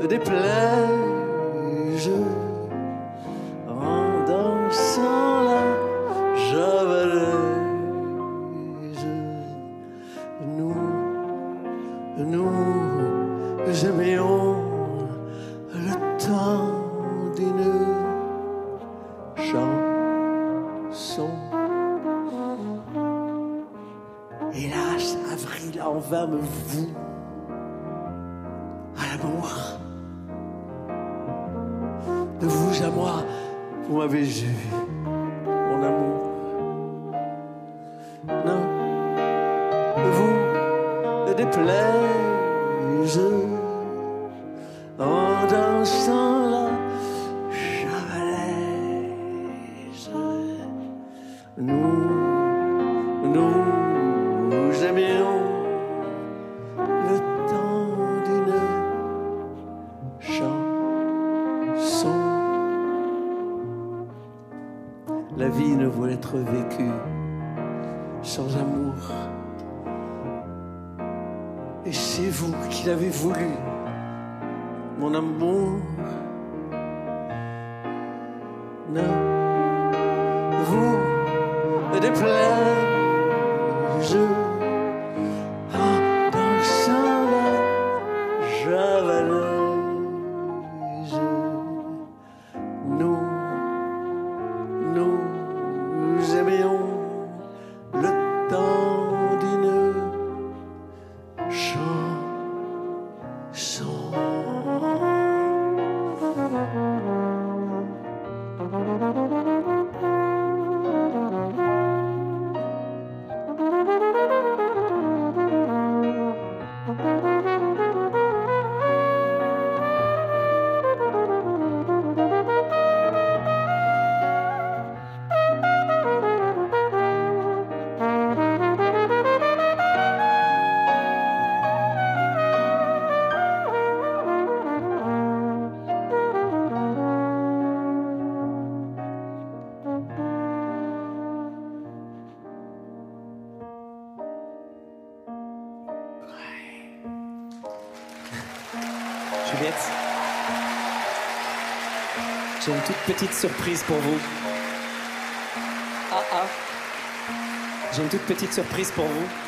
vous déplaise J'ai une toute petite surprise pour vous. Ah ah. J'ai une toute petite surprise pour vous.